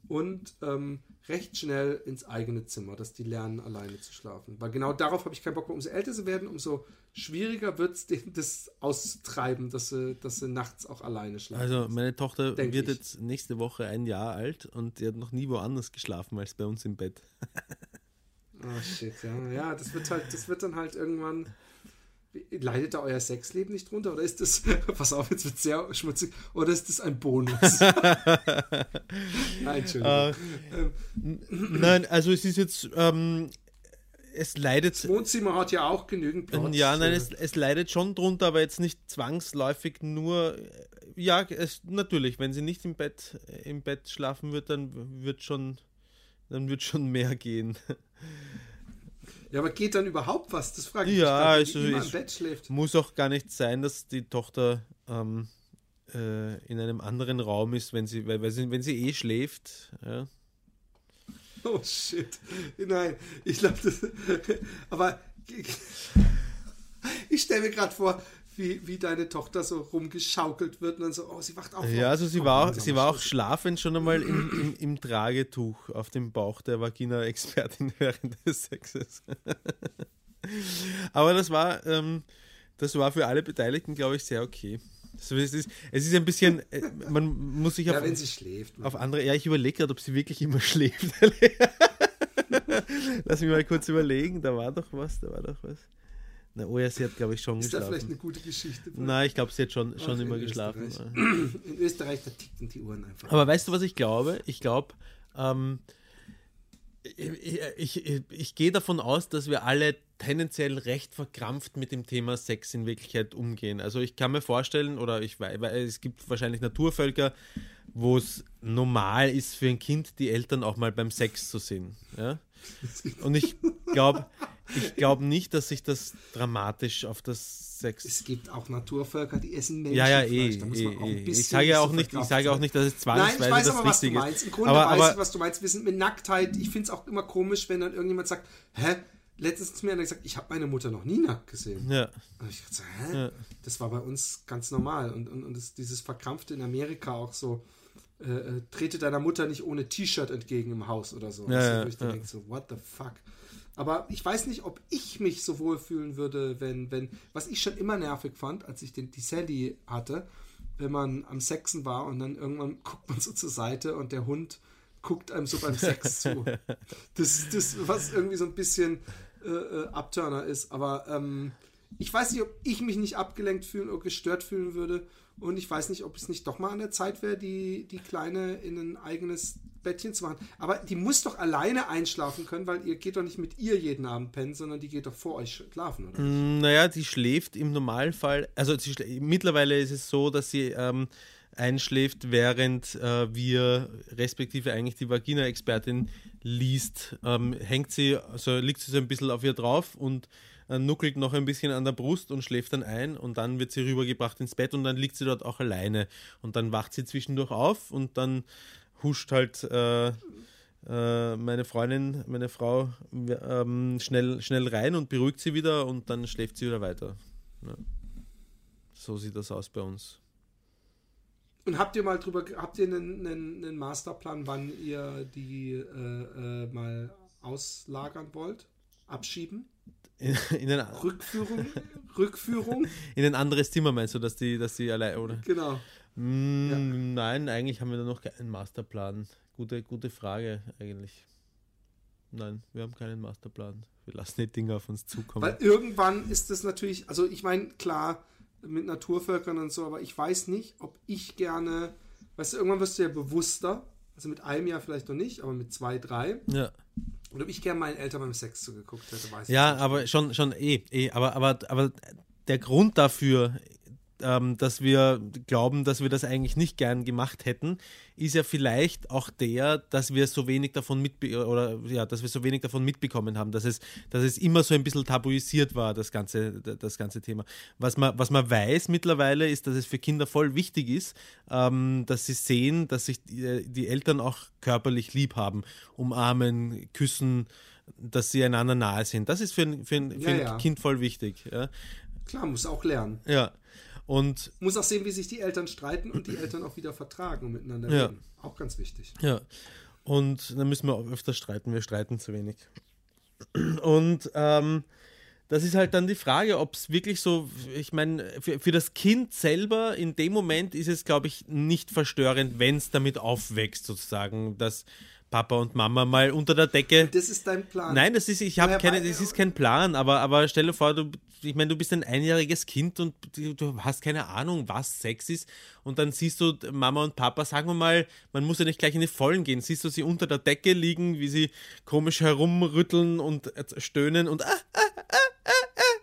und ähm, recht schnell ins eigene Zimmer, dass die lernen, alleine zu schlafen. Weil genau darauf habe ich keinen Bock mehr. Umso älter sie werden, umso schwieriger wird es, das auszutreiben, dass sie, dass sie nachts auch alleine schlafen. Also meine Tochter wird ich. jetzt nächste Woche ein Jahr alt und die hat noch nie woanders geschlafen als bei uns im Bett. Oh shit, ja. Ja, das wird halt, das wird dann halt irgendwann. Leidet da euer Sexleben nicht drunter? Oder ist das, pass auf, jetzt wird sehr schmutzig, oder ist das ein Bonus? Nein, Entschuldigung. Nein, also es ist jetzt, ähm, es leidet, das Wohnzimmer hat ja auch genügend Platz. ja, nein, Äh, es, es leidet schon drunter, aber jetzt nicht zwangsläufig nur, äh, ja, es, natürlich, wenn sie nicht im Bett, im Bett schlafen wird, dann wird schon, dann wird schon mehr gehen. Ja, aber geht dann überhaupt was? Das frage ich Ja, mich. wenn also im Bett schläft. Muss auch gar nicht sein, dass die Tochter ähm, äh, in einem anderen Raum ist, wenn sie, weil, weil sie, wenn sie eh schläft. Ja. Oh shit. Nein, ich glaube, das. Aber ich stelle mir gerade vor, wie, wie deine Tochter so rumgeschaukelt wird und dann so, oh, sie wacht auf. Ja, also sie Oh, war, langsam, sie war auch schlafend schon einmal im, im, im Tragetuch auf dem Bauch der Vagina-Expertin während des Sexes. Aber das war, ähm, das war für alle Beteiligten, glaube ich, sehr okay. Also es, ist, es ist ein bisschen, äh, man muss sich auf, Ja, wenn sie schläft. auf andere, ja, ich überlege gerade, ob sie wirklich immer schläft. Lass mich mal kurz überlegen, da war doch was, da war doch was. Na, oh ja, sie hat, glaube ich, schon ist da vielleicht geschlafen. eine gute Geschichte? Nein, ich glaube, sie hat schon, schon Ach, immer in geschlafen. Österreich. In Österreich, da ticken die Uhren einfach. Aber weißt du, was ich glaube? Ich glaube, ähm, ich, ich, ich, ich gehe davon aus, dass wir alle tendenziell recht verkrampft mit dem Thema Sex in Wirklichkeit umgehen. Also ich kann mir vorstellen, oder ich weiß, es gibt wahrscheinlich Naturvölker, wo es normal ist für ein Kind, die Eltern auch mal beim Sex zu sehen. Ja? Und ich glaube ich glaub nicht, dass sich das dramatisch auf das Sex es gibt auch Naturvölker, die essen Menschen. ja, ja, eh, Da muss eh, man auch ein eh. Ich sage ja auch nicht, ich sage auch nicht, dass es Nein, zwangsweise ich weiß das aber, was du Richtige meinst. Im ist. Grunde Aber, weiß ich, was du meinst. Wir sind mit Nacktheit. Ich finde es auch immer komisch, wenn dann irgendjemand sagt, hä? Letztens zu mir hat er gesagt, ich habe meine Mutter noch nie nackt gesehen. ja. Und ich dachte, so, hä? Ja. Das war bei uns ganz normal. Und, und, und das, dieses Verkrampfte in Amerika auch so, äh, äh, trete deiner Mutter nicht ohne T-Shirt entgegen im Haus oder so. Ja, du, ja, ich dann ja. denke, so, what the fuck? Aber ich weiß nicht, ob ich mich so wohl fühlen würde, wenn, wenn, was ich schon immer nervig fand, als ich den, die Sally hatte, wenn man am Sexen war und dann irgendwann guckt man so zur Seite und der Hund guckt einem so beim Sex zu. Das, das was irgendwie so ein bisschen äh, äh, Abturner ist. Aber ähm, ich weiß nicht, ob ich mich nicht abgelenkt fühlen oder gestört fühlen würde. Und ich weiß nicht, ob es nicht doch mal an der Zeit wäre, die, die Kleine in ein eigenes Bettchen zu machen. Aber die muss doch alleine einschlafen können, weil ihr geht doch nicht mit ihr jeden Abend pennen, sondern die geht doch vor euch schlafen, oder? Mm, Naja, die schläft im Normalfall, also mittlerweile ist es so, dass sie ähm, einschläft, während äh, wir, respektive eigentlich die Vagina-Expertin liest, ähm, hängt sie, also liegt sie so ein bisschen auf ihr drauf und nuckelt noch ein bisschen an der Brust und schläft dann ein und dann wird sie rübergebracht ins Bett und dann liegt sie dort auch alleine und dann wacht sie zwischendurch auf und dann huscht halt äh, äh, meine Freundin, meine Frau ähm, schnell, schnell rein und beruhigt sie wieder und dann schläft sie wieder weiter. Ja. So sieht das aus bei uns. Und habt ihr mal drüber, habt ihr einen, einen, einen Masterplan, wann ihr die äh, äh, mal auslagern wollt? Abschieben? In, in, ein, Rückführung? Rückführung? in ein anderes Zimmer meinst du, dass die, dass die allein, oder? Genau. Mm, Nein, eigentlich haben wir da noch keinen Masterplan. Gute, gute Frage, eigentlich. Nein, wir haben keinen Masterplan. Wir lassen die Dinge auf uns zukommen. Weil irgendwann ist das natürlich, also ich meine, klar, mit Naturvölkern und so, aber ich weiß nicht, ob ich gerne, weißt du, irgendwann wirst du ja bewusster Also mit einem Jahr vielleicht noch nicht, aber mit zwei, drei. Ja. Oder ob ich gerne meinen Eltern beim Sex zugeguckt hätte, weiß ich Ja, nicht. aber schon, schon eh, eh. Aber, aber, aber der Grund dafür, ähm, dass wir glauben, dass wir das eigentlich nicht gern gemacht hätten, ist ja vielleicht auch der, dass wir so wenig davon mitbe oder ja, dass wir so wenig davon mitbekommen haben, dass es, dass es immer so ein bisschen tabuisiert war, das ganze, das ganze Thema. Was man, was man weiß mittlerweile, ist, dass es für Kinder voll wichtig ist, ähm, dass sie sehen, dass sich die, die Eltern auch körperlich lieb haben, umarmen, küssen, dass sie einander nahe sind. Das ist für ein, für ein, für Ja, ein ja. Kind voll wichtig. Ja. Klar, muss auch lernen. ja. Und Muss auch sehen, wie sich die Eltern streiten und die Eltern auch wieder vertragen und miteinander Ja. reden. Auch ganz wichtig. Ja. Und dann müssen wir auch öfter streiten. Wir streiten zu wenig. Und ähm, das ist halt dann die Frage, ob es wirklich so, ich meine, für, für das Kind selber in dem Moment ist es, glaube ich, nicht verstörend, wenn es damit aufwächst, sozusagen, dass Papa und Mama mal unter der Decke. Das ist dein Plan. Nein, das ist, ich habe keine, das ist kein Plan, aber, aber stell dir vor, du, ich meine, du bist ein einjähriges Kind und du, hast keine Ahnung, was Sex ist und dann siehst du Mama und Papa, sagen wir mal, man muss ja nicht gleich in die Vollen gehen, siehst du sie unter der Decke liegen, wie sie komisch herumrütteln und äh, stöhnen und ah, ah, ah, ah,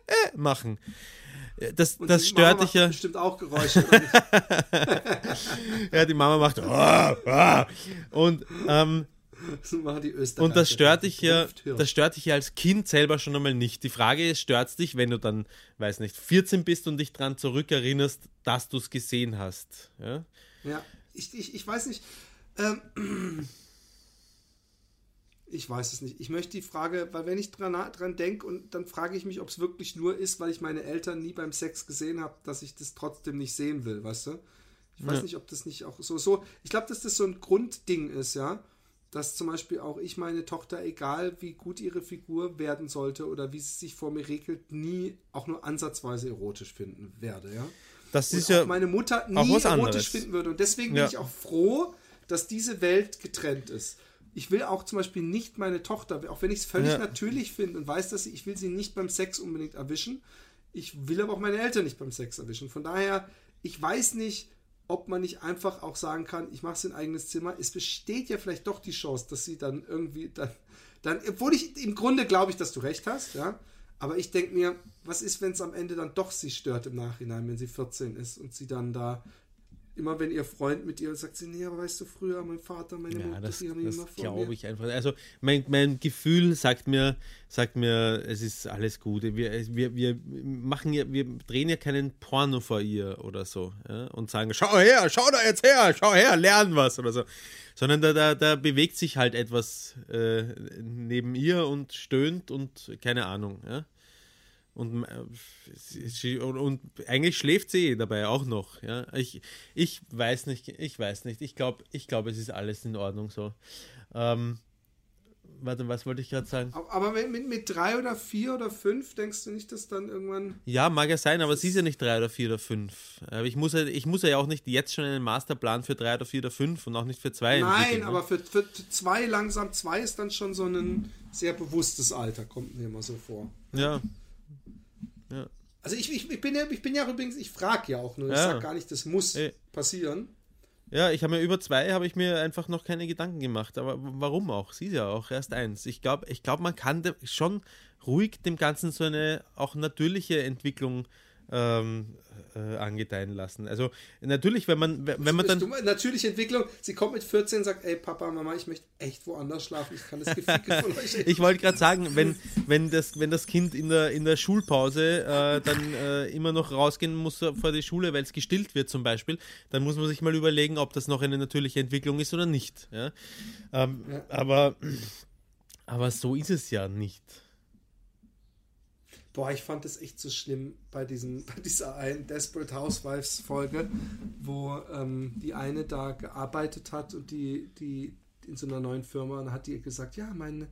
ah, machen. Das, das stört dich ja. bestimmt auch Geräusche. Ja, die Mama macht ah, ah. und ähm, Das machen die Österreicher. Und das stört dich ja, das stört dich ja als Kind selber schon einmal nicht. Die Frage ist, stört es dich, wenn du dann, weiß nicht, 14 bist und dich dran zurückerinnerst, dass du es gesehen hast? Ja? Ja, ich, ich, ich weiß nicht. Ähm, ich weiß es nicht. Ich möchte die Frage, weil wenn ich dran, dran denke und dann frage ich mich, ob es wirklich nur ist, weil ich meine Eltern nie beim Sex gesehen habe, dass ich das trotzdem nicht sehen will, weißt du? Ich weiß Ja. nicht, ob das nicht auch so, so, ich glaube, dass das so ein Grundding ist, ja. Dass zum Beispiel auch ich meine Tochter, egal wie gut ihre Figur werden sollte oder wie sie sich vor mir regelt, nie auch nur ansatzweise erotisch finden werde, ja. Das ist auch ja meine Mutter nie erotisch anderes. finden würde. Und deswegen Ja. bin ich auch froh, dass diese Welt getrennt ist. Ich will auch zum Beispiel nicht meine Tochter, auch wenn ich es völlig Ja. natürlich finde und weiß, dass sie, ich will sie nicht beim Sex unbedingt erwischen. Ich will aber auch meine Eltern nicht beim Sex erwischen. Von daher, ich weiß nicht, ob man nicht einfach auch sagen kann, ich mache es in eigenes Zimmer. Es besteht ja vielleicht doch die Chance, dass sie dann irgendwie dann, dann obwohl ich im Grunde glaube ich, dass du recht hast, ja. Aber ich denke mir, was ist, wenn es am Ende dann doch sie stört im Nachhinein, wenn sie 14 ist und sie dann da immer wenn ihr Freund mit ihr sagt, sie, nee, aber weißt du, früher mein Vater, meine Ja, Mutter, das, die haben das immer vor glaube ich einfach. Also mein, mein Gefühl sagt mir, sagt mir, es ist alles gut. Wir, wir, wir machen ja, wir drehen ja keinen Porno vor ihr oder so ja, und sagen, schau her, schau da jetzt her, schau her, lern was oder so. Sondern da, da, da bewegt sich halt etwas äh, neben ihr und stöhnt und keine Ahnung. Ja. Und, äh, sie- und, und eigentlich schläft sie dabei auch noch. Ja? Ich, ich weiß nicht, ich weiß nicht. Ich glaube, ich glaub, es ist alles in Ordnung so. Ähm, warte, was wollte ich gerade sagen? Aber- mit, mit, mit drei oder vier oder fünf denkst du nicht, dass dann irgendwann. Ja, mag ja sein, aber sie ist ja nicht drei oder vier oder fünf. Aber ich muss ja, ich muss ja auch nicht jetzt schon einen Masterplan für drei oder vier oder fünf und auch nicht für zwei Nein, ne? aber für, für zwei langsam, zwei ist dann schon so ein sehr bewusstes Alter, kommt mir immer so vor. Ja, Also ich, ich, ich bin ja, ich bin ja übrigens, ich frage ja auch nur, ich Ja. sag gar nicht, das muss Ey. passieren. Ja, ich habe mir über zwei habe ich mir einfach noch keine Gedanken gemacht. Aber warum auch? Sie ist ja auch erst eins. Ich glaube, ich glaub, man kann schon ruhig dem Ganzen so eine auch natürliche Entwicklung ähm, äh, angedeihen lassen. Also natürlich, wenn man wenn man dann dumme- natürliche Entwicklung. Sie kommt mit 14 und sagt, ey Papa, Mama, ich möchte echt woanders schlafen. Ich kann das Geficke von euch. ich wollte gerade sagen, wenn, wenn, das, wenn das Kind in der, in der Schulpause äh, dann äh, immer noch rausgehen muss vor die Schule, weil es gestillt wird zum Beispiel, dann muss man sich mal überlegen, ob das noch eine natürliche Entwicklung ist oder nicht. Ja? Ähm, Ja. Aber, aber so ist es ja nicht. Boah, ich fand das echt so schlimm bei, diesem, bei dieser einen Desperate Housewives Folge, wo ähm, die eine da gearbeitet hat und die, die in so einer neuen Firma und hat die gesagt, ja, meine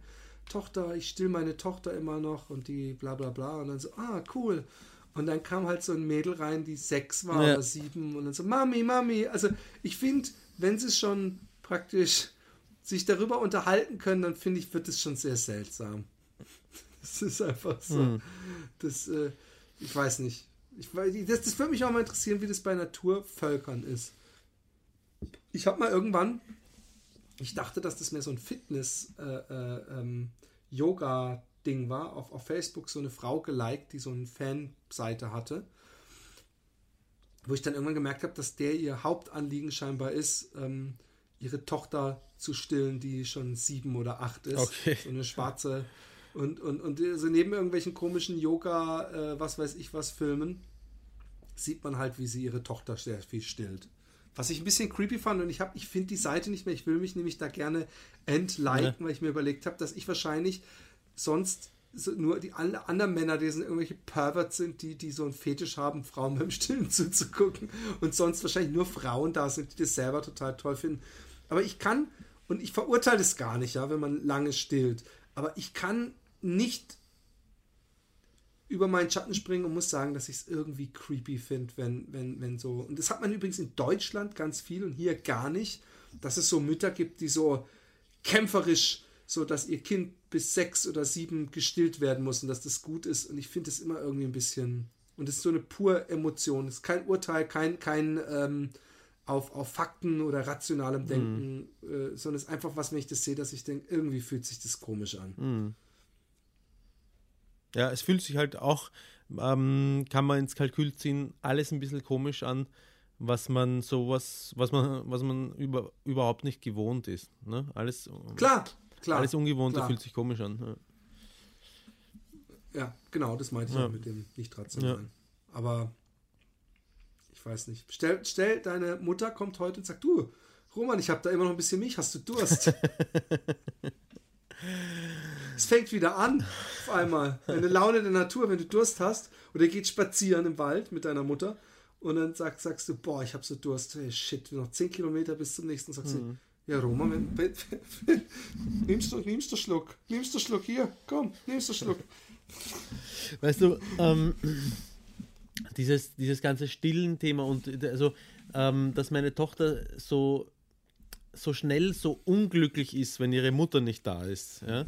Tochter, ich still meine Tochter immer noch und die bla bla bla und dann so, ah, cool. Und dann kam halt so ein Mädel rein, die sechs war Ja. oder sieben und dann so, Mami, Mami. Also ich finde, wenn sie schon praktisch sich darüber unterhalten können, dann finde ich, wird es schon sehr seltsam. Das ist einfach so. Hm. Das, äh, ich weiß nicht. Ich, das, das würde mich auch mal interessieren, wie das bei Naturvölkern ist. Ich habe mal irgendwann ich dachte, dass das mehr so ein Fitness-Yoga-Ding war. Auf, auf Facebook so eine Frau geliked, die so eine Fanseite hatte. Wo ich dann irgendwann gemerkt habe, dass der ihr Hauptanliegen scheinbar ist, ähm, ihre Tochter zu stillen, die schon sieben oder acht ist. Okay. So eine schwarze. Und, und, und so neben irgendwelchen komischen Yoga, äh, was weiß ich was, Filmen, sieht man halt, wie sie ihre Tochter sehr viel stillt. Was ich ein bisschen creepy fand und ich habe, ich finde die Seite nicht mehr. Ich will mich nämlich da gerne entliken, Ja. weil ich mir überlegt habe, dass ich wahrscheinlich sonst so nur die an- anderen Männer, die sind irgendwelche Perverts sind, die, die so einen Fetisch haben, Frauen beim Stillen zuzugucken und sonst wahrscheinlich nur Frauen da sind, die das selber total toll finden. Aber ich kann, und ich verurteile das gar nicht, ja, wenn man lange stillt, aber ich kann nicht über meinen Schatten springen und muss sagen, dass ich es irgendwie creepy finde, wenn, wenn, wenn so. Und das hat man übrigens in Deutschland ganz viel und hier gar nicht, dass es so Mütter gibt, die so kämpferisch, so dass ihr Kind bis sechs oder sieben gestillt werden muss und dass das gut ist. Und ich finde es immer irgendwie ein bisschen. Und es ist so eine pure Emotion. Es ist kein Urteil, kein, kein ähm, auf, auf Fakten oder rationalem Denken, äh, sondern es ist einfach was, wenn ich das sehe, dass ich denke, irgendwie fühlt sich das komisch an. Ja, es fühlt sich halt auch, ähm, kann man ins Kalkül ziehen, alles ein bisschen komisch an, was man sowas, was man, was man über, überhaupt nicht gewohnt ist. Ne? Alles, Klar, klar. alles Ungewohnte klar. fühlt sich komisch an. Ja. Ja, genau, das meinte ich Ja. mit dem nicht rationalen. Aber ich weiß nicht. Stell, stell, deine Mutter kommt heute und sagt, du, Roman, ich habe da immer noch ein bisschen Milch, hast du Durst? es fängt wieder an, auf einmal. Eine Laune der Natur, wenn du Durst hast oder geht spazieren im Wald mit deiner Mutter und dann sag, sagst du, boah, ich habe so Durst, hey, shit, noch 10 Kilometer bis zum nächsten, sagst du, ja, Roman, wenn, wenn, nimmst, du, nimmst du Schluck, nimmst du Schluck, hier, komm, nimmst du Schluck. Weißt du, ähm, dieses, dieses ganze stillen Thema und also, ähm, dass meine Tochter so, so schnell so unglücklich ist, wenn ihre Mutter nicht da ist. Ja?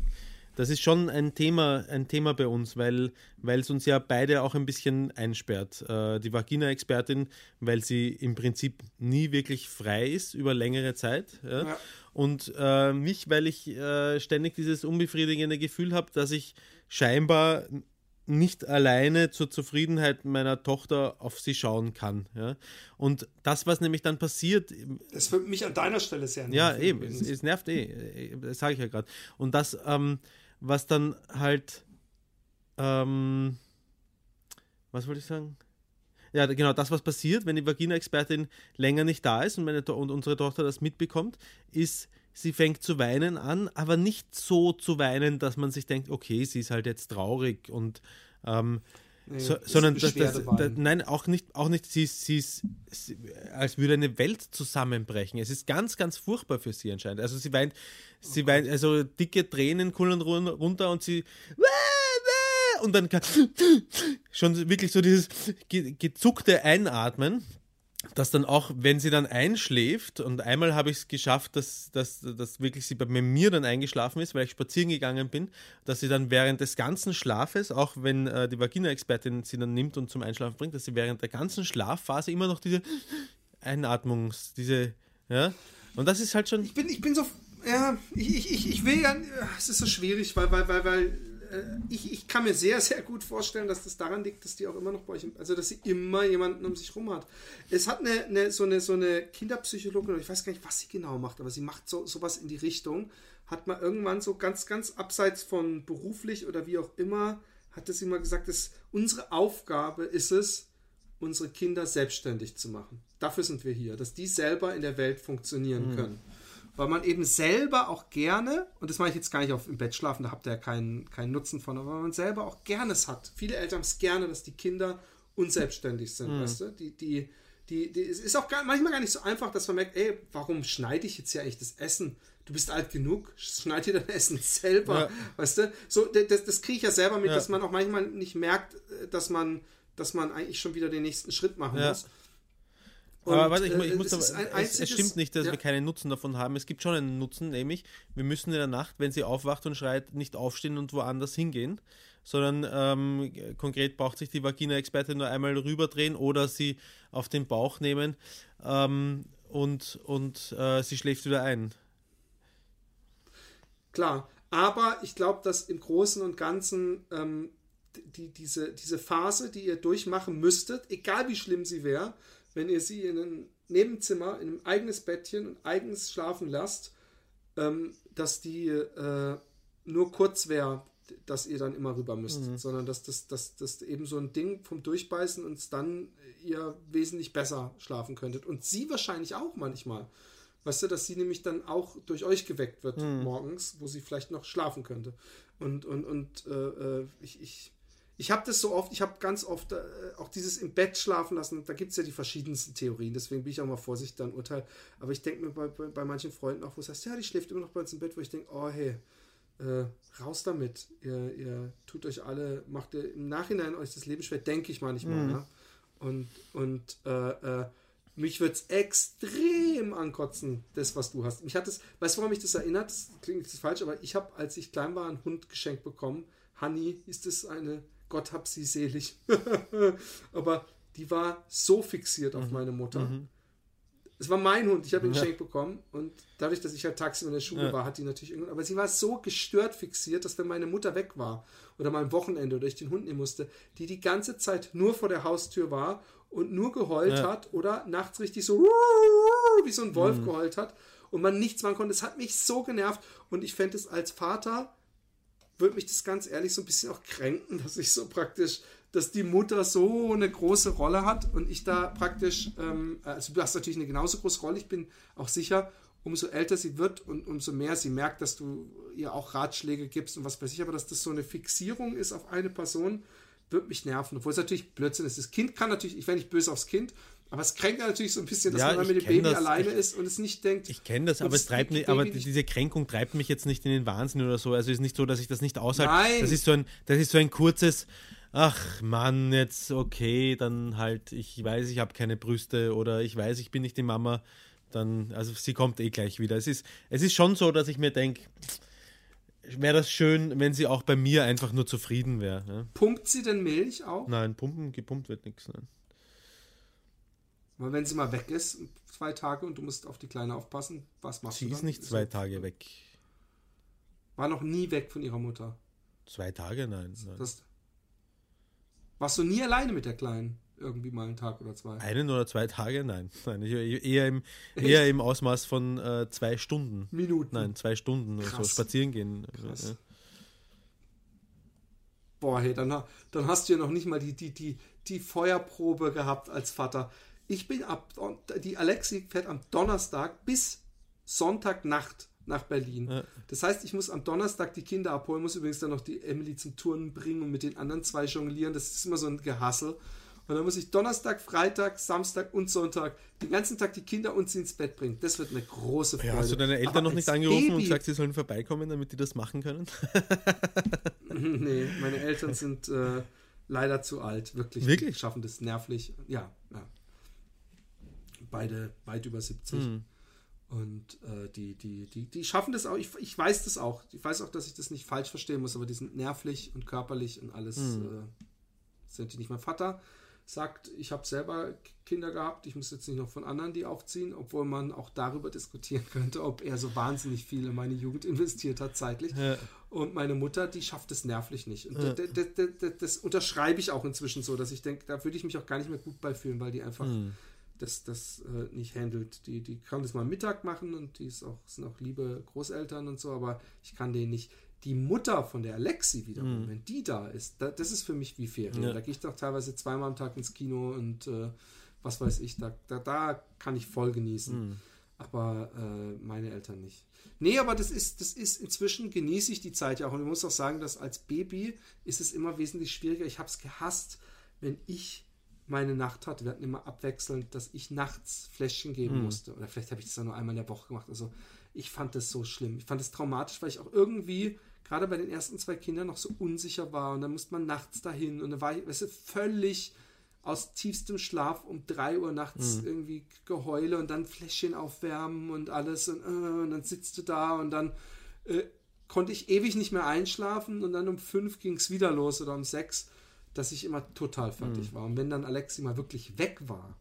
Das ist schon ein Thema, ein Thema bei uns, weil es uns ja beide auch ein bisschen einsperrt. Äh, die Vagina-Expertin, weil sie im Prinzip nie wirklich frei ist über längere Zeit. Ja? Ja. Und äh, mich, weil ich äh, ständig dieses unbefriedigende Gefühl habe, dass ich scheinbar nicht alleine zur Zufriedenheit meiner Tochter auf sie schauen kann. Ja? Und das, was nämlich dann passiert, Das würde mich an deiner Stelle sehr ja, nerven eben, es, es nervt eh, äh, das sage ich ja gerade. Und das, ähm, was dann halt, ähm, was wollte ich sagen? Ja, genau, das, was passiert, wenn die Vagina-Expertin länger nicht da ist und, meine und unsere Tochter das mitbekommt, ist, sie fängt zu weinen an, aber nicht so zu weinen, dass man sich denkt, okay, sie ist halt jetzt traurig und ähm, Nee, so, sondern das, das, Beschwerdeweinen. das, nein, auch nicht, auch nicht, sie ist, sie ist, sie, als würde eine Welt zusammenbrechen. Es ist ganz, ganz furchtbar für sie anscheinend. Also sie weint, sie weint, also dicke Tränen kullern run- runter und sie und dann kann, schon wirklich so dieses ge- gezuckte Einatmen, das dann auch, wenn sie dann einschläft, und einmal habe ich es geschafft, dass, dass, dass wirklich sie bei mir dann eingeschlafen ist, weil ich spazieren gegangen bin, dass sie dann während des ganzen Schlafes, auch wenn äh, die Vagina-Expertin sie dann nimmt und zum Einschlafen bringt, dass sie während der ganzen Schlafphase immer noch diese Einatmungs-, diese, ja, und das ist halt schon, Ich bin, ich bin so. Ja, ich, ich, ich, will ja. Es ist so schwierig, weil, weil, weil, weil äh, ich, ich kann mir sehr, sehr gut vorstellen, dass das daran liegt, dass die auch immer noch bei euch, also dass sie immer jemanden um sich rum hat. Es hat eine, eine, so, eine, so eine Kinderpsychologin, ich weiß gar nicht, was sie genau macht, aber sie macht so sowas in die Richtung, hat mal irgendwann so ganz, ganz abseits von beruflich oder wie auch immer, hat sie mal gesagt, dass unsere Aufgabe ist es, unsere Kinder selbstständig zu machen. Dafür sind wir hier, dass die selber in der Welt funktionieren können. Weil man eben selber auch gerne, und das mache ich jetzt gar nicht auf im Bett schlafen, da habt ihr ja keinen, keinen Nutzen von, aber weil man selber auch gerne es hat. Viele Eltern haben es gerne, dass die Kinder unselbstständig sind, weißt du? Die, die, die, die, es ist auch gar, manchmal gar nicht so einfach, dass man merkt, ey, warum schneide ich jetzt hier eigentlich das Essen? Du bist alt genug, schneid dir dein Essen selber, Ja. weißt du? So, das, das kriege ich ja selber mit, Ja. dass man auch manchmal nicht merkt, äh, dass man, dass man eigentlich schon wieder den nächsten Schritt machen Ja. muss. Aber Und, warte, ich, ich äh, muss es aber, ist ein es, einziges- stimmt nicht, dass ja. wir keinen Nutzen davon haben. Es gibt schon einen Nutzen, nämlich wir müssen in der Nacht, wenn sie aufwacht und schreit, nicht aufstehen und woanders hingehen, sondern ähm, konkret braucht sich die Vagina-Expertin nur einmal rüberdrehen oder sie auf den Bauch nehmen ähm, und, und äh, sie schläft wieder ein. klar. Aber ich glaube, dass im Großen und Ganzen ähm, die, diese, diese Phase, die ihr durchmachen müsstet, egal wie schlimm sie wäre, wenn ihr sie in ein Nebenzimmer, in ein eigenes Bettchen und eigens schlafen lasst, ähm, dass die äh, nur kurz wäre, dass ihr dann immer rüber müsst, sondern dass das, dass das eben so ein Ding vom Durchbeißen und dann ihr wesentlich besser schlafen könntet. Und sie wahrscheinlich auch manchmal. Weißt du, dass sie nämlich dann auch durch euch geweckt wird morgens, wo sie vielleicht noch schlafen könnte. Und, und, und äh, äh, ich, ich, ich habe das so oft, ich habe ganz oft äh, auch dieses im Bett schlafen lassen. Da gibt es ja die verschiedensten Theorien, deswegen bin ich auch mal vorsichtig ein Urteil. Aber ich denke mir bei, bei, bei manchen Freunden auch, wo es heißt, ja, die schläft immer noch bei uns im Bett, wo ich denke, oh hey, äh, raus damit. Ihr, ihr tut euch alle, macht ihr im Nachhinein euch das Leben schwer, denke ich manchmal. Ja? Und, und äh, äh, mich wird es extrem ankotzen, das, was du hast. Mich hat das, weißt du, woran mich das erinnert? Das klingt jetzt falsch, aber ich habe, als ich klein war, einen Hund geschenkt bekommen. Honey, ist es eine, Gott hab sie selig. aber die war so fixiert auf meine Mutter. Es war mein Hund, ich habe ihn geschenkt bekommen und dadurch, dass ich halt tagsüber in der Schule Ja. war, hat die natürlich irgendwann, aber sie war so gestört fixiert, dass wenn meine Mutter weg war oder mal am Wochenende oder ich den Hund nehmen musste, die die ganze Zeit nur vor der Haustür war und nur geheult Ja. hat oder nachts richtig so wie so ein Wolf Mhm. geheult hat und man nichts machen konnte. Es hat mich so genervt und ich fände es als Vater würde mich das ganz ehrlich so ein bisschen auch kränken, dass ich so praktisch, dass die Mutter so eine große Rolle hat und ich da praktisch, ähm, also du hast natürlich eine genauso große Rolle, ich bin auch sicher, umso älter sie wird und umso mehr sie merkt, dass du ihr auch Ratschläge gibst und was weiß ich, aber dass das so eine Fixierung ist auf eine Person, wird mich nerven, obwohl es natürlich Blödsinn ist. Das Kind kann natürlich, ich wäre nicht böse aufs Kind, aber es kränkt natürlich so ein bisschen, dass Ja, man dann mit dem Baby das. alleine Ich- ist und es nicht denkt. Ich kenne das, aber es treibt Baby aber nicht- diese Kränkung treibt mich jetzt nicht in den Wahnsinn oder so. Also es ist nicht so, dass ich das nicht aushalte. Nein. Das ist so ein, das ist so ein kurzes, ach Mann, jetzt okay, dann halt, ich weiß, ich habe keine Brüste oder ich weiß, ich bin nicht die Mama. Dann, also sie kommt eh gleich wieder. Es ist, es ist schon so, dass ich mir denke, wäre das schön, wenn sie auch bei mir einfach nur zufrieden wäre. Ne? Pumpt sie denn Milch auch? Nein, pumpen, gepumpt wird nichts. Nein. Weil wenn sie mal weg ist, zwei Tage und du musst auf die Kleine aufpassen, was machst Sie du ist dann? nicht zwei Tage weg. War noch nie weg von ihrer Mutter. Zwei Tage? Nein. nein. Das, warst du nie alleine mit der Kleinen? Irgendwie mal einen Tag oder zwei? Einen oder zwei Tage? Nein. Nein eher, im, eher im Ausmaß von äh, zwei Stunden. Minuten. Nein, zwei Stunden oder so Krass. spazieren gehen. Krass. Ja. Boah, hey, dann, dann hast du ja noch nicht mal die, die, die, die Feuerprobe gehabt als Vater. Ich bin ab, die Alexi fährt am Donnerstag bis Sonntagnacht nach Berlin. Ja. Das heißt, ich muss am Donnerstag die Kinder abholen, muss übrigens dann noch die Emily zum Turnen bringen und mit den anderen zwei jonglieren. Das ist immer so ein Gehassel. Und dann muss ich Donnerstag, Freitag, Samstag und Sonntag den ganzen Tag die Kinder und sie ins Bett bringen. Das wird eine große Freude. Ja, hast du deine Eltern Aber noch nicht angerufen und Baby- gesagt, sie sollen vorbeikommen, damit die das machen können? Nee, meine Eltern sind äh, leider zu alt, wirklich. Wirklich? Die schaffen das nervlich. Ja, ja. Beide weit über 70. Hm. Und äh, die, die, die, die schaffen das auch. Ich, ich weiß das auch. Ich weiß auch, dass ich das nicht falsch verstehen muss, aber die sind nervlich und körperlich und alles. Hm. Äh, sind die nicht. Mein Vater sagt, ich habe selber Kinder gehabt, ich muss jetzt nicht noch von anderen die aufziehen, obwohl man auch darüber diskutieren könnte, ob er so wahnsinnig viel in meine Jugend investiert hat zeitlich. Ja. Und meine Mutter, die schafft es nervlich nicht. Und d- d- d- d- das unterschreibe ich auch inzwischen so, dass ich denke, da würde ich mich auch gar nicht mehr gut bei fühlen, weil die einfach das, das äh, nicht handelt. Die, die kann das mal Mittag machen und die ist auch, sind auch liebe Großeltern und so, aber ich kann denen nicht. Die Mutter von der Alexi wiederum, wenn die da ist, da, das ist für mich wie Ferien. Ja. Da gehe ich doch teilweise zweimal am Tag ins Kino und äh, was weiß ich, da, da, da kann ich voll genießen. Aber äh, meine Eltern nicht. Nee, aber das ist, das ist inzwischen genieße ich die Zeit ja auch. Und ich muss auch sagen, dass als Baby ist es immer wesentlich schwieriger. Ich habe es gehasst, wenn ich meine Nacht hatte. Wir hatten immer abwechselnd, dass ich nachts Fläschchen geben musste. Oder vielleicht habe ich das ja nur einmal in der Woche gemacht. Also ich fand das so schlimm. Ich fand es traumatisch, weil ich auch irgendwie, gerade bei den ersten zwei Kindern, noch so unsicher war. Und dann musste man nachts dahin. Und dann war ich, weißt du, völlig aus tiefstem Schlaf um 3 Uhr nachts irgendwie Geheule und dann Fläschchen aufwärmen und alles und, äh, und dann sitzt du da und dann äh, konnte ich ewig nicht mehr einschlafen und dann um 5 ging es wieder los oder um 6, dass ich immer total fertig war. Und wenn dann Alexi mal wirklich weg war,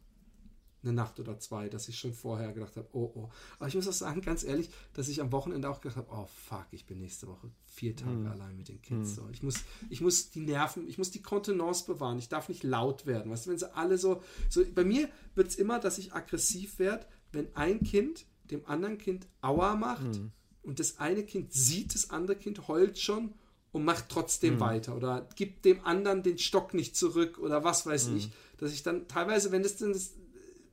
eine Nacht oder zwei, dass ich schon vorher gedacht habe, oh oh. Aber ich muss auch sagen, ganz ehrlich, dass ich am Wochenende auch gedacht habe, oh fuck, ich bin nächste Woche vier Tage allein mit den Kids. So, ich muss, ich muss die Nerven, ich muss die Kontenance bewahren. Ich darf nicht laut werden. Weißt du, wenn sie alle so, so bei mir wird es immer, dass ich aggressiv werde, wenn ein Kind dem anderen Kind Aua macht und das eine Kind sieht, das andere Kind heult schon und macht trotzdem weiter oder gibt dem anderen den Stock nicht zurück oder was weiß ich, dass ich dann teilweise, wenn das dann das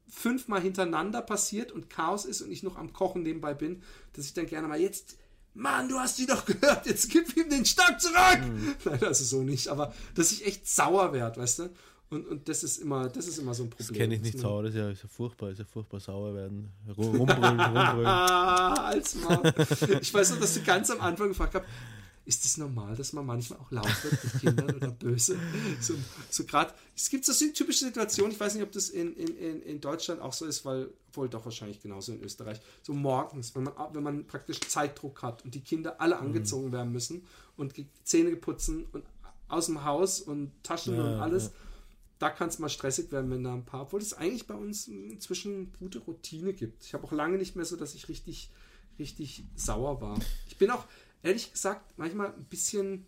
fünfmal hintereinander passiert und Chaos ist und ich noch am Kochen nebenbei bin, dass ich dann gerne mal jetzt, Mann, du hast die doch gehört, jetzt gib ihm den Stock zurück. Nein, also so nicht, aber dass ich echt sauer werde, weißt du? Und, und das ist immer, das ist immer so ein Problem. Das kenne ich nicht sauer, das ist ja, ist ja furchtbar, ist ja furchtbar sauer werden. Ru- Rumbrüllen, rumbrüllen. Ah, als Maul. Ich weiß noch, dass du ganz am Anfang gefragt hast, ist es normal, dass man manchmal auch laut wird mit Kindern oder böse? So, so gerade, es gibt so typische Situationen, ich weiß nicht, ob das in, in, in, Deutschland auch so ist, weil, wohl doch wahrscheinlich genauso in Österreich, so morgens, wenn man, wenn man praktisch Zeitdruck hat und die Kinder alle angezogen werden müssen und Zähne putzen und aus dem Haus und Taschen und alles, da kann es mal stressig werden, wenn da ein paar, obwohl es eigentlich bei uns inzwischen gute Routine gibt. Ich habe auch lange nicht mehr so, dass ich richtig, richtig sauer war. Ich bin auch, ehrlich gesagt, manchmal ein bisschen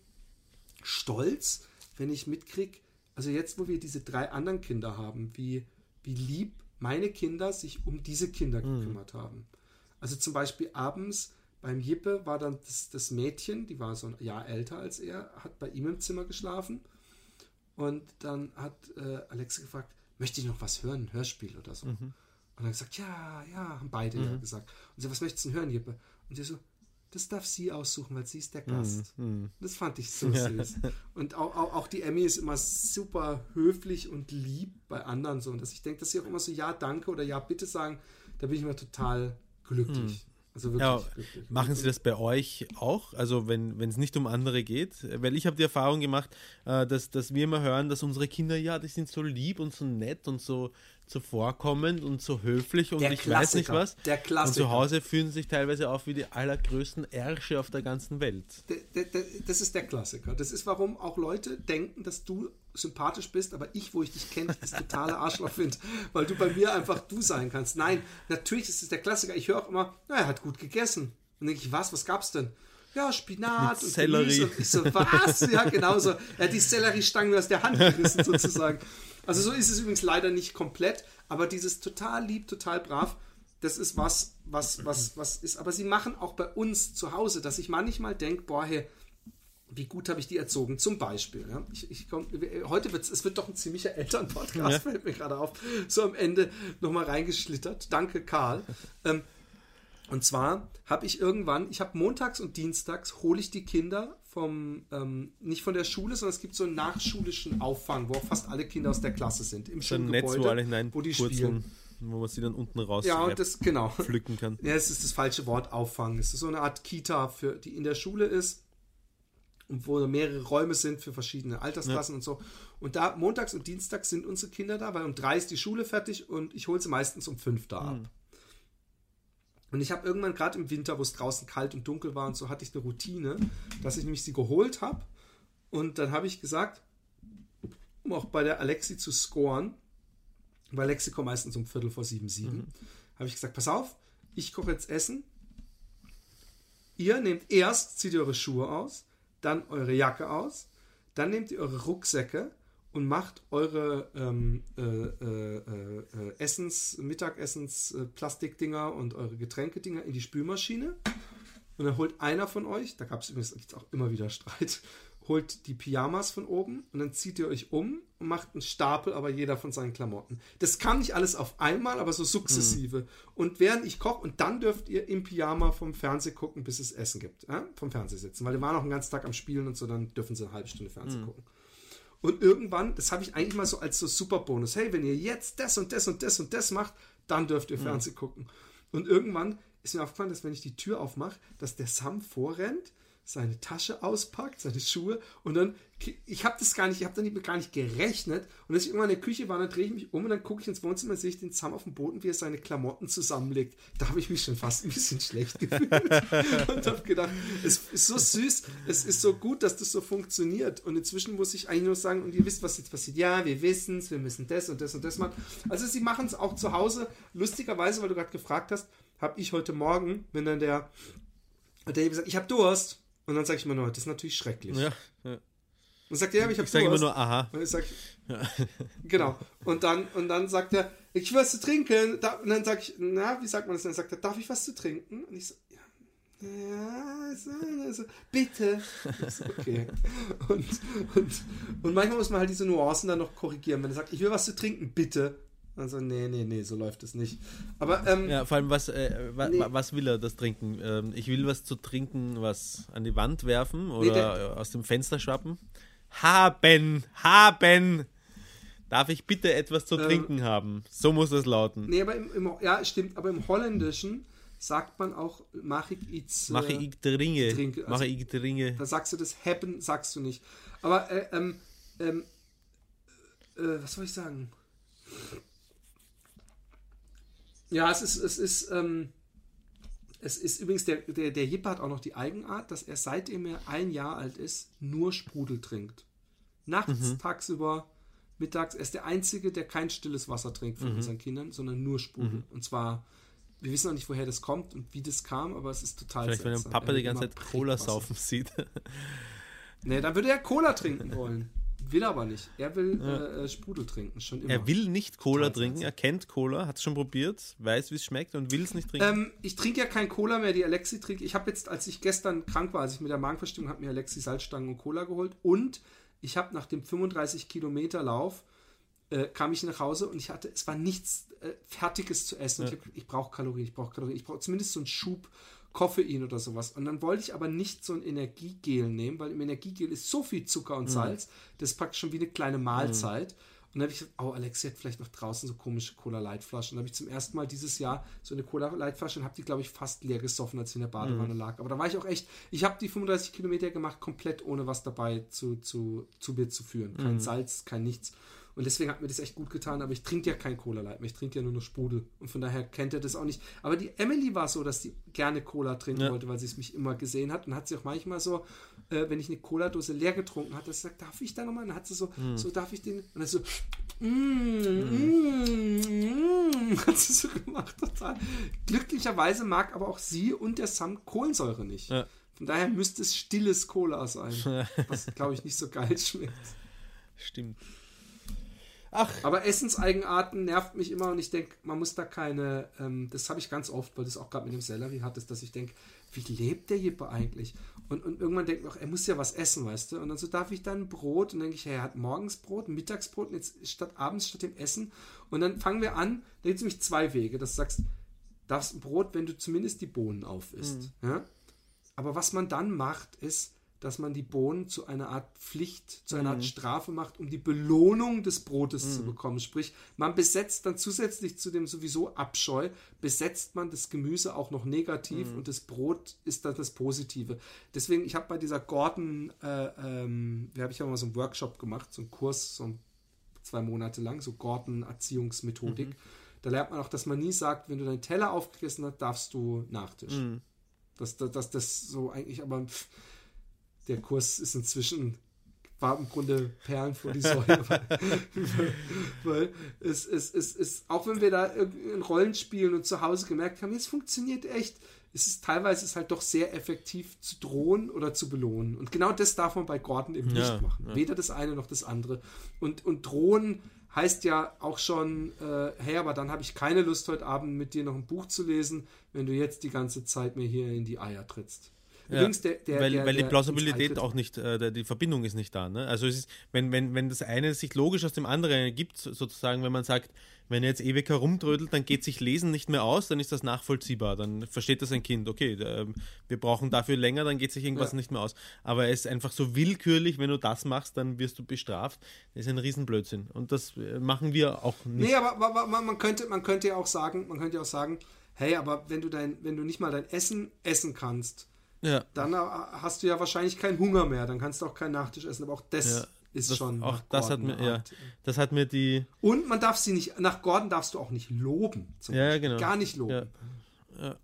stolz, wenn ich mitkriege, also jetzt, wo wir diese drei anderen Kinder haben, wie, wie lieb meine Kinder sich um diese Kinder gekümmert haben. Also zum Beispiel abends beim Jippe war dann das, das Mädchen, die war so ein Jahr älter als er, hat bei ihm im Zimmer geschlafen. Und dann hat äh, Alexa gefragt, möchte ich noch was hören, ein Hörspiel oder so. Und dann hat er gesagt, ja, ja, haben beide ja gesagt. Und sie, was möchtest du denn hören, Jippe? Und sie so, das darf sie aussuchen, weil sie ist der Gast. Das fand ich so süß. Und auch, auch, auch die Emmy ist immer super höflich und lieb bei anderen so. Und dass ich denke, dass sie auch immer so ja, danke oder ja, bitte sagen, da bin ich immer total glücklich. Also wirklich Ja, glücklich. machen Sie das bei euch auch? Also wenn wenn es nicht um andere geht? Weil ich habe die Erfahrung gemacht, äh, dass, dass wir immer hören, dass unsere Kinder, ja, die sind so lieb und so nett und so zuvorkommend und so höflich und Der ich weiß nicht Klassiker, was. der Und Klassiker. zu Hause fühlen sich teilweise auf wie die allergrößten Ärsche auf der ganzen Welt. Das ist der Klassiker. Das ist, warum auch Leute denken, dass du sympathisch bist, aber ich, wo ich dich kenne, das totale Arschloch finde, weil du bei mir einfach du sein kannst. Nein, natürlich ist es der Klassiker. Ich höre auch immer, na, er hat gut gegessen. Und denke ich, was, was gab's denn? Ja, Spinat und Sellerie. Und ich so, was? Ja, genau so. Er hat die Selleriestangen aus der Hand gerissen, sozusagen. Also so ist es übrigens leider nicht komplett, aber dieses total lieb, total brav, das ist was, was, was, was ist. Aber sie machen auch bei uns zu Hause, dass ich manchmal denke, boah, hey, wie gut habe ich die erzogen? Zum Beispiel. Ja? Ich, ich komm, heute wird es wird doch ein ziemlicher Elternpodcast, Ja. fällt mir gerade auf. So am Ende nochmal reingeschlittert. Danke, Karl. Ähm, und zwar habe ich irgendwann, ich habe montags und dienstags hole ich die Kinder vom, ähm, nicht von der Schule, sondern es gibt so einen nachschulischen Auffang, wo auch fast alle Kinder aus der Klasse sind. Im Schulgebäude, wo alle hinein wo die spielen. wo man sie dann unten raus Ja, und das, genau. pflücken kann. Ja, es ist das falsche Wort, Auffang. Es ist so eine Art Kita, für, die in der Schule ist und wo mehrere Räume sind für verschiedene Altersklassen und so. Und da montags und dienstags sind unsere Kinder da, weil um drei ist die Schule fertig und ich hole sie meistens um fünf da ab. Und ich habe irgendwann gerade im Winter, wo es draußen kalt und dunkel war und so, hatte ich eine Routine, dass ich nämlich sie geholt habe. Und dann habe ich gesagt, um auch bei der Alexi zu scoren, weil Alexi kommt meistens um Viertel vor sieben, sieben, habe ich gesagt, pass auf, ich koche jetzt Essen. Ihr nehmt erst, zieht eure Schuhe aus, dann eure Jacke aus, dann nehmt ihr eure Rucksäcke und macht eure ähm, äh, äh, äh, äh, Essens, Mittagessens, äh, Plastikdinger und eure Getränkedinger in die Spülmaschine. Und dann holt einer von euch, da gab es übrigens auch immer wieder Streit, holt die Pyjamas von oben und dann zieht ihr euch um und macht einen Stapel, aber jeder von seinen Klamotten. Das kann nicht alles auf einmal, aber so sukzessive. Und während ich koche, und dann dürft ihr im Pyjama vom Fernseh gucken, bis es Essen gibt. Ja? Vom Fernseh sitzen. Weil die waren auch den ganzen Tag am Spielen und so, dann dürfen sie eine halbe Stunde Fernsehen gucken. Und irgendwann, das habe ich eigentlich mal so als so Superbonus. Hey, wenn ihr jetzt das und das und das und das macht, dann dürft ihr Fernsehen gucken. Und irgendwann ist mir aufgefallen, dass wenn ich die Tür aufmache, dass der Sam vorrennt, seine Tasche auspackt, seine Schuhe und dann, ich habe das gar nicht, ich habe damit gar nicht gerechnet und als ich irgendwann in der Küche war, dann drehe ich mich um und dann gucke ich ins Wohnzimmer, sehe ich den Sam auf dem Boden, wie er seine Klamotten zusammenlegt. Da habe ich mich schon fast ein bisschen schlecht gefühlt und habe gedacht, es ist so süß, es ist so gut, dass das so funktioniert und inzwischen muss ich eigentlich nur sagen, und ihr wisst, was jetzt passiert, ja, wir wissen es, wir müssen das und das und das machen. Also sie machen es auch zu Hause, lustigerweise, weil du gerade gefragt hast, habe ich heute Morgen, wenn dann der, der sagt, ich habe Durst, und dann sage ich immer nur, das ist natürlich schrecklich. Ja, ja. Und sagt er, ja, aber ich habe Ich sage immer nur, aha. Und ich sag, genau. Und dann, und dann sagt er, ich will was zu trinken. Und dann sage ich, na, wie sagt man das? Und dann sagt er, darf ich was zu trinken? Und ich so, ja, ja so, so, bitte. So, okay. Und, und, und manchmal muss man halt diese Nuancen dann noch korrigieren. Wenn er sagt, ich will was zu trinken, bitte. Also, nee, nee, nee, so läuft es nicht. Aber, ähm, Ja, vor allem, was, äh, wa, Nee. wa- was will er, das Trinken? Ähm, ich will was zu trinken, was an die Wand werfen oder der- äh, aus dem Fenster schwappen. Haben, haben! Darf ich bitte etwas zu Ähm. trinken haben? So muss es lauten. nee, aber im, im, ja, stimmt, aber im Holländischen sagt man auch, mach ich iets. Mache äh, ich trinke. trinke, also- Mache ich trinke. Da sagst du das Happen, sagst du nicht. Aber, äh, ähm, ähm, äh, was soll ich sagen? Ja, es ist, es ist, ähm, es ist übrigens, der, der, der Jippe hat auch noch die Eigenart, dass er seitdem er ein Jahr alt ist, nur Sprudel trinkt. Nachts, tagsüber, mittags. Er ist der Einzige, der kein stilles Wasser trinkt von unseren Kindern, sondern nur Sprudel. Und zwar, wir wissen noch nicht, woher das kommt und wie das kam, aber es ist total Vielleicht, wenn der seltsam. Papa die ganze Zeit Cola saufen sieht. Nee, dann würde er Cola trinken wollen. Will aber nicht. Er will äh, äh, Sprudel trinken, schon immer. Er will nicht Cola trinken, er kennt Cola, hat es schon probiert, weiß, wie es schmeckt und will es nicht trinken. Ähm, ich trinke ja kein Cola mehr, die Alexi trinkt. Ich habe jetzt, als ich gestern krank war, als ich mit der Magenverstimmung habe mir Alexi Salzstangen und Cola geholt. Und ich habe nach dem 35 Kilometer Lauf äh, kam ich nach Hause und ich hatte, es war nichts äh, Fertiges zu essen. Ich, hab- ich brauche Kalorien, ich brauche Kalorien, ich brauche zumindest so einen Schub Koffein oder sowas. Und dann wollte ich aber nicht so ein Energiegel nehmen, weil im Energiegel ist so viel Zucker und Salz, das ist praktisch schon wie eine kleine Mahlzeit. Und dann habe ich gesagt, oh, Alexi hat vielleicht noch draußen so komische Cola-Light-Flaschen. Und dann habe ich zum ersten Mal dieses Jahr so eine Cola-Light-Flasche und habe die, glaube ich, fast leer gesoffen, als sie in der Badewanne lag. Aber da war ich auch echt, ich habe die 35 Kilometer gemacht, komplett ohne was dabei zu, zu, zu mir zu führen. Kein Salz, kein nichts. Und deswegen hat mir das echt gut getan, aber ich trinke ja kein Cola Light mehr, ich trinke ja nur noch Sprudel. Und von daher kennt er das auch nicht. Aber die Emily war so, dass die gerne Cola trinken Ja. wollte, weil sie es mich immer gesehen hat. Und hat sie auch manchmal so, äh, wenn ich eine Cola-Dose leer getrunken hatte, gesagt, darf ich da nochmal? Und dann hat sie so, so darf ich den? Und dann so, mm, mm, mm, hat sie so gemacht, total. Glücklicherweise mag aber auch sie und der Sam Kohlensäure nicht. Ja. Von daher müsste es stilles Cola sein, was, glaube ich, nicht so geil schmeckt. Stimmt. Aber Essenseigenarten nervt mich immer und ich denke, man muss da keine, ähm, das habe ich ganz oft, weil das auch gerade mit dem Sellerie hat, ist, dass ich denke, wie lebt der Jippe eigentlich? Und, und irgendwann denkt man auch, er muss ja was essen, weißt du? Und dann so, darf ich dann Brot? Und dann denke ich, hey, er hat morgens Brot, Mittagsbrot und jetzt statt abends, statt dem Essen. Und dann fangen wir an, da gibt es nämlich zwei Wege, dass du sagst, darfst ein Brot, wenn du zumindest die Bohnen auf isst. Ja? Aber was man dann macht, ist, dass man die Bohnen zu einer Art Pflicht, zu einer Art Strafe macht, um die Belohnung des Brotes zu bekommen. Sprich, man besetzt dann zusätzlich zu dem sowieso Abscheu, besetzt man das Gemüse auch noch negativ und das Brot ist dann das Positive. Deswegen, ich habe bei dieser Gordon, äh, ähm, habe ich ja mal so einen Workshop gemacht, so einen Kurs, so ein zwei Monate lang, so Gordon-Erziehungsmethodik. Da lernt man auch, dass man nie sagt, wenn du deinen Teller aufgegessen hast, darfst du Nachtisch. Dass, dass, dass das so eigentlich, aber pff, der Kurs ist inzwischen, war im Grunde Perlen vor die Säule. weil, weil es, es, es, es, auch wenn wir da in Rollen spielen und zu Hause gemerkt haben, es funktioniert echt, ist es teilweise ist halt doch sehr effektiv zu drohen oder zu belohnen. Und genau das darf man bei Gordon eben Ja, nicht machen. ja. Weder das eine noch das andere. Und, und drohen heißt ja auch schon, äh, hey, aber dann habe ich keine Lust, heute Abend mit dir noch ein Buch zu lesen, wenn du jetzt die ganze Zeit mir hier in die Eier trittst. Ja, Übrigens, der, der, weil, der, weil die Plausibilität auch nicht, äh, die Verbindung ist nicht da. Ne? Also es ist, wenn, wenn, wenn das eine sich logisch aus dem anderen ergibt, so- sozusagen, wenn man sagt, wenn er jetzt ewig herumtrödelt, dann geht sich Lesen nicht mehr aus, dann ist das nachvollziehbar. Dann versteht das ein Kind, okay, ähm, wir brauchen dafür länger, dann geht sich irgendwas Ja. nicht mehr aus. Aber es ist einfach so willkürlich, wenn du das machst, dann wirst du bestraft. Das ist ein Riesenblödsinn. Und das äh, machen wir auch nicht. Nee, aber, aber, aber man könnte, man könnte ja auch sagen, man könnte ja auch sagen, hey, aber wenn du dein, wenn du nicht mal dein Essen essen kannst, Ja. dann äh, hast du ja wahrscheinlich keinen Hunger mehr. Dann kannst du auch keinen Nachtisch essen. Aber auch das Ja, ist das, schon. auch das hat mir, ja, Art. das hat mir die, Und man darf sie nicht, nach Gordon darfst du auch nicht loben. Ja, genau. Gar nicht loben. Ja.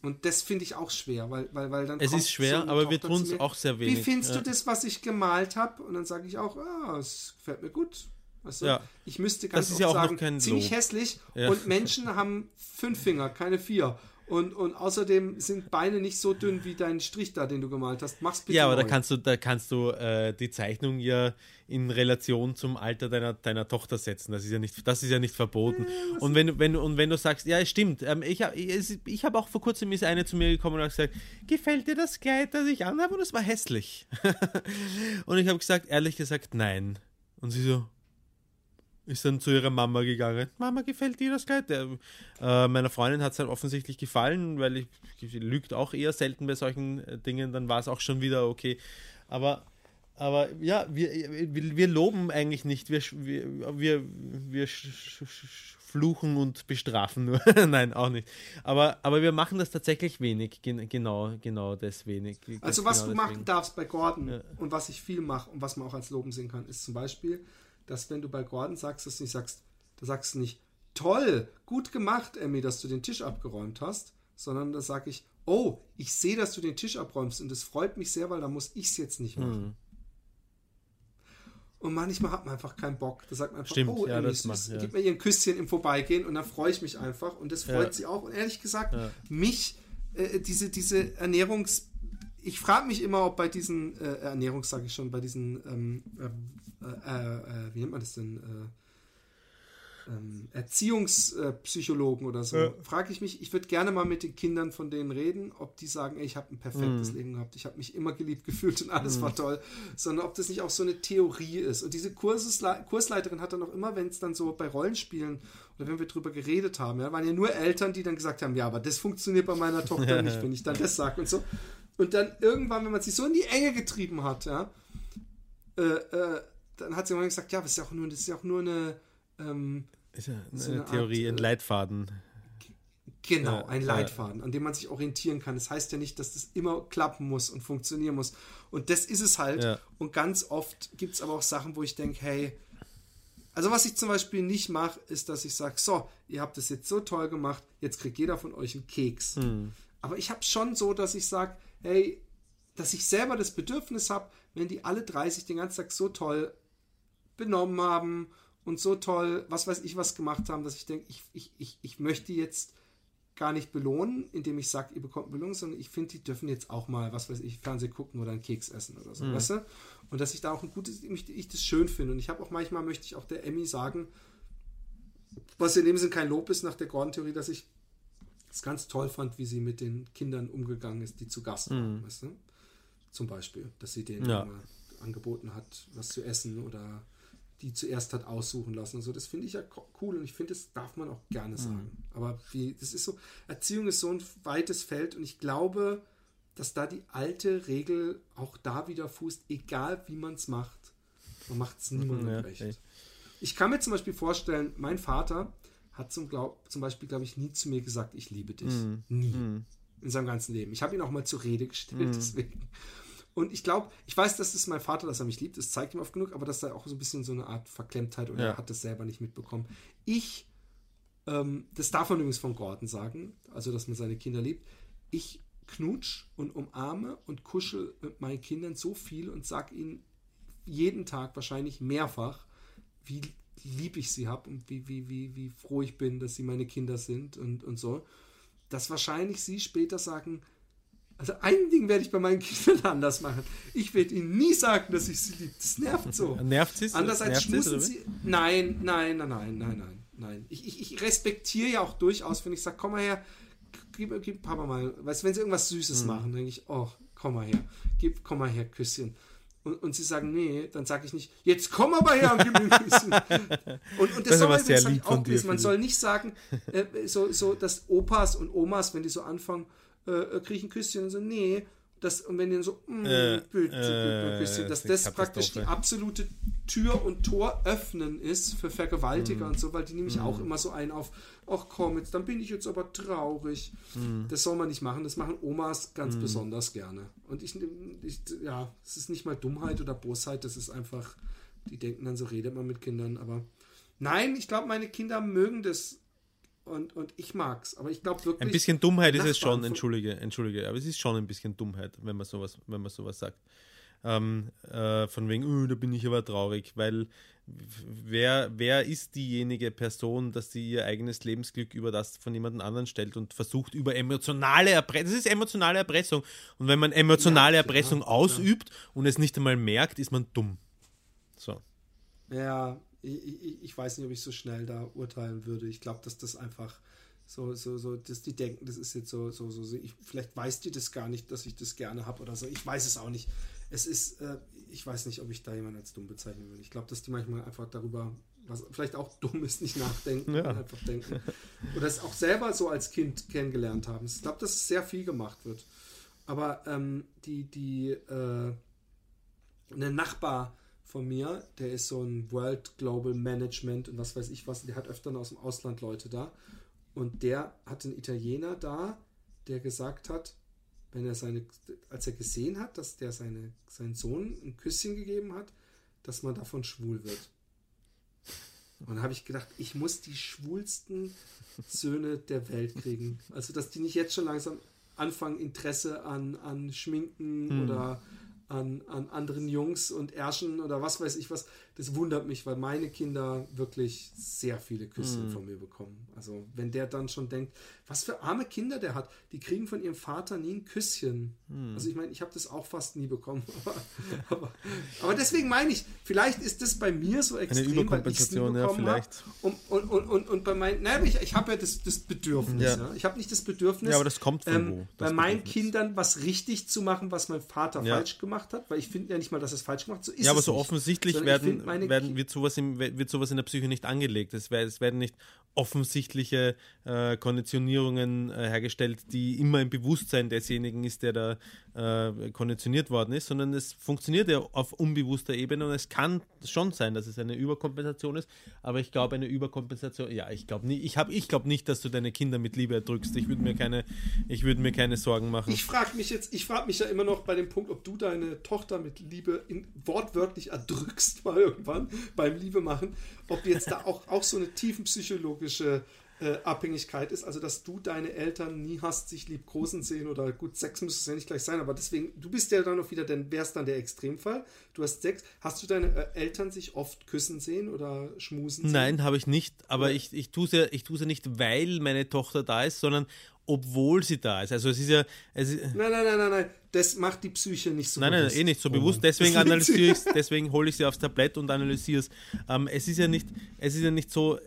Und das finde ich auch schwer, weil, weil, weil dann. Es ist schwer, so aber wir tun es auch sehr Wie wenig. findest ja. du das, was ich gemalt habe? Und dann sage ich auch, ah, es gefällt mir gut. Weißt du? Ja. Ich müsste ganz Das ist oft ja auch noch sagen, ziemlich hässlich Ja. und Menschen haben fünf Finger, keine vier. Und, und außerdem sind Beine nicht so dünn wie dein Strich da, den du gemalt hast. Mach's bitte Ja, aber da neu. kannst du, da kannst du äh, die Zeichnung ja in Relation zum Alter deiner, deiner Tochter setzen. Das ist ja nicht, das ist ja nicht verboten. und wenn, du- wenn, und wenn du sagst, ja, es stimmt, ähm, ich habe ich, ich hab auch vor kurzem ist eine zu mir gekommen und hat gesagt, gefällt dir das Kleid, das ich anhabe? Und es war hässlich. und ich habe gesagt, ehrlich gesagt, nein. Und sie so, ist dann zu ihrer Mama gegangen. Mama, gefällt dir das Kleid? Äh, meiner Freundin hat es halt offensichtlich gefallen, weil ich, sie lügt auch eher selten bei solchen äh, Dingen, dann war es auch schon wieder okay. Aber, aber ja, wir, wir, wir loben eigentlich nicht, wir, wir, wir, wir fluchen und bestrafen nur. Nein, auch nicht. Aber, aber wir machen das tatsächlich wenig, gen, genau, genau das wenig. Also das was genau du machen deswegen. darfst bei Gordon und was ich viel mache und was man auch als Loben sehen kann, ist zum Beispiel, dass wenn du bei Gordon sagst, dass du nicht sagst, da sagst du nicht, toll, gut gemacht, Emmy, dass du den Tisch abgeräumt hast, sondern da sage ich, oh, ich sehe, dass du den Tisch abräumst und es freut mich sehr, weil da muss ich es jetzt nicht machen. Mhm. Und manchmal hat man einfach keinen Bock. Da sagt man einfach, Stimmt, oh, ja, Emmy, das süß, ja. gib mir ihr ein Küsschen im Vorbeigehen und dann freue ich mich einfach und das freut Ja. sie auch. Und ehrlich gesagt, mich, äh, diese, diese Ernährungs- ich frage mich immer, ob bei diesen äh, Ernährungs, sage ich schon, bei diesen, ähm, äh, äh, äh, wie nennt man das denn, äh, ähm, Erziehungspsychologen oder so, frage ich mich, ich würde gerne mal mit den Kindern von denen reden, ob die sagen, ey, ich habe ein Mhm. perfektes Leben gehabt, ich habe mich immer geliebt gefühlt und alles war toll, sondern ob das nicht auch so eine Theorie ist. Und diese Kursesle Kursleiterin hat dann auch immer, wenn es dann so bei Rollenspielen oder wenn wir drüber geredet haben, ja, waren ja nur Eltern, die dann gesagt haben, ja, aber das funktioniert bei meiner Tochter nicht, wenn ich dann das sage und so. Und dann irgendwann, wenn man sich so in die Enge getrieben hat, ja, äh, äh, dann hat sie irgendwann gesagt, ja, das ist ja auch nur, das ist ja auch nur eine, ähm, Ist ja eine, so eine Theorie, Art, ein äh, Leitfaden. Genau, Ja, ein ja. Leitfaden, an dem man sich orientieren kann. Das heißt ja nicht, dass das immer klappen muss und funktionieren muss. Und das ist es halt. Ja. Und ganz oft gibt es aber auch Sachen, wo ich denke, hey, also was ich zum Beispiel nicht mache, ist, dass ich sage, so, ihr habt das jetzt so toll gemacht, jetzt kriegt jeder von euch einen Keks. Hm. Aber ich habe schon so, dass ich sage, hey, dass ich selber das Bedürfnis habe, wenn die alle 30 den ganzen Tag so toll benommen haben und so toll, was weiß ich, was gemacht haben, dass ich denke, ich, ich, ich, ich möchte jetzt gar nicht belohnen, indem ich sage, ihr bekommt Belohnung, sondern ich finde, die dürfen jetzt auch mal, was weiß ich, Fernsehen gucken oder einen Keks essen oder so, weißt du? Und dass ich da auch ein gutes, ich, ich das schön finde. Und ich habe auch manchmal, möchte ich auch der Emmy sagen, was in dem Sinn kein Lob ist nach der Gordon-Theorie, dass ich es ganz toll fand, wie sie mit den Kindern umgegangen ist, die zu Gast waren, weißt du? Zum Beispiel, dass sie denen Ja. angeboten hat, was zu essen oder die zuerst hat aussuchen lassen und so. Das finde ich ja co- cool und ich finde, das darf man auch gerne sagen. Aber wie, das ist so, Erziehung ist so ein weites Feld und ich glaube, dass da die alte Regel auch da wieder fußt, egal wie man es macht. Man macht es niemandem Ja, recht. ey. Ich kann mir zum Beispiel vorstellen, mein Vater hat zum, glaub, zum Beispiel, glaube ich, nie zu mir gesagt, ich liebe dich. Nie. In seinem ganzen Leben. Ich habe ihn auch mal zur Rede gestellt, deswegen. Und ich glaube, ich weiß, dass es mein Vater, dass er mich liebt, das zeigt ihm oft genug, aber dass da auch so ein bisschen so eine Art Verklemmtheit oder Ja. er hat das selber nicht mitbekommen. Ich, ähm, das darf man übrigens von Gordon sagen, also dass man seine Kinder liebt. Ich knutsch und umarme und kuschel mit meinen Kindern so viel und sag ihnen jeden Tag wahrscheinlich mehrfach, wie lieb ich sie habe und wie, wie, wie, wie froh ich bin, dass sie meine Kinder sind und, und so, dass wahrscheinlich sie später sagen, also ein Ding werde ich bei meinen Kindern anders machen. Ich werde ihnen nie sagen, dass ich sie liebe. Das nervt so. Nervt sie's? Andererseits wie? sie. Nein, nein, nein, nein, nein, nein, nein. Ich, ich, ich respektiere ja auch durchaus, wenn ich sage, komm mal her, gib, gib Papa mal, weißt du, wenn sie irgendwas Süßes Mhm. machen, denke ich, oh, komm mal her, gib, komm mal her, Küsschen. Und, und sie sagen, nee, dann sage ich nicht, jetzt komm aber her und gib mir. Und, und das, Das soll man auch wissen. Man soll nicht sagen, äh, so, so, dass Opas und Omas, wenn die so anfangen, äh, äh, kriege ich ein Küsschen und so, nee. Das, und wenn dann so, mm, Äh, ein äh, Küsschen, das dass das praktisch die absolute Tür und Tor öffnen ist für Vergewaltiger und so, weil die nämlich auch immer so einen auf, ach komm, jetzt, dann bin ich jetzt aber traurig. Das soll man nicht machen. Das machen Omas ganz besonders gerne. Und ich, ich, ja, es ist nicht mal Dummheit oder Bosheit, das ist einfach, die denken dann, so redet man mit Kindern, aber nein, ich glaube, meine Kinder mögen das und, und ich mag's, aber ich glaube wirklich. Ein bisschen Dummheit ist es schon, entschuldige, entschuldige, aber es ist schon ein bisschen Dummheit, wenn man sowas, wenn man sowas sagt. Ähm, äh, von wegen, "Oh, da bin ich aber traurig, weil wer, wer ist diejenige Person, dass sie ihr eigenes Lebensglück über das von jemand anderen stellt und versucht über emotionale Erpressung, das ist emotionale Erpressung. Und wenn man emotionale Ja, Erpressung klar. ausübt und es nicht einmal merkt, ist man dumm. So. Ja, ich, ich, ich weiß nicht, ob ich so schnell da urteilen würde. Ich glaube, dass das einfach so, so, so, dass die denken, das ist jetzt so, so, so, so ich, vielleicht weiß die das gar nicht, dass ich das gerne habe oder so. Ich weiß es auch nicht. Es ist, äh, ich weiß nicht, ob ich da jemanden als dumm bezeichnen würde. Ich glaube, dass die manchmal einfach darüber, was vielleicht auch dumm ist, nicht nachdenken, Ja. und einfach denken. Oder es auch selber so als Kind kennengelernt haben. Ich glaube, dass sehr viel gemacht wird. Aber ähm, die, die, äh, ein Nachbar von mir, der ist so ein World Global Management und was weiß ich was, der hat öfter aus dem Ausland Leute da. Und der hat einen Italiener da, der gesagt hat, wenn er seine, als er gesehen hat, dass der seine, seinen Sohn ein Küsschen gegeben hat, dass man davon schwul wird. Und da habe ich gedacht, ich muss die schwulsten Söhne der Welt kriegen. Also, dass die nicht jetzt schon langsam anfangen, Interesse an, an Schminken oder an, an anderen Jungs und Ärschen oder was weiß ich was. Das wundert mich, weil meine Kinder wirklich sehr viele Küsschen von mir bekommen. Also, wenn der dann schon denkt, was für arme Kinder der hat, die kriegen von ihrem Vater nie ein Küsschen. Also, ich meine, ich habe das auch fast nie bekommen. Aber, aber, aber deswegen meine ich, vielleicht ist das bei mir so extrem, nie Überkompensation, ja, vielleicht. Und, und, und, und, und bei meinen, naja, ich, ich habe ja das, das Bedürfnis. Ja. Ja. Ich habe nicht das Bedürfnis, Ja, aber das kommt von ähm, wo, bei meinen Bedürfnis? Kindern was richtig zu machen, was mein Vater falsch gemacht hat, weil ich finde ja nicht mal, dass es falsch gemacht hat. So ist Ja, aber so offensichtlich werden, meine werden, wird, sowas im, wird sowas in der Psyche nicht angelegt. Es werden nicht offensichtliche äh, Konditionierungen äh, hergestellt, die immer im Bewusstsein desjenigen ist, der da äh, konditioniert worden ist, sondern es funktioniert ja auf unbewusster Ebene und es kann schon sein, dass es eine Überkompensation ist, aber ich glaube, eine Überkompensation, ja, ich glaube nicht, ich, hab- ich glaube nicht, dass du deine Kinder mit Liebe erdrückst. Ich würde mir keine, ich würde mir keine Sorgen machen. Ich frage mich jetzt, ich frage mich ja immer noch bei dem Punkt, ob du deine Tochter mit Liebe in, wortwörtlich erdrückst mal irgendwann beim Liebe machen, ob jetzt da auch, auch so eine tiefenpsychologische äh, Abhängigkeit ist, also dass du deine Eltern nie hast sich liebkosen sehen oder gut, Sex müsste es ja nicht gleich sein, aber deswegen, du bist ja dann auch wieder, dann wärst dann der Extremfall. Du hast Sex, hast du deine äh, Eltern sich oft küssen sehen oder schmusen sehen? Nein, habe ich nicht, aber Ja. ich, ich tue es ja, ich ja nicht, weil meine Tochter da ist, sondern obwohl sie da ist. Also es ist ja, es ist, Nein, nein, nein, nein, nein, das macht die Psyche nicht so Nein, nein, bewusst. eh nicht so Oh bewusst. Deswegen analysiere ich deswegen hole ich sie aufs Tablett und analysiere es. Ähm, es ist ja nicht, es ist ja nicht so,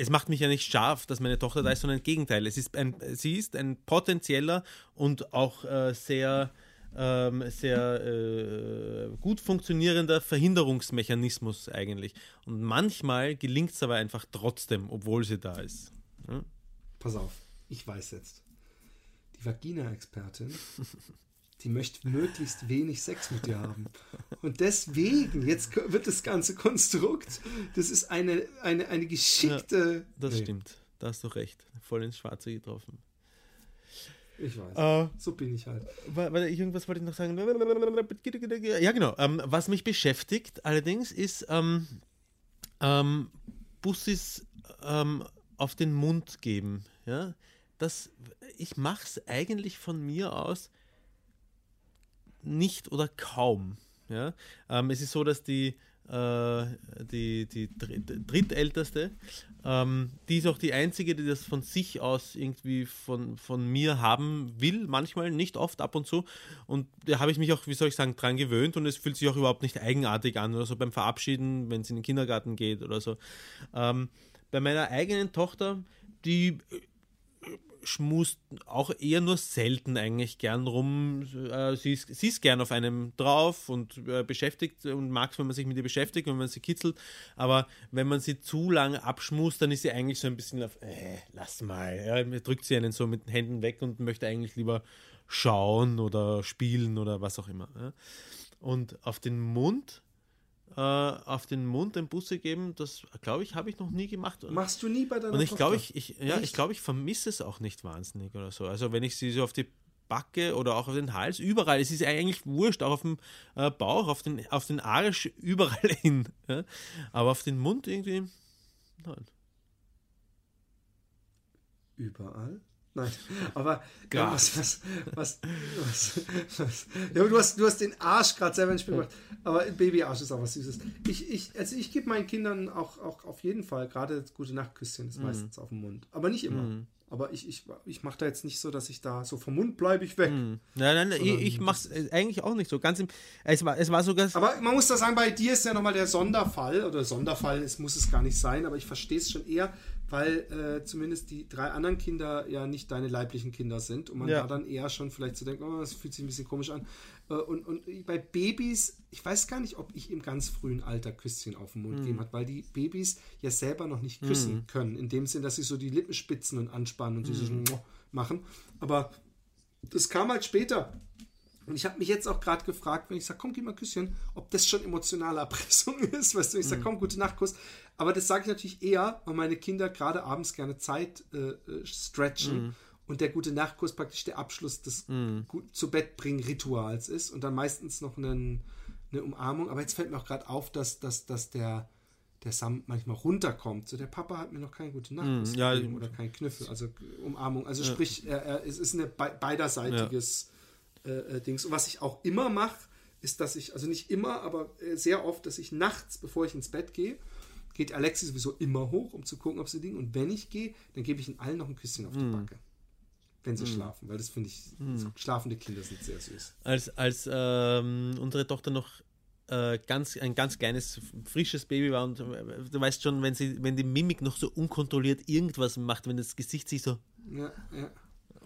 es macht mich ja nicht scharf, dass meine Tochter da ist, sondern im Gegenteil. Es ist ein, sie ist ein potenzieller und auch äh, sehr, ähm, sehr äh, gut funktionierender Verhinderungsmechanismus eigentlich. Und manchmal gelingt es aber einfach trotzdem, obwohl sie da ist. Pass auf, ich weiß jetzt. Die Vagina-Expertin, die möchte möglichst wenig Sex mit dir haben. Und deswegen, jetzt wird das ganze Konstrukt, das ist eine, eine, eine geschickte. Das Nee, stimmt. Da hast du recht. Voll ins Schwarze getroffen. Ich weiß. Äh, so bin ich halt. Warte, irgendwas wollte ich noch sagen. Ja, genau. Ähm, was mich beschäftigt allerdings ist ähm, ähm, Bussis ähm, auf den Mund geben. Ja? Das, ich mache es eigentlich von mir aus nicht oder kaum. Ja? Ähm, es ist so, dass die, äh, die, die Dr- drittälteste, ähm, die ist auch die einzige, die das von sich aus irgendwie von, von mir haben will, manchmal, nicht oft, ab und zu. Und da habe ich mich auch, wie soll ich sagen, dran gewöhnt und es fühlt sich auch überhaupt nicht eigenartig an oder so beim Verabschieden, wenn es in den Kindergarten geht oder so. Ähm, bei meiner eigenen Tochter, die schmust auch eher nur selten eigentlich gern rum. Äh, sie, ist, sie ist gern auf einem drauf und äh, beschäftigt und mag es, wenn man sich mit ihr beschäftigt, wenn man sie kitzelt. Aber wenn man sie zu lange abschmust, dann ist sie eigentlich so ein bisschen auf, äh, lass mal. Ja, drückt sie einen so mit den Händen weg und möchte eigentlich lieber schauen oder spielen oder was auch immer. Und auf den Mund äh, auf den Mund ein Busse geben, das glaube ich, habe ich noch nie gemacht. Machst du nie bei deiner Und ich glaube, ich, ich, ja, ich Echt? glaube, ich vermisse es auch nicht wahnsinnig oder so. Also wenn ich sie so auf die Backe oder auch auf den Hals, überall, es ist eigentlich wurscht, auch auf dem äh, Bauch, auf den, auf den Arsch, überall hin. Ja? Aber auf den Mund irgendwie, nein. Überall? Nein, aber was, was, was, was, was, ja, du hast, du hast den Arsch gerade selber ins Spiel gebracht. Aber Babyarsch ist auch was Süßes. Ich, ich, also ich gebe meinen Kindern auch, auch auf jeden Fall, gerade gute Nachtküsschen Mhm. ist meistens auf dem Mund. Aber nicht immer. Aber ich, ich, ich mache da jetzt nicht so, dass ich da so vom Mund bleibe ich weg. Nein, nein, ich, ich mache es eigentlich auch nicht so. Ganz im, es, war, es war sogar. Aber man muss da sagen, bei dir ist ja nochmal der Sonderfall, oder Sonderfall, es muss es gar nicht sein, aber ich verstehe es schon eher, weil äh, zumindest die drei anderen Kinder ja nicht deine leiblichen Kinder sind und man Ja. da dann eher schon vielleicht zu denken, oh, das fühlt sich ein bisschen komisch an. Äh, und, und bei Babys, ich weiß gar nicht, ob ich im ganz frühen Alter Küsschen auf den Mund Hm. gegeben hat, weil die Babys ja selber noch nicht küssen können, in dem Sinn, dass sie so die Lippen spitzen und anspannen und Hm. dieses machen. Aber das kam halt später. Und ich habe mich jetzt auch gerade gefragt, wenn ich sage, komm, gib mal ein Küsschen, ob das schon emotionale Erpressung ist. Weißt du, ich sage, komm, gute Nacht, Kuss. Aber das sage ich natürlich eher, weil meine Kinder gerade abends gerne Zeit äh, äh, stretchen und der gute Nachtkuss praktisch der Abschluss des gut zu Bett bringen Rituals ist und dann meistens noch einen, eine Umarmung. Aber jetzt fällt mir auch gerade auf, dass, dass, dass der, der Sam manchmal runterkommt. So, der Papa hat mir noch keinen guten Nachtkuss ja, gegeben oder keinen Knüffel, also Umarmung. Also sprich, er, er, es ist ein be beiderseitiges äh, äh, Dings. Und was ich auch immer mache, ist, dass ich, also nicht immer, aber äh, sehr oft, dass ich nachts, bevor ich ins Bett gehe, geht Alexi sowieso immer hoch, um zu gucken, ob sie liegen. Und wenn ich gehe, dann gebe ich ihnen allen noch ein Küsschen auf die Backe. Wenn sie schlafen, weil das finde ich, so schlafende Kinder sind sehr süß. als, als ähm, unsere Tochter noch äh, ganz, ein ganz kleines, frisches Baby war und äh, du weißt schon, wenn sie, wenn die Mimik noch so unkontrolliert irgendwas macht, wenn das Gesicht sich so, Ja, ja.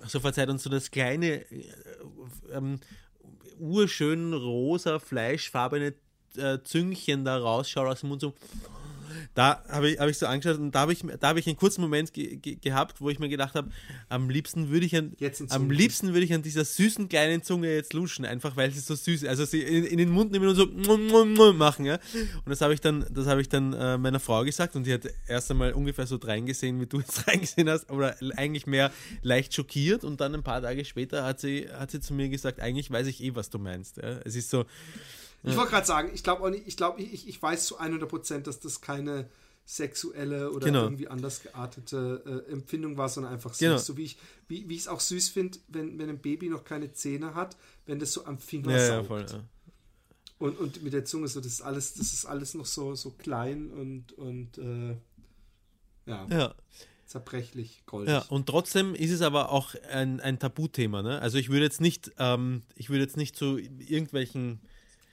So verzeiht und so das kleine, äh, ähm, urschön rosa, fleischfarbene äh, Züngchen da rausschaut aus dem Mund so. Da habe ich, hab ich so angeschaut und da habe ich, da habe ich einen kurzen Moment ge ge gehabt, wo ich mir gedacht habe, am liebsten würde ich an, am liebsten würde ich an dieser süßen kleinen Zunge jetzt luschen, einfach weil sie so süß ist. Also sie in, in den Mund nehmen und so machen, ja. Und das habe ich dann, das habe ich dann äh, meiner Frau gesagt und die hat erst einmal ungefähr so reingesehen, wie du jetzt reingesehen hast, oder eigentlich mehr leicht schockiert und dann ein paar Tage später hat sie, hat sie zu mir gesagt, eigentlich weiß ich eh, was du meinst. Ja. Es ist so, Ich wollte gerade sagen, ich glaube auch nicht, ich glaube, ich, ich weiß zu 100 Prozent, dass das keine sexuelle oder Genau. irgendwie anders geartete äh, Empfindung war, sondern einfach süß. Genau. So wie ich wie, wie ich es auch süß finde, wenn, wenn ein Baby noch keine Zähne hat, wenn das so am Finger ja, ja, saugt. voll, ja. Und, und mit der Zunge so, das ist alles, das ist alles noch so, so klein und, und äh, ja, ja. zerbrechlich, goldig. Ja, und trotzdem ist es aber auch ein, ein Tabuthema. Ne? Also ich würde jetzt nicht, ähm, ich würde jetzt nicht zu irgendwelchen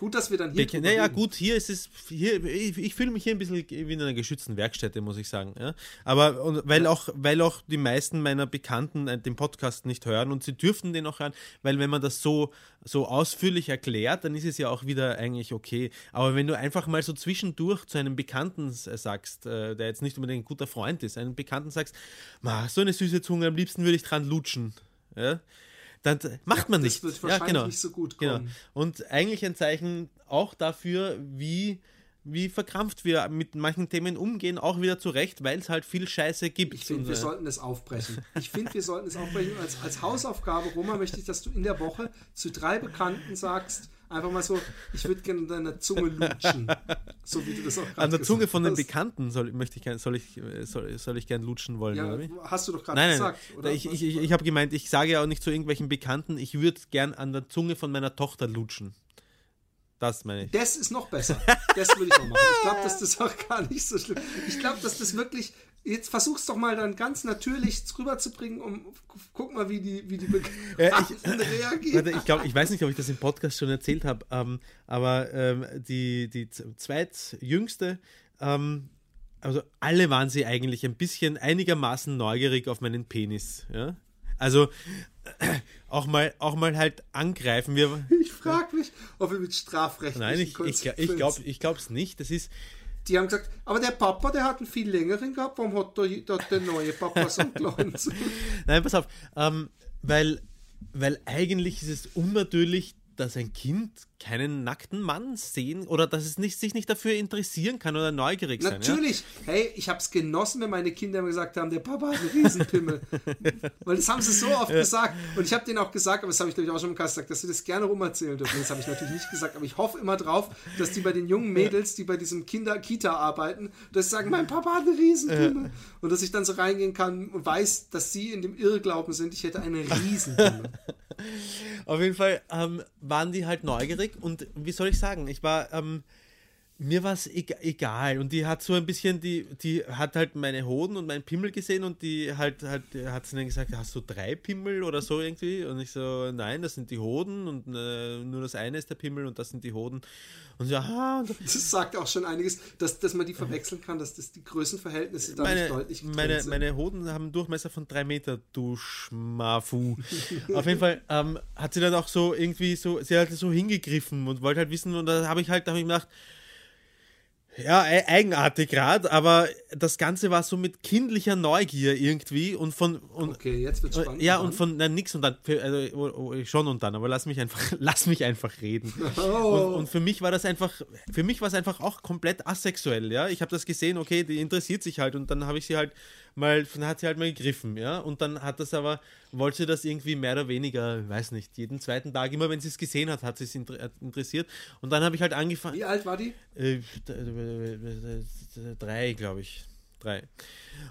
Gut, dass wir dann hier drüber naja, gut, hier ist es, hier, ich, ich fühle mich hier ein bisschen wie in einer geschützten Werkstätte, muss ich sagen. Ja? Aber und weil, auch, weil auch die meisten meiner Bekannten äh, den Podcast nicht hören und sie dürften den auch hören, weil wenn man das so, so ausführlich erklärt, dann ist es ja auch wieder eigentlich okay. Aber wenn du einfach mal so zwischendurch zu einem Bekannten äh, sagst, äh, der jetzt nicht unbedingt ein guter Freund ist, einem Bekannten sagst, "Ma, so eine süße Zunge, am liebsten würde ich dran lutschen. Ja? Dann äh, macht man das nicht. wird ja, wahrscheinlich genau. nicht so gut Genau. kommen. Und eigentlich ein Zeichen auch dafür, wie, wie verkrampft wir mit manchen Themen umgehen, auch wieder zurecht, weil es halt viel Scheiße gibt. Ich finde, Und, wir äh, sollten es aufbrechen. Ich finde, wir sollten es aufbrechen. Als, als Hausaufgabe, Roma, möchte ich, dass du in der Woche zu drei Bekannten sagst, einfach mal so, ich würde gerne an deiner Zunge lutschen. So wie du das auch gerade an der Zunge von den. Bekannten soll, möchte ich, gern- soll, ich, äh, soll, soll ich gern lutschen wollen, Ja, oder hast du doch gerade gesagt, nein. oder? ich, ich, ich, ich habe gemeint, ich sage ja auch nicht zu irgendwelchen Bekannten, ich würde gern an der Zunge von meiner Tochter lutschen. Das meine ich. Das ist noch besser. Das würde ich auch machen. Ich glaube, dass das auch gar nicht so schlimm Ich glaube, dass das wirklich. Jetzt versuch's doch mal dann ganz natürlich rüberzubringen, um guck mal, wie die, wie die Bekannten reagieren. Warte, ich glaube, ich weiß nicht, ob ich das im Podcast schon erzählt habe, ähm, aber ähm, die, die zweitjüngste, ähm, also alle waren sie eigentlich ein bisschen einigermaßen neugierig auf meinen Penis. Ja? Also äh, auch mal, auch mal halt angreifen. Wir, Ich frage mich, ob wir mit strafrechtlichen nein, ich, ich, ich glaube ich glaub's nicht. Das ist, Die haben gesagt, aber der Papa, der hat einen viel längeren gehabt, warum hat der, der, der neue Papa so einen kleinen? Nein, pass auf. Ähm, weil, weil eigentlich ist es unnatürlich, dass ein Kind keinen nackten Mann sehen oder dass es nicht, sich nicht dafür interessieren kann oder neugierig sein. Ja? Natürlich. Hey, ich habe es genossen, wenn meine Kinder immer gesagt haben, der Papa hat einen Riesenpimmel. Weil das haben sie so oft gesagt. Und ich habe denen auch gesagt, aber das habe ich glaube ich auch schon im Cast gesagt, dass sie das gerne rumerzählen dürfen. Das habe ich natürlich nicht gesagt, aber ich hoffe immer drauf, dass die bei den jungen Mädels, die bei diesem Kinder-Kita arbeiten, dass sie sagen, mein Papa hat einen Riesenpimmel. Und dass ich dann so reingehen kann und weiß, dass sie in dem Irrglauben sind, ich hätte einen Riesenpimmel. Auf jeden Fall ähm, waren die halt neugierig und wie soll ich sagen, ich war, ähm, mir war es egal und die hat so ein bisschen, die, die hat halt meine Hoden und meinen Pimmel gesehen und die halt, halt hat sie dann gesagt, hast du drei Pimmel oder so irgendwie? Und ich so, nein, das sind die Hoden und äh, nur das eine ist der Pimmel und das sind die Hoden. Und so, aha. Und Das sagt auch schon einiges, dass, dass man die verwechseln kann, dass das die Größenverhältnisse da nicht meine, deutlich meine, sind. meine Hoden haben einen Durchmesser von drei Meter, du Schmafu. Auf jeden Fall ähm, hat sie dann auch so irgendwie so, sie hat so hingegriffen und wollte halt wissen, und da habe ich halt, da habe ich mir gedacht, ja, e- eigenartig gerade, aber das Ganze war so mit kindlicher Neugier irgendwie und von und Okay, jetzt wird's spannend. ja und von na, nix und dann also, oh, oh, schon und dann, aber lass mich einfach lass mich einfach reden. Oh. Und, und für mich war das einfach für mich war es einfach auch komplett asexuell, ja. Ich habe das gesehen, okay, die interessiert sich halt und dann habe ich sie halt mal dann hat sie halt mal gegriffen, ja, und dann hat das aber wollte sie das irgendwie mehr oder weniger, weiß nicht, jeden zweiten Tag immer wenn sie es gesehen hat, hat sie es inter interessiert und dann habe ich halt angefangen Wie alt war die? äh, d- drei, glaube ich. Drei.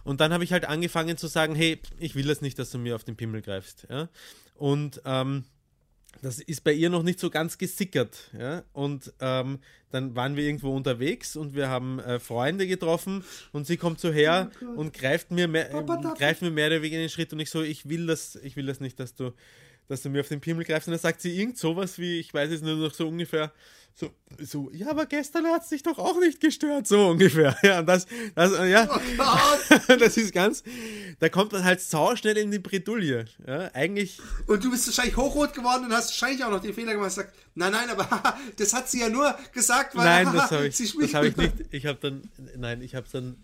Und dann habe ich halt angefangen zu sagen, hey, ich will das nicht, dass du mir auf den Pimmel greifst. Ja? Und ähm, das ist bei ihr noch nicht so ganz gesickert. Ja? Und ähm, dann waren wir irgendwo unterwegs und wir haben äh, Freunde getroffen und sie kommt so her und greift mir, mehr, äh, greift mir mehr oder weniger in den Schritt und ich so, ich will das, ich will das nicht, dass du, dass du mir auf den Pimmel greifst. Und dann sagt sie irgend sowas wie, ich weiß es nur noch so ungefähr, so, so, ja, aber gestern hat es dich doch auch nicht gestört, so ungefähr. Ja, das, das, ja, das ist ganz, da kommt man halt sauschnell in die Bredouille. Ja, eigentlich, Und du bist wahrscheinlich hochrot geworden und hast wahrscheinlich auch noch den Fehler gemacht und gesagt, nein, nein, aber das hat sie ja nur gesagt, weil nein, das habe ich, sie das habe ich nicht. Ich habe dann, nein, ich habe dann,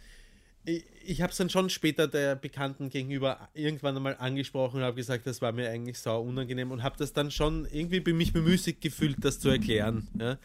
ich, ich habe es dann schon später der Bekannten gegenüber irgendwann einmal angesprochen und habe gesagt, das war mir eigentlich sau unangenehm und habe das dann schon irgendwie bei mich bemüßigt gefühlt, das zu erklären. Ja.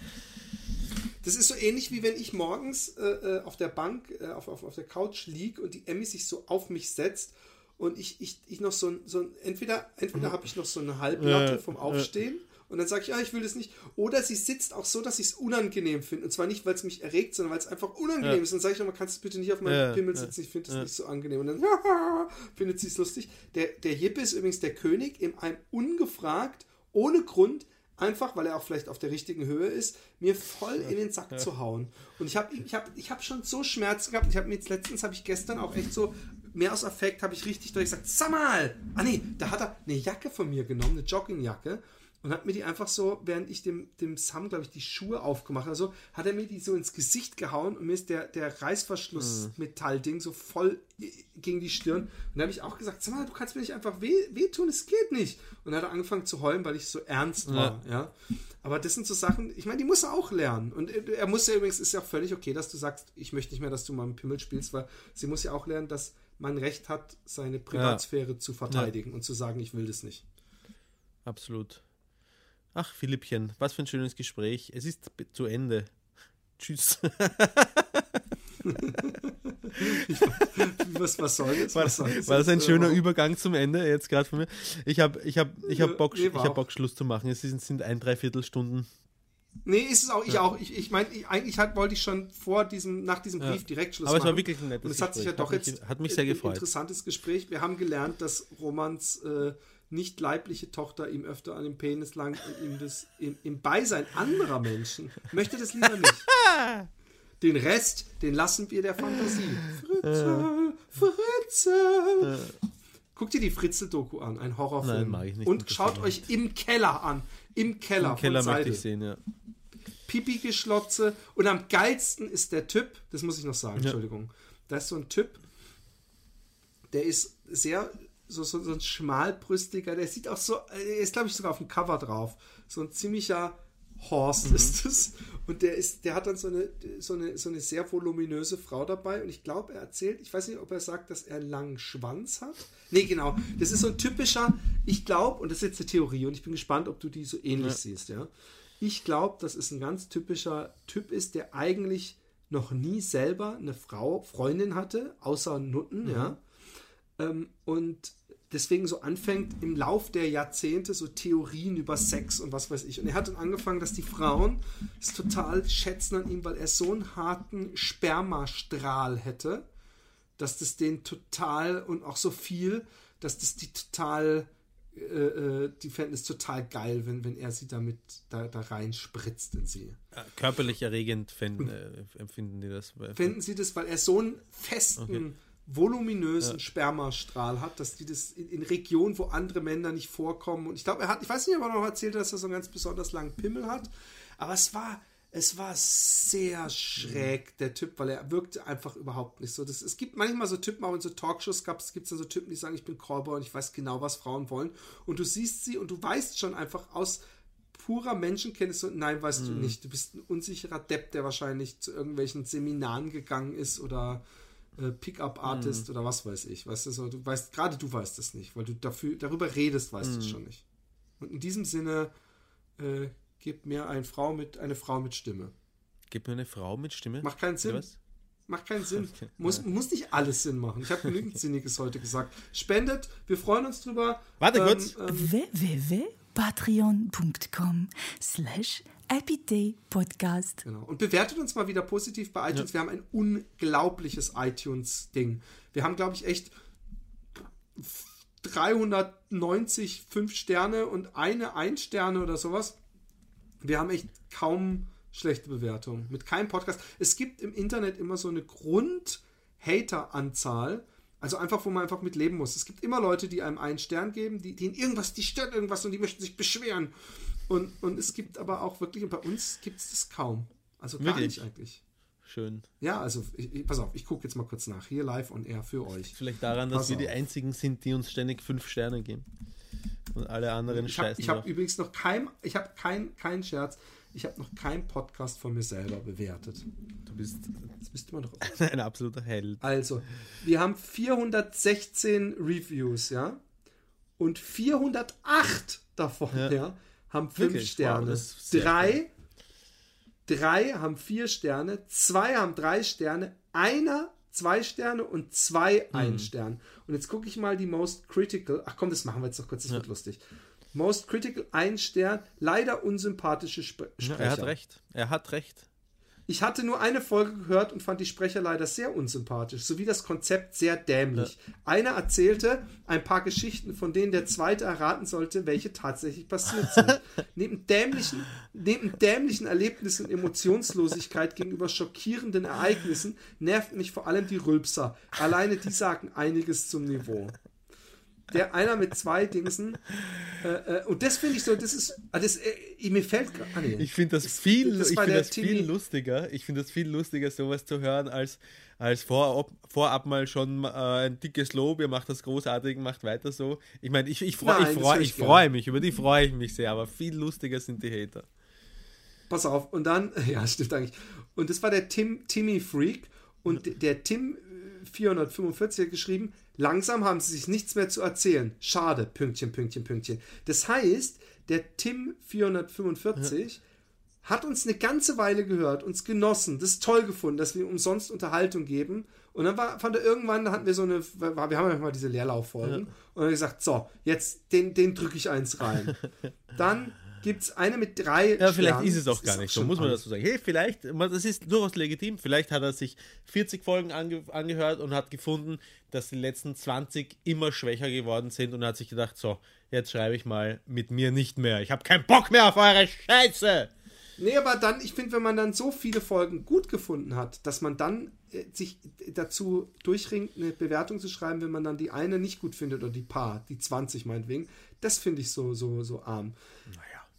Das ist so ähnlich wie wenn ich morgens äh, äh, auf der Bank, äh, auf, auf, auf der Couch lieg und die Emmy sich so auf mich setzt und ich, ich, ich noch so ein, so ein entweder, entweder habe ich noch so eine Halblatte vom Aufstehen und dann sage ich, ah, ich will das nicht. Oder sie sitzt auch so, dass ich es unangenehm finde. Und zwar nicht, weil es mich erregt, sondern weil es einfach unangenehm Ja. ist. Dann sage ich nochmal, kannst du bitte nicht auf meinem Ja, Pimmel ja, sitzen, ich finde das ja. nicht so angenehm. Und dann findet sie es lustig. Der, der Hippe ist übrigens der König, in einem ungefragt, ohne Grund, einfach, weil er auch vielleicht auf der richtigen Höhe ist, mir voll in den Sack zu hauen. Und ich habe ich hab, ich hab schon so Schmerzen gehabt. Ich habe mir jetzt letztens, habe ich gestern auch echt so, mehr aus Affekt, habe ich richtig durchgesagt, sag mal! Ah nee, da hat er eine Jacke von mir genommen, eine Joggingjacke. Und hat mir die einfach so, während ich dem, dem Sam, glaube ich, die Schuhe aufgemacht habe, so, hat er mir die so ins Gesicht gehauen und mir ist der, der Reißverschluss-Metallding so voll gegen die Stirn. Und da habe ich auch gesagt, sag mal, du kannst mir nicht einfach weh, wehtun, es geht nicht. Und dann hat er angefangen zu heulen, weil ich so ernst war, ja. Aber das sind so Sachen, ich meine, die muss er auch lernen. Und er muss ja übrigens, ist ja auch völlig okay, dass du sagst, ich möchte nicht mehr, dass du mal mit Pimmel spielst, weil sie muss ja auch lernen, dass man Recht hat, seine Privatsphäre zu verteidigen und zu sagen, ich will das nicht. Absolut. Ach, Philippchen, was für ein schönes Gespräch. Es ist zu Ende. Tschüss. Was, was soll das? War Was das, soll das war das ein jetzt? schöner Äh, Übergang zum Ende jetzt gerade von mir? Ich habe ich hab, ich hab Bock, Nee, ich hab. Bock, Schluss zu machen. Es sind, sind ein, dreiviertel Stunden. Nee, ist es auch, ich auch. Ich, ich meine, ich, eigentlich halt, wollte ich schon vor diesem, nach diesem Brief direkt Schluss Aber es machen. war wirklich ein nettes Und es hat sich ja doch Hat mich- jetzt hat mich sehr ein gefreut. interessantes Gespräch. Wir haben gelernt, dass Romans äh, nicht leibliche Tochter ihm öfter an den Penis langt und ihm das im, im Beisein anderer Menschen möchte das lieber nicht. Den Rest, den lassen wir der Fantasie. Fritze, Fritze. Guckt ihr die Fritzel-Doku an, ein Horrorfilm. Nein, mag ich nicht. Und schaut euch im Keller an. Im Keller, Im Keller von möchte ich sehen, ja. Pipi-Geschlotze. Und am geilsten ist der Typ, das muss ich noch sagen, Entschuldigung. Da ist so ein Typ, der ist sehr, so, so, so ein schmalbrüstiger, der sieht auch so, er ist glaube ich sogar auf dem Cover drauf. So ein ziemlicher Horst Mhm. ist es. Und der ist, der hat dann so eine, so eine, so eine sehr voluminöse Frau dabei. Und ich glaube, er erzählt, ich weiß nicht, ob er sagt, dass er einen langen Schwanz hat. Nee, genau. Das ist so ein typischer, ich glaube, und das ist jetzt eine Theorie, und ich bin gespannt, ob du die so ähnlich siehst, ja. Ich glaube, dass es ein ganz typischer Typ ist, der eigentlich noch nie selber eine Frau, Freundin hatte, außer Nutten, ja. Ähm, und deswegen so anfängt im Lauf der Jahrzehnte so Theorien über Sex und was weiß ich. Und er hat dann angefangen, dass die Frauen es total schätzen an ihm, weil er so einen harten Spermastrahl hätte, dass das den total und auch so viel, dass das die total, äh, äh, die fänden es total geil, wenn, wenn er sie damit da, da rein spritzt in sie. Äh, Körperlich erregend fänden, äh, empfinden die das. Finden sie das, weil er so einen festen, voluminösen Spermastrahl hat, dass die das in, in Regionen, wo andere Männer nicht vorkommen. Und ich glaube, er hat, ich weiß nicht, ob er noch erzählt hat, dass er so einen ganz besonders langen Pimmel hat, aber es war, es war sehr schräg, der Typ, weil er wirkte einfach überhaupt nicht so. Das, es gibt manchmal so Typen, auch in so Talkshows gab es, gibt es so Typen, die sagen, ich bin Callboy und ich weiß genau, was Frauen wollen. Und du siehst sie und du weißt schon einfach aus purer Menschenkenntnis, so, nein, weißt du nicht. Du bist ein unsicherer Depp, der wahrscheinlich zu irgendwelchen Seminaren gegangen ist oder äh, Pickup-Artist oder was weiß ich. Weißt du, so, du weißt, gerade du weißt es nicht, weil du dafür, darüber redest, weißt du es schon nicht. Und in diesem Sinne, äh, gib mir eine Frau mit, eine Frau mit Stimme. Gib mir eine Frau mit Stimme. Macht keinen Sinn. Macht keinen Sinn. Muss, muss nicht alles Sinn machen. Ich habe genügend Sinniges heute gesagt. Spendet, wir freuen uns drüber. Warte kurz. Ähm, www.patreon.com slash Podcast. Genau. Und bewertet uns mal wieder positiv bei iTunes. Wir haben ein unglaubliches iTunes-Ding. Wir haben, glaube ich, echt 390 5 Sterne und eine 1 Sterne oder sowas. Wir haben echt kaum schlechte Bewertungen. Mit keinem Podcast. Es gibt im Internet immer so eine Grund-Hater-Anzahl. Also einfach, wo man einfach mit leben muss. Es gibt immer Leute, die einem einen Stern geben, die, denen irgendwas, die stört irgendwas und die möchten sich beschweren. Und, und es gibt aber auch wirklich, und bei uns gibt es das kaum. Also gar Wirklich? nicht eigentlich. Schön. Ja, also ich, ich, pass auf, ich gucke jetzt mal kurz nach. Hier live on air für euch. Vielleicht daran, dass Pass wir die einzigen sind, die uns ständig fünf Sterne geben. Und alle anderen Ich habe scheißen ich hab drauf. übrigens noch kein, ich habe kein, kein Scherz, ich habe noch keinen Podcast von mir selber bewertet. Du bist Das müsste man doch. ein absoluter Held. Also, wir haben 416 Reviews, ja? Und 408 davon, ja, Ja. Haben fünf Wirklich? Wow, Sterne. sehr drei, drei haben vier Sterne, zwei haben drei Sterne, einer zwei Sterne und zwei Mhm. ein Stern. Und jetzt gucke ich mal die Most Critical. Ach komm, das machen wir jetzt noch kurz, das wird lustig. Most Critical ein Stern, leider unsympathische Sp Ja, Sprecher. er hat recht. Er hat recht. Ich hatte nur eine Folge gehört und fand die Sprecher leider sehr unsympathisch, sowie das Konzept sehr dämlich. Einer erzählte ein paar Geschichten, von denen der zweite erraten sollte, welche tatsächlich passiert sind. neben, dämlichen, neben dämlichen Erlebnissen und Emotionslosigkeit gegenüber schockierenden Ereignissen nervt mich vor allem die Rülpser. Alleine die sagen einiges zum Niveau. Der einer mit zwei Dingsen. Äh, äh, und das finde ich so, das ist. ah, Das, äh, mir fällt gerade. Ah, nee. Ich finde das viel, das ich der das viel lustiger. Ich finde das viel lustiger, sowas zu hören, als, als vorab, vorab mal schon äh, ein dickes Lob. Ihr macht das großartig, macht weiter so. Ich meine, ich, ich, freu, Nein, ich, freu, ich freue mich, über die freue ich mich sehr, aber viel lustiger sind die Hater. Pass auf, und dann, ja, stimmt eigentlich. Und das war der Tim, Timmy Freak. Und der Tim äh, 445 hat geschrieben, langsam haben sie sich nichts mehr zu erzählen. Schade, Pünktchen, Pünktchen, Pünktchen. Das heißt, der Tim 445 hat uns eine ganze Weile gehört, uns genossen, das toll gefunden, dass wir ihm umsonst Unterhaltung geben. Und dann war, fand er irgendwann, da hatten wir so eine, wir haben ja mal diese Leerlauffolgen. Und dann er gesagt, so, jetzt den, den drücke ich eins rein. Dann gibt es eine mit drei Ja, vielleicht Sternen. ist es auch gar nicht so, schon muss man dazu sagen. Hey, vielleicht, das ist durchaus legitim, vielleicht hat er sich 40 Folgen ange angehört und hat gefunden, dass die letzten 20 immer schwächer geworden sind und hat sich gedacht, so, jetzt schreibe ich mal mit mir nicht mehr. Ich habe keinen Bock mehr auf eure Scheiße. Nee, aber dann, ich finde, wenn man dann so viele Folgen gut gefunden hat, dass man dann äh, sich dazu durchringt, eine Bewertung zu schreiben, wenn man dann die eine nicht gut findet oder die paar, die 20 meinetwegen, das finde ich so, so, so arm.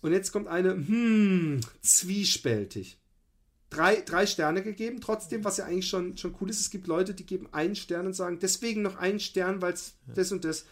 Und jetzt kommt eine, hm, zwiespältig. Drei, drei Sterne gegeben, trotzdem, was ja eigentlich schon, schon cool ist. Es gibt Leute, die geben einen Stern und sagen, deswegen noch einen Stern, weil es das und das.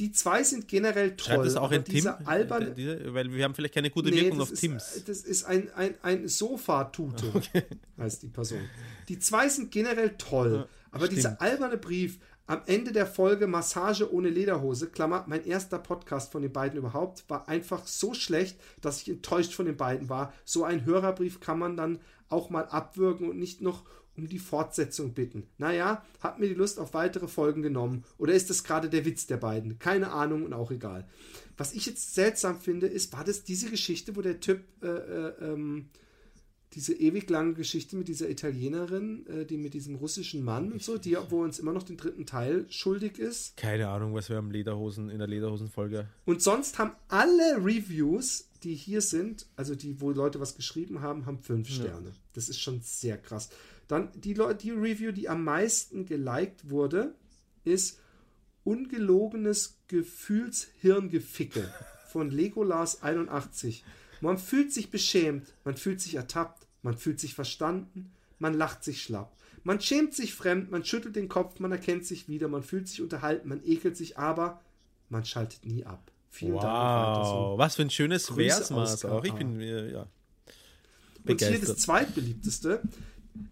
Die zwei sind generell toll. Schreibt das auch ein Tim? alberne, Äh, diese- Weil wir haben vielleicht keine gute Nee, Wirkung auf ist, Teams. Das ist ein, ein, ein Sofatute, heißt die Person. Die zwei sind generell toll, aber stimmt. dieser alberne Brief, Am Ende der Folge Massage ohne Lederhose, Klammer, mein erster Podcast von den beiden überhaupt, war einfach so schlecht, dass ich enttäuscht von den beiden war. So ein Hörerbrief kann man dann auch mal abwürgen und nicht noch um die Fortsetzung bitten. Naja, hat mir die Lust auf weitere Folgen genommen. Oder ist das gerade der Witz der beiden? Keine Ahnung und auch egal. Was ich jetzt seltsam finde, ist, war das diese Geschichte, wo der Typ äh, äh, ähm, diese ewig lange Geschichte mit dieser Italienerin, äh, die mit diesem russischen Mann und so, die wo uns immer noch den dritten Teil schuldig ist. Keine Ahnung, was wir am Lederhosen in der Lederhosenfolge. Und sonst haben alle Reviews, die hier sind, also die, wo Leute was geschrieben haben, haben fünf Sterne. Das ist schon sehr krass. Dann die, Leute, die Review, die am meisten geliked wurde, ist ungelogenes Gefühlshirngeficke von Legolas 81. Man fühlt sich beschämt, man fühlt sich ertappt, man fühlt sich verstanden, man lacht sich schlapp. Man schämt sich fremd, man schüttelt den Kopf, man erkennt sich wieder, man fühlt sich unterhalten, man ekelt sich, aber man schaltet nie ab. Vielen Dank. weiter so. Wow, was für ein schönes Versmaß auch. Ich bin, äh, ja, Und hier das begeistert. zweitbeliebteste,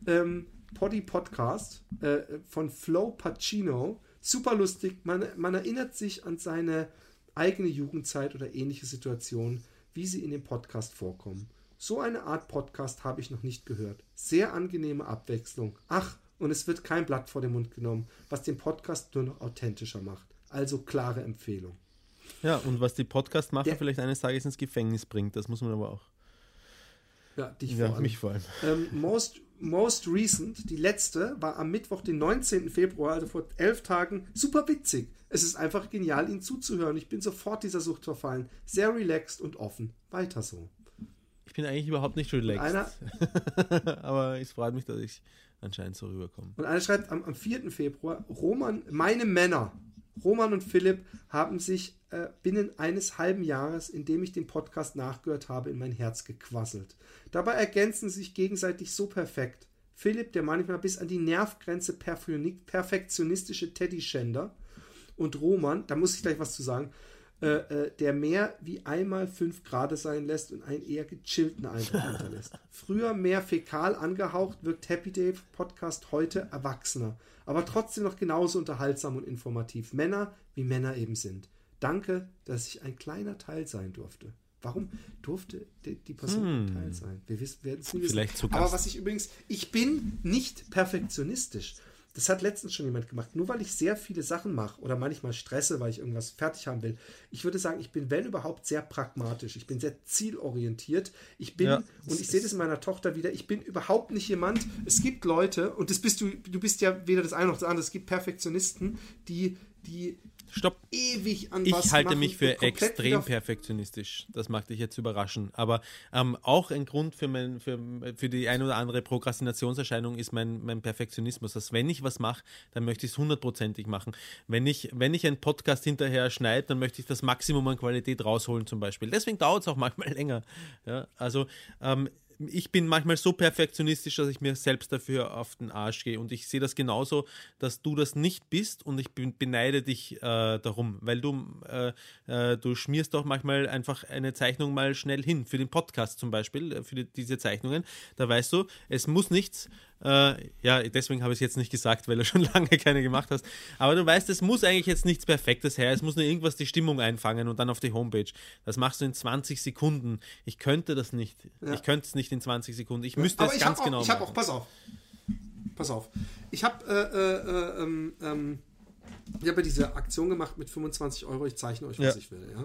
ähm, Poddy Podcast äh, von Flo Pacino. Super lustig. Man, man erinnert sich an seine eigene Jugendzeit oder ähnliche Situationen, wie sie in dem Podcast vorkommen. So eine Art Podcast habe ich noch nicht gehört. Sehr angenehme Abwechslung. Ach, und es wird kein Blatt vor den Mund genommen, was den Podcast nur noch authentischer macht. Also klare Empfehlung. Ja, und was die Podcast-Macher Der- vielleicht eines Tages ins Gefängnis bringt, das muss man aber auch. Ja, dich Ja, vor allem. mich vor allem. Ähm, most, most recent, die letzte, war am Mittwoch, den 19. Februar, also vor elf Tagen, super witzig. Es ist einfach genial, ihnen zuzuhören. Ich bin sofort dieser Sucht verfallen. Sehr relaxed und offen. Weiter so. Ich bin eigentlich überhaupt nicht relaxed. Aber es freut mich, dass ich anscheinend so rüberkomme. und einer schreibt am, am 4. Februar, Roman, meine Männer, Roman und Philipp, haben sich äh, binnen eines halben Jahres, in dem ich den Podcast nachgehört habe, in mein Herz gequasselt. Dabei ergänzen sie sich gegenseitig so perfekt. Philipp, der manchmal bis an die Nervgrenze perfektionistische Teddy-Schänder, und Roman, da muss ich gleich was zu sagen, äh, äh, der mehr wie einmal fünf Grade sein lässt und einen eher gechillten Eindruck hinterlässt. Früher mehr fäkal angehaucht, wirkt Happy Dave Podcast heute erwachsener, aber trotzdem noch genauso unterhaltsam und informativ. Männer, wie Männer eben sind. Danke, dass ich ein kleiner Teil sein durfte. Warum durfte die, Person ein Teil sein? Wir wissen, werden es nie wissen. Vielleicht zu Aber Gast. was ich übrigens, ich bin nicht perfektionistisch. Das hat letztens schon jemand gemacht. Nur weil ich sehr viele Sachen mache oder manchmal stresse, weil ich irgendwas fertig haben will. Ich würde sagen, ich bin, wenn überhaupt, sehr pragmatisch. Ich bin sehr zielorientiert. Ich bin, Ja, und ich sehe das in meiner Tochter wieder, ich bin überhaupt nicht jemand. Es gibt Leute, und das bist du, du bist ja weder das eine noch das andere, es gibt Perfektionisten, die, die Stopp. ewig an Ich was halte machen mich für extrem perfektionistisch. Das mag dich jetzt überraschen. Aber ähm, auch ein Grund für, mein, für, für die ein oder andere Prokrastinationserscheinung ist mein, mein Perfektionismus. Dass wenn ich was mache, dann möchte ich es hundertprozentig machen. Wenn ich, wenn ich einen Podcast hinterher schneide, dann möchte ich das Maximum an Qualität rausholen zum Beispiel. Deswegen dauert es auch manchmal länger. Ja, also ähm, ich bin manchmal so perfektionistisch, dass ich mir selbst dafür auf den Arsch gehe. Und ich sehe das genauso, dass du das nicht bist und ich beneide dich äh, darum, weil du, äh, äh, du schmierst doch manchmal einfach eine Zeichnung mal schnell hin. Für den Podcast zum Beispiel, äh, für die, diese Zeichnungen. Da weißt du, es muss nichts. Äh, ja, deswegen habe ich es jetzt nicht gesagt, weil du schon lange keine gemacht hast. Aber du weißt, es muss eigentlich jetzt nichts Perfektes her. Es muss nur irgendwas die Stimmung einfangen und dann auf die Homepage. Das machst du in 20 Sekunden. Ich könnte das nicht. Ich könnte es nicht in 20 Sekunden. Ich müsste es ganz auch, genau Ich habe auch, pass auf. Pass auf. Ich habe äh, äh, ähm, ähm, ich habe ja diese Aktion gemacht mit 25 Euro, ich zeichne euch, was Ja. ich will. Ja?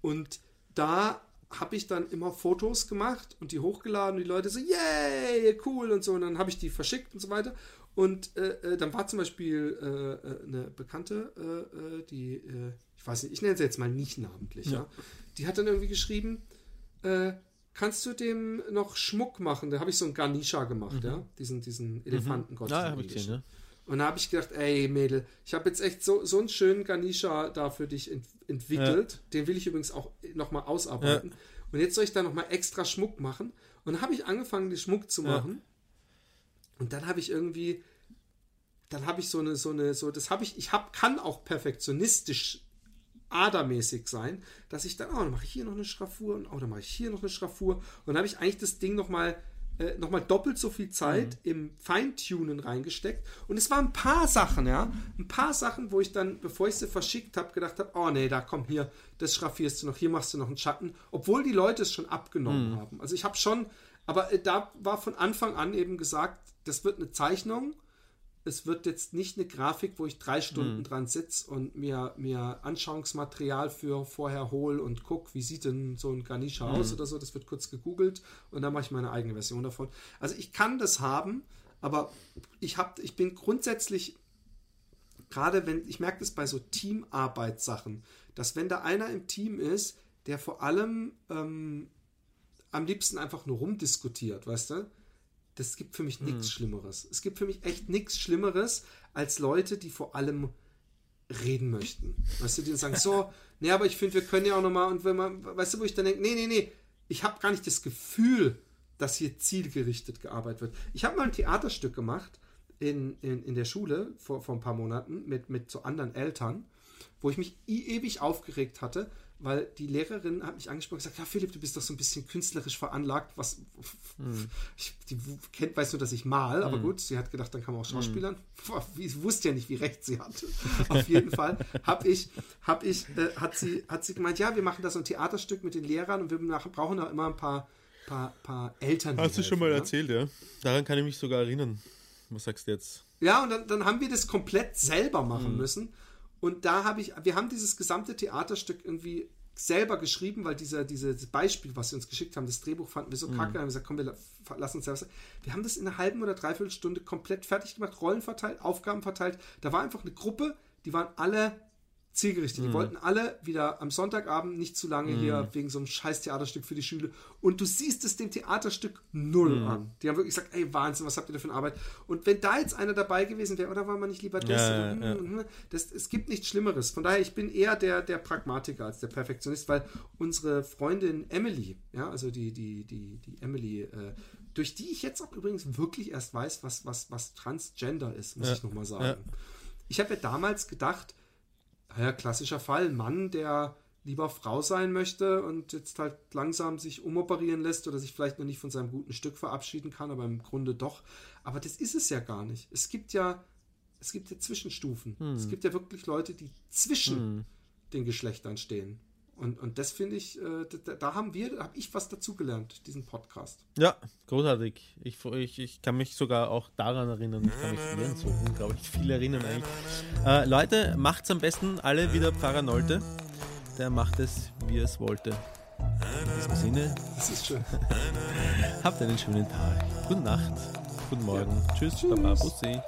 Und da habe ich dann immer Fotos gemacht und die hochgeladen und die Leute so, yay, cool und so. Und dann habe ich die verschickt und so weiter. Und äh, äh, dann war zum Beispiel äh, äh, eine Bekannte, äh, äh, die, ich weiß nicht, ich nenne sie jetzt mal nicht namentlich, ja. Die hat dann irgendwie geschrieben, kannst du dem noch Schmuck machen? Da habe ich so einen Garnisha gemacht, ja, diesen, diesen Elefantengott. Mhm. Ja, habe ich gesehen, ja. Und da habe ich gedacht, ey Mädel, ich habe jetzt echt so, so einen schönen Garnisha da für dich ent entwickelt. Den will ich übrigens auch nochmal ausarbeiten. Und jetzt soll ich da nochmal extra Schmuck machen. Und dann habe ich angefangen, den Schmuck zu machen. Und dann habe ich irgendwie, dann habe ich so eine, so eine, so, das habe ich, ich hab, kann auch perfektionistisch adermäßig sein, dass ich dann, oh, dann mache ich hier noch eine Schraffur und oh, dann mache ich hier noch eine Schraffur. Und dann habe ich eigentlich das Ding nochmal äh, nochmal doppelt so viel Zeit Mhm. im Feintunen reingesteckt. Und es waren ein paar Sachen, ja. Ein paar Sachen, wo ich dann, bevor ich sie verschickt habe, gedacht habe, oh nee, da komm hier, das schraffierst du noch, hier machst du noch einen Schatten. Obwohl die Leute es schon abgenommen Mhm. haben. Also ich habe schon, aber äh, da war von Anfang an eben gesagt, das wird eine Zeichnung. Es wird jetzt nicht eine Grafik, wo ich drei Stunden Mhm. dran sitze und mir, mir Anschauungsmaterial für vorher hole und gucke, wie sieht denn so ein Ganesha Mhm. aus oder so. Das wird kurz gegoogelt und dann mache ich meine eigene Version davon. Also ich kann das haben, aber ich, hab, ich bin grundsätzlich, gerade wenn, ich merke das bei so Teamarbeitssachen, dass wenn da einer im Team ist, der vor allem ähm, am liebsten einfach nur rumdiskutiert, weißt du? Das gibt für mich nichts Schlimmeres. Es gibt für mich echt nichts Schlimmeres als Leute, die vor allem reden möchten. Weißt du, die sagen, so, nee, aber ich finde, wir können ja auch nochmal, und wenn man, weißt du, wo ich dann denke, nee, nee, nee, ich habe gar nicht das Gefühl, dass hier zielgerichtet gearbeitet wird. Ich habe mal ein Theaterstück gemacht in, in, in der Schule vor, vor ein paar Monaten mit, mit so anderen Eltern, wo ich mich ewig aufgeregt hatte, weil die Lehrerin hat mich angesprochen und gesagt, ja Philipp, du bist doch so ein bisschen künstlerisch veranlagt, was ich, die kennt, weiß nur, dass ich mal, aber gut, sie hat gedacht, dann kann man auch Schauspielern. Wie, sie wusste ja nicht, wie recht sie hatte. Auf jeden Fall habe ich, hab ich, äh, hat, sie, hat sie gemeint, ja, wir machen da so ein Theaterstück mit den Lehrern und wir brauchen da immer ein paar, paar, paar Eltern. Hast du schon mal ja? erzählt, ja? Daran kann ich mich sogar erinnern. Was sagst du jetzt? Ja, und dann, dann haben wir das komplett selber machen müssen. Und da habe ich, wir haben dieses gesamte Theaterstück irgendwie selber geschrieben, weil dieser, dieses Beispiel, was sie uns geschickt haben, das Drehbuch fanden wir so Mhm. kacke, haben wir gesagt, komm, wir la- lassen uns selber. Wir haben das in einer halben oder dreiviertel Stunde komplett fertig gemacht, Rollen verteilt, Aufgaben verteilt. Da war einfach eine Gruppe, die waren alle zielgerichtet. Mhm. Die wollten alle wieder am Sonntagabend nicht zu lange hier wegen so einem scheiß Theaterstück für die Schule. Und du siehst es dem Theaterstück null Mhm. an. Die haben wirklich gesagt, ey, Wahnsinn, was habt ihr da für eine Arbeit? Und wenn da jetzt einer dabei gewesen wäre, oder war man nicht lieber das? Ja, ja, hm, hm, das es gibt nichts Schlimmeres. Von daher, ich bin eher der, der Pragmatiker als der Perfektionist, weil unsere Freundin Emily, ja, also die, die, die, die Emily, äh, durch die ich jetzt auch übrigens wirklich erst weiß, was, was, was Transgender ist, muss ich nochmal sagen. Ich habe ja damals gedacht, ja, klassischer Fall, ein Mann, der lieber Frau sein möchte und jetzt halt langsam sich umoperieren lässt oder sich vielleicht noch nicht von seinem guten Stück verabschieden kann, aber im Grunde doch. Aber das ist es ja gar nicht. Es gibt ja, es gibt ja Zwischenstufen. Es gibt ja wirklich Leute, die zwischen den Geschlechtern stehen. Und, und das finde ich, äh, da, da haben wir, da habe ich was dazugelernt, diesen Podcast. Ja, großartig. Ich, ich, ich kann mich sogar auch daran erinnern. Ich kann mich an so unglaublich viel erinnern eigentlich. Äh, Leute, macht's am besten alle wieder Pfarrer Nolte. Der macht es, wie er es wollte. In diesem Sinne, Das ist schön. habt einen schönen Tag. Gute Nacht. Guten Morgen. Tschüss, Baba, Bussi.